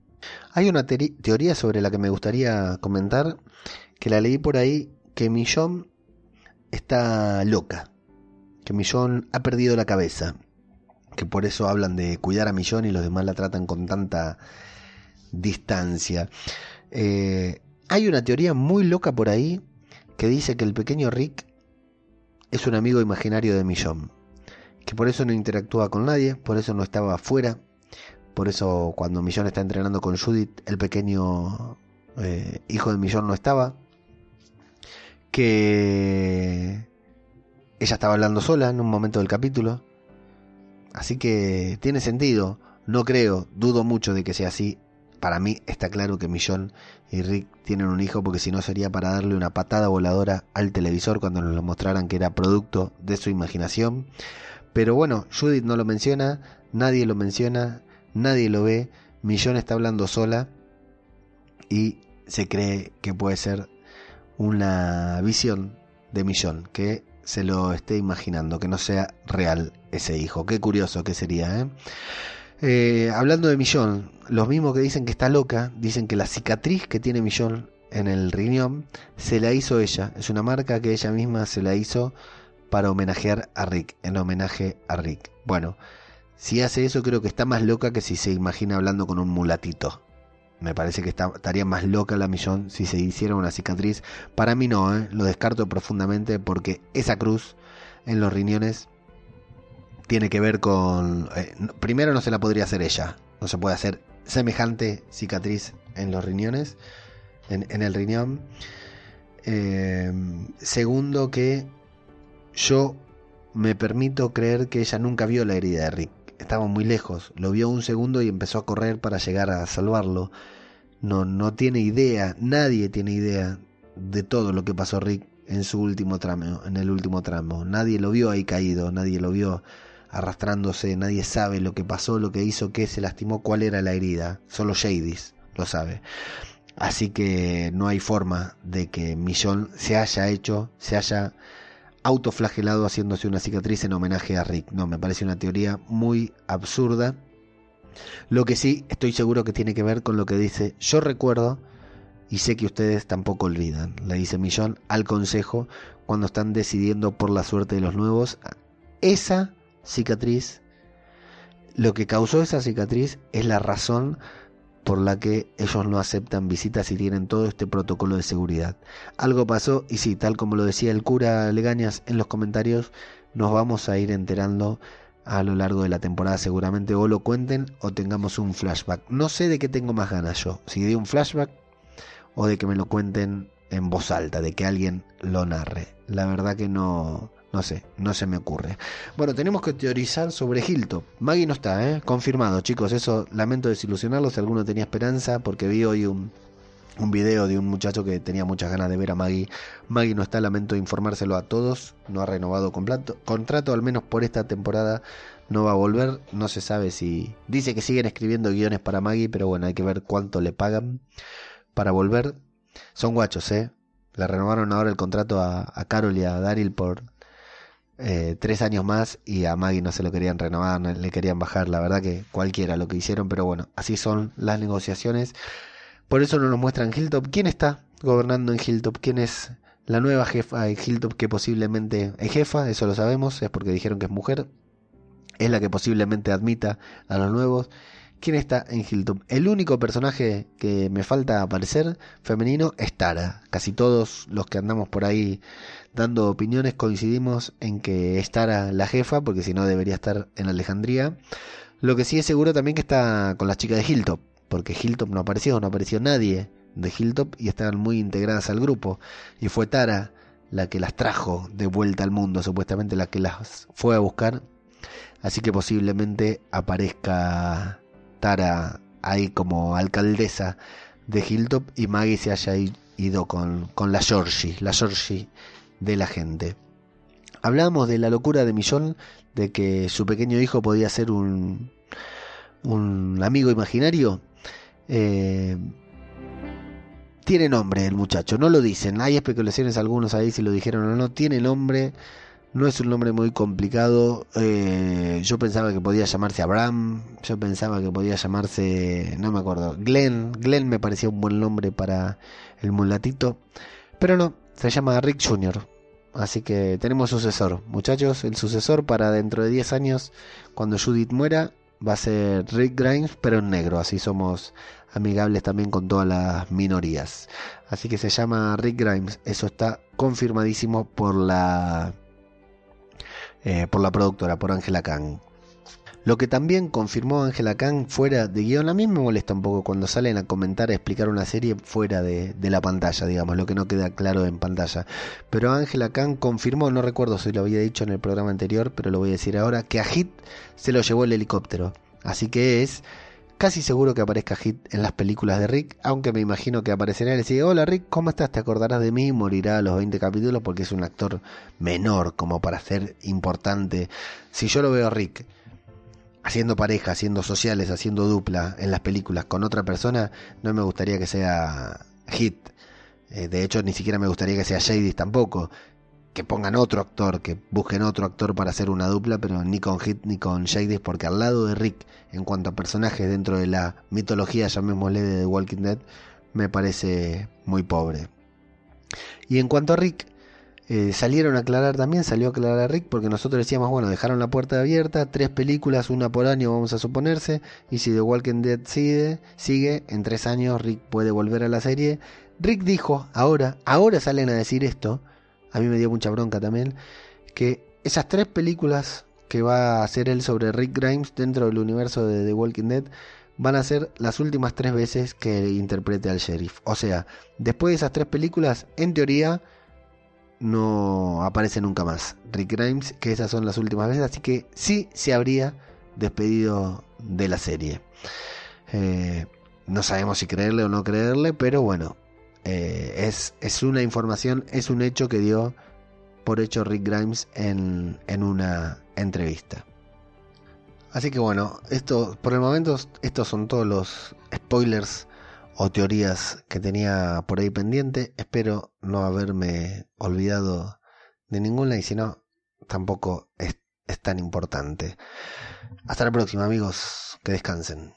Hay una teoría sobre la que me gustaría comentar que la leí por ahí, que Millón está loca, que Millón ha perdido la cabeza, que por eso hablan de cuidar a Millón y los demás la tratan con tanta distancia. Eh, hay una teoría muy loca por ahí que dice que el pequeño Rick es un amigo imaginario de Millón, que por eso no interactúa con nadie, por eso no estaba afuera, por eso cuando Millón está entrenando con Judith, el pequeño eh, hijo de Millón no estaba, que ella estaba hablando sola en un momento del capítulo. Así que tiene sentido. No creo, dudo mucho de que sea así. Para mí está claro que Millón y Rick tienen un hijo porque si no sería para darle una patada voladora al televisor cuando nos lo mostraran que era producto de su imaginación. Pero bueno, Judith no lo menciona, nadie lo menciona, nadie lo ve. Millón está hablando sola y se cree que puede ser una visión de Millón, que se lo esté imaginando, que no sea real ese hijo. Qué curioso que sería, ¿eh? ¿eh? hablando de Millón, los mismos que dicen que está loca, dicen que la cicatriz que tiene Millón en el riñón se la hizo ella. Es una marca que ella misma se la hizo para homenajear a Rick, en homenaje a Rick. Bueno, si hace eso creo que está más loca que si se imagina hablando con un mulatito. Me parece que estaría más loca la millón si se hiciera una cicatriz. Para mí no, ¿eh? lo descarto profundamente porque esa cruz en los riñones tiene que ver con... Eh, primero no se la podría hacer ella, no se puede hacer semejante cicatriz en los riñones, en, el riñón. Eh, segundo que yo me permito creer que ella nunca vio la herida de Rick estaba muy lejos, lo vio un segundo y empezó a correr para llegar a salvarlo. No, no tiene idea, nadie tiene idea de todo lo que pasó Rick en su último tramo, en el último tramo. Nadie lo vio ahí caído, nadie lo vio arrastrándose, nadie sabe lo que pasó, lo que hizo, qué se lastimó, cuál era la herida. Solo Jadis lo sabe. Así que no hay forma de que Millón se haya hecho, se haya autoflagelado haciéndose una cicatriz en homenaje a Rick. No, me parece una teoría muy absurda. Lo que sí estoy seguro que tiene que ver con lo que dice yo recuerdo y sé que ustedes tampoco olvidan, le dice Millón al consejo cuando están decidiendo por la suerte de los nuevos. Esa cicatriz, lo que causó esa cicatriz es la razón por la que ellos no aceptan visitas y tienen todo este protocolo de seguridad. Algo pasó y sí, tal como lo decía el cura Legañas en los comentarios, nos vamos a ir enterando a lo largo de la temporada seguramente o lo cuenten o tengamos un flashback. No sé de qué tengo más ganas yo, si de un flashback o de que me lo cuenten en voz alta, de que alguien lo narre. La verdad que no, no sé, no se me ocurre. Bueno, tenemos que teorizar sobre Hilton. Maggie no está, ¿eh? Confirmado, chicos. Eso lamento desilusionarlos si alguno tenía esperanza, porque vi hoy un, un video de un muchacho que tenía muchas ganas de ver a Maggie. Maggie no está, lamento informárselo a todos. No ha renovado contrato, contrato, al menos por esta temporada. No va a volver, no se sabe si... Dice que siguen escribiendo guiones para Maggie, pero bueno, hay que ver cuánto le pagan para volver. Son guachos, ¿eh? Le renovaron ahora el contrato a, a Carol y a Daryl por eh, tres años más y a Maggie no se lo querían renovar, le querían bajar, la verdad que cualquiera lo que hicieron, pero bueno, así son las negociaciones. Por eso no nos muestran Hilltop. ¿Quién está gobernando en Hilltop? ¿Quién es la nueva jefa de Hilltop que posiblemente es jefa? Eso lo sabemos, es porque dijeron que es mujer. Es la que posiblemente admita a los nuevos. ¿Quién está en Hilltop? El único personaje que me falta aparecer femenino es Tara. Casi todos los que andamos por ahí dando opiniones coincidimos en que es Tara la jefa, porque si no debería estar en Alejandría. Lo que sí es seguro también que está con las chicas de Hilltop, porque Hilltop no apareció, no apareció nadie de Hilltop y estaban muy integradas al grupo. Y fue Tara la que las trajo de vuelta al mundo, supuestamente la que las fue a buscar. Así que posiblemente aparezca Tara ahí como alcaldesa de Hilltop y Maggie se haya ido con, con la Georgie, la Georgie de la gente. Hablábamos de la locura de Millón, de que su pequeño hijo podía ser un, un amigo imaginario. Eh, tiene nombre el muchacho, no lo dicen. Hay especulaciones algunos ahí si lo dijeron o no. Tiene nombre, no es un nombre muy complicado. Eh, yo pensaba que podía llamarse Abraham, yo pensaba que podía llamarse, no me acuerdo, Glenn. Glenn me parecía un buen nombre para el mulatito, pero no, se llama Rick Jr. Así que tenemos sucesor. Muchachos, el sucesor para dentro de 10 años, cuando Judith muera, va a ser Rick Grimes, pero en negro. Así somos amigables también con todas las minorías. Así que se llama Rick Grimes. Eso está confirmadísimo por la, eh, por la productora, por Angela Kang. Lo que también confirmó Angela Kang fuera de guion, a mí me molesta un poco cuando salen a comentar, a explicar una serie fuera de, de la pantalla, digamos, lo que no queda claro en pantalla. Pero Angela Kang confirmó, no recuerdo si lo había dicho en el programa anterior, pero lo voy a decir ahora, que a Hit se lo llevó el helicóptero. Así que es casi seguro que aparezca Hit en las películas de Rick, aunque me imagino que aparecerá y le dice, hola Rick, ¿cómo estás? ¿Te acordarás de mí? Morirá a los 20 capítulos porque es un actor menor como para ser importante. Si yo lo veo a Rick haciendo pareja, haciendo sociales, haciendo dupla en las películas con otra persona, no me gustaría que sea Hit. Eh, de hecho, ni siquiera me gustaría que sea Shady tampoco. Que pongan otro actor, que busquen otro actor para hacer una dupla, pero ni con Hit ni con Shady, porque al lado de Rick, en cuanto a personajes dentro de la mitología, llamémosle de The Walking Dead, me parece muy pobre. Y en cuanto a Rick, eh, salieron a aclarar también, salió a aclarar Rick, porque nosotros decíamos, bueno, dejaron la puerta abierta, tres películas, una por año vamos a suponerse, y si The Walking Dead sigue, en tres años Rick puede volver a la serie. Rick dijo, ahora, ahora salen a decir esto, a mí me dio mucha bronca también, que esas tres películas que va a hacer él sobre Rick Grimes dentro del universo de The Walking Dead van a ser las últimas tres veces que interprete al sheriff. O sea, después de esas tres películas, en teoría, no aparece nunca más Rick Grimes, que esas son las últimas veces, así que sí se habría despedido de la serie. Eh, no sabemos si creerle o no creerle, pero bueno, eh, es, es, una información, es un hecho que dio por hecho Rick Grimes en, en una entrevista. Así que bueno, esto por el momento estos son todos los spoilers o teorías que tenía por ahí pendiente. Espero no haberme olvidado de ninguna y si no, tampoco es, es tan importante. Hasta la próxima amigos, que descansen.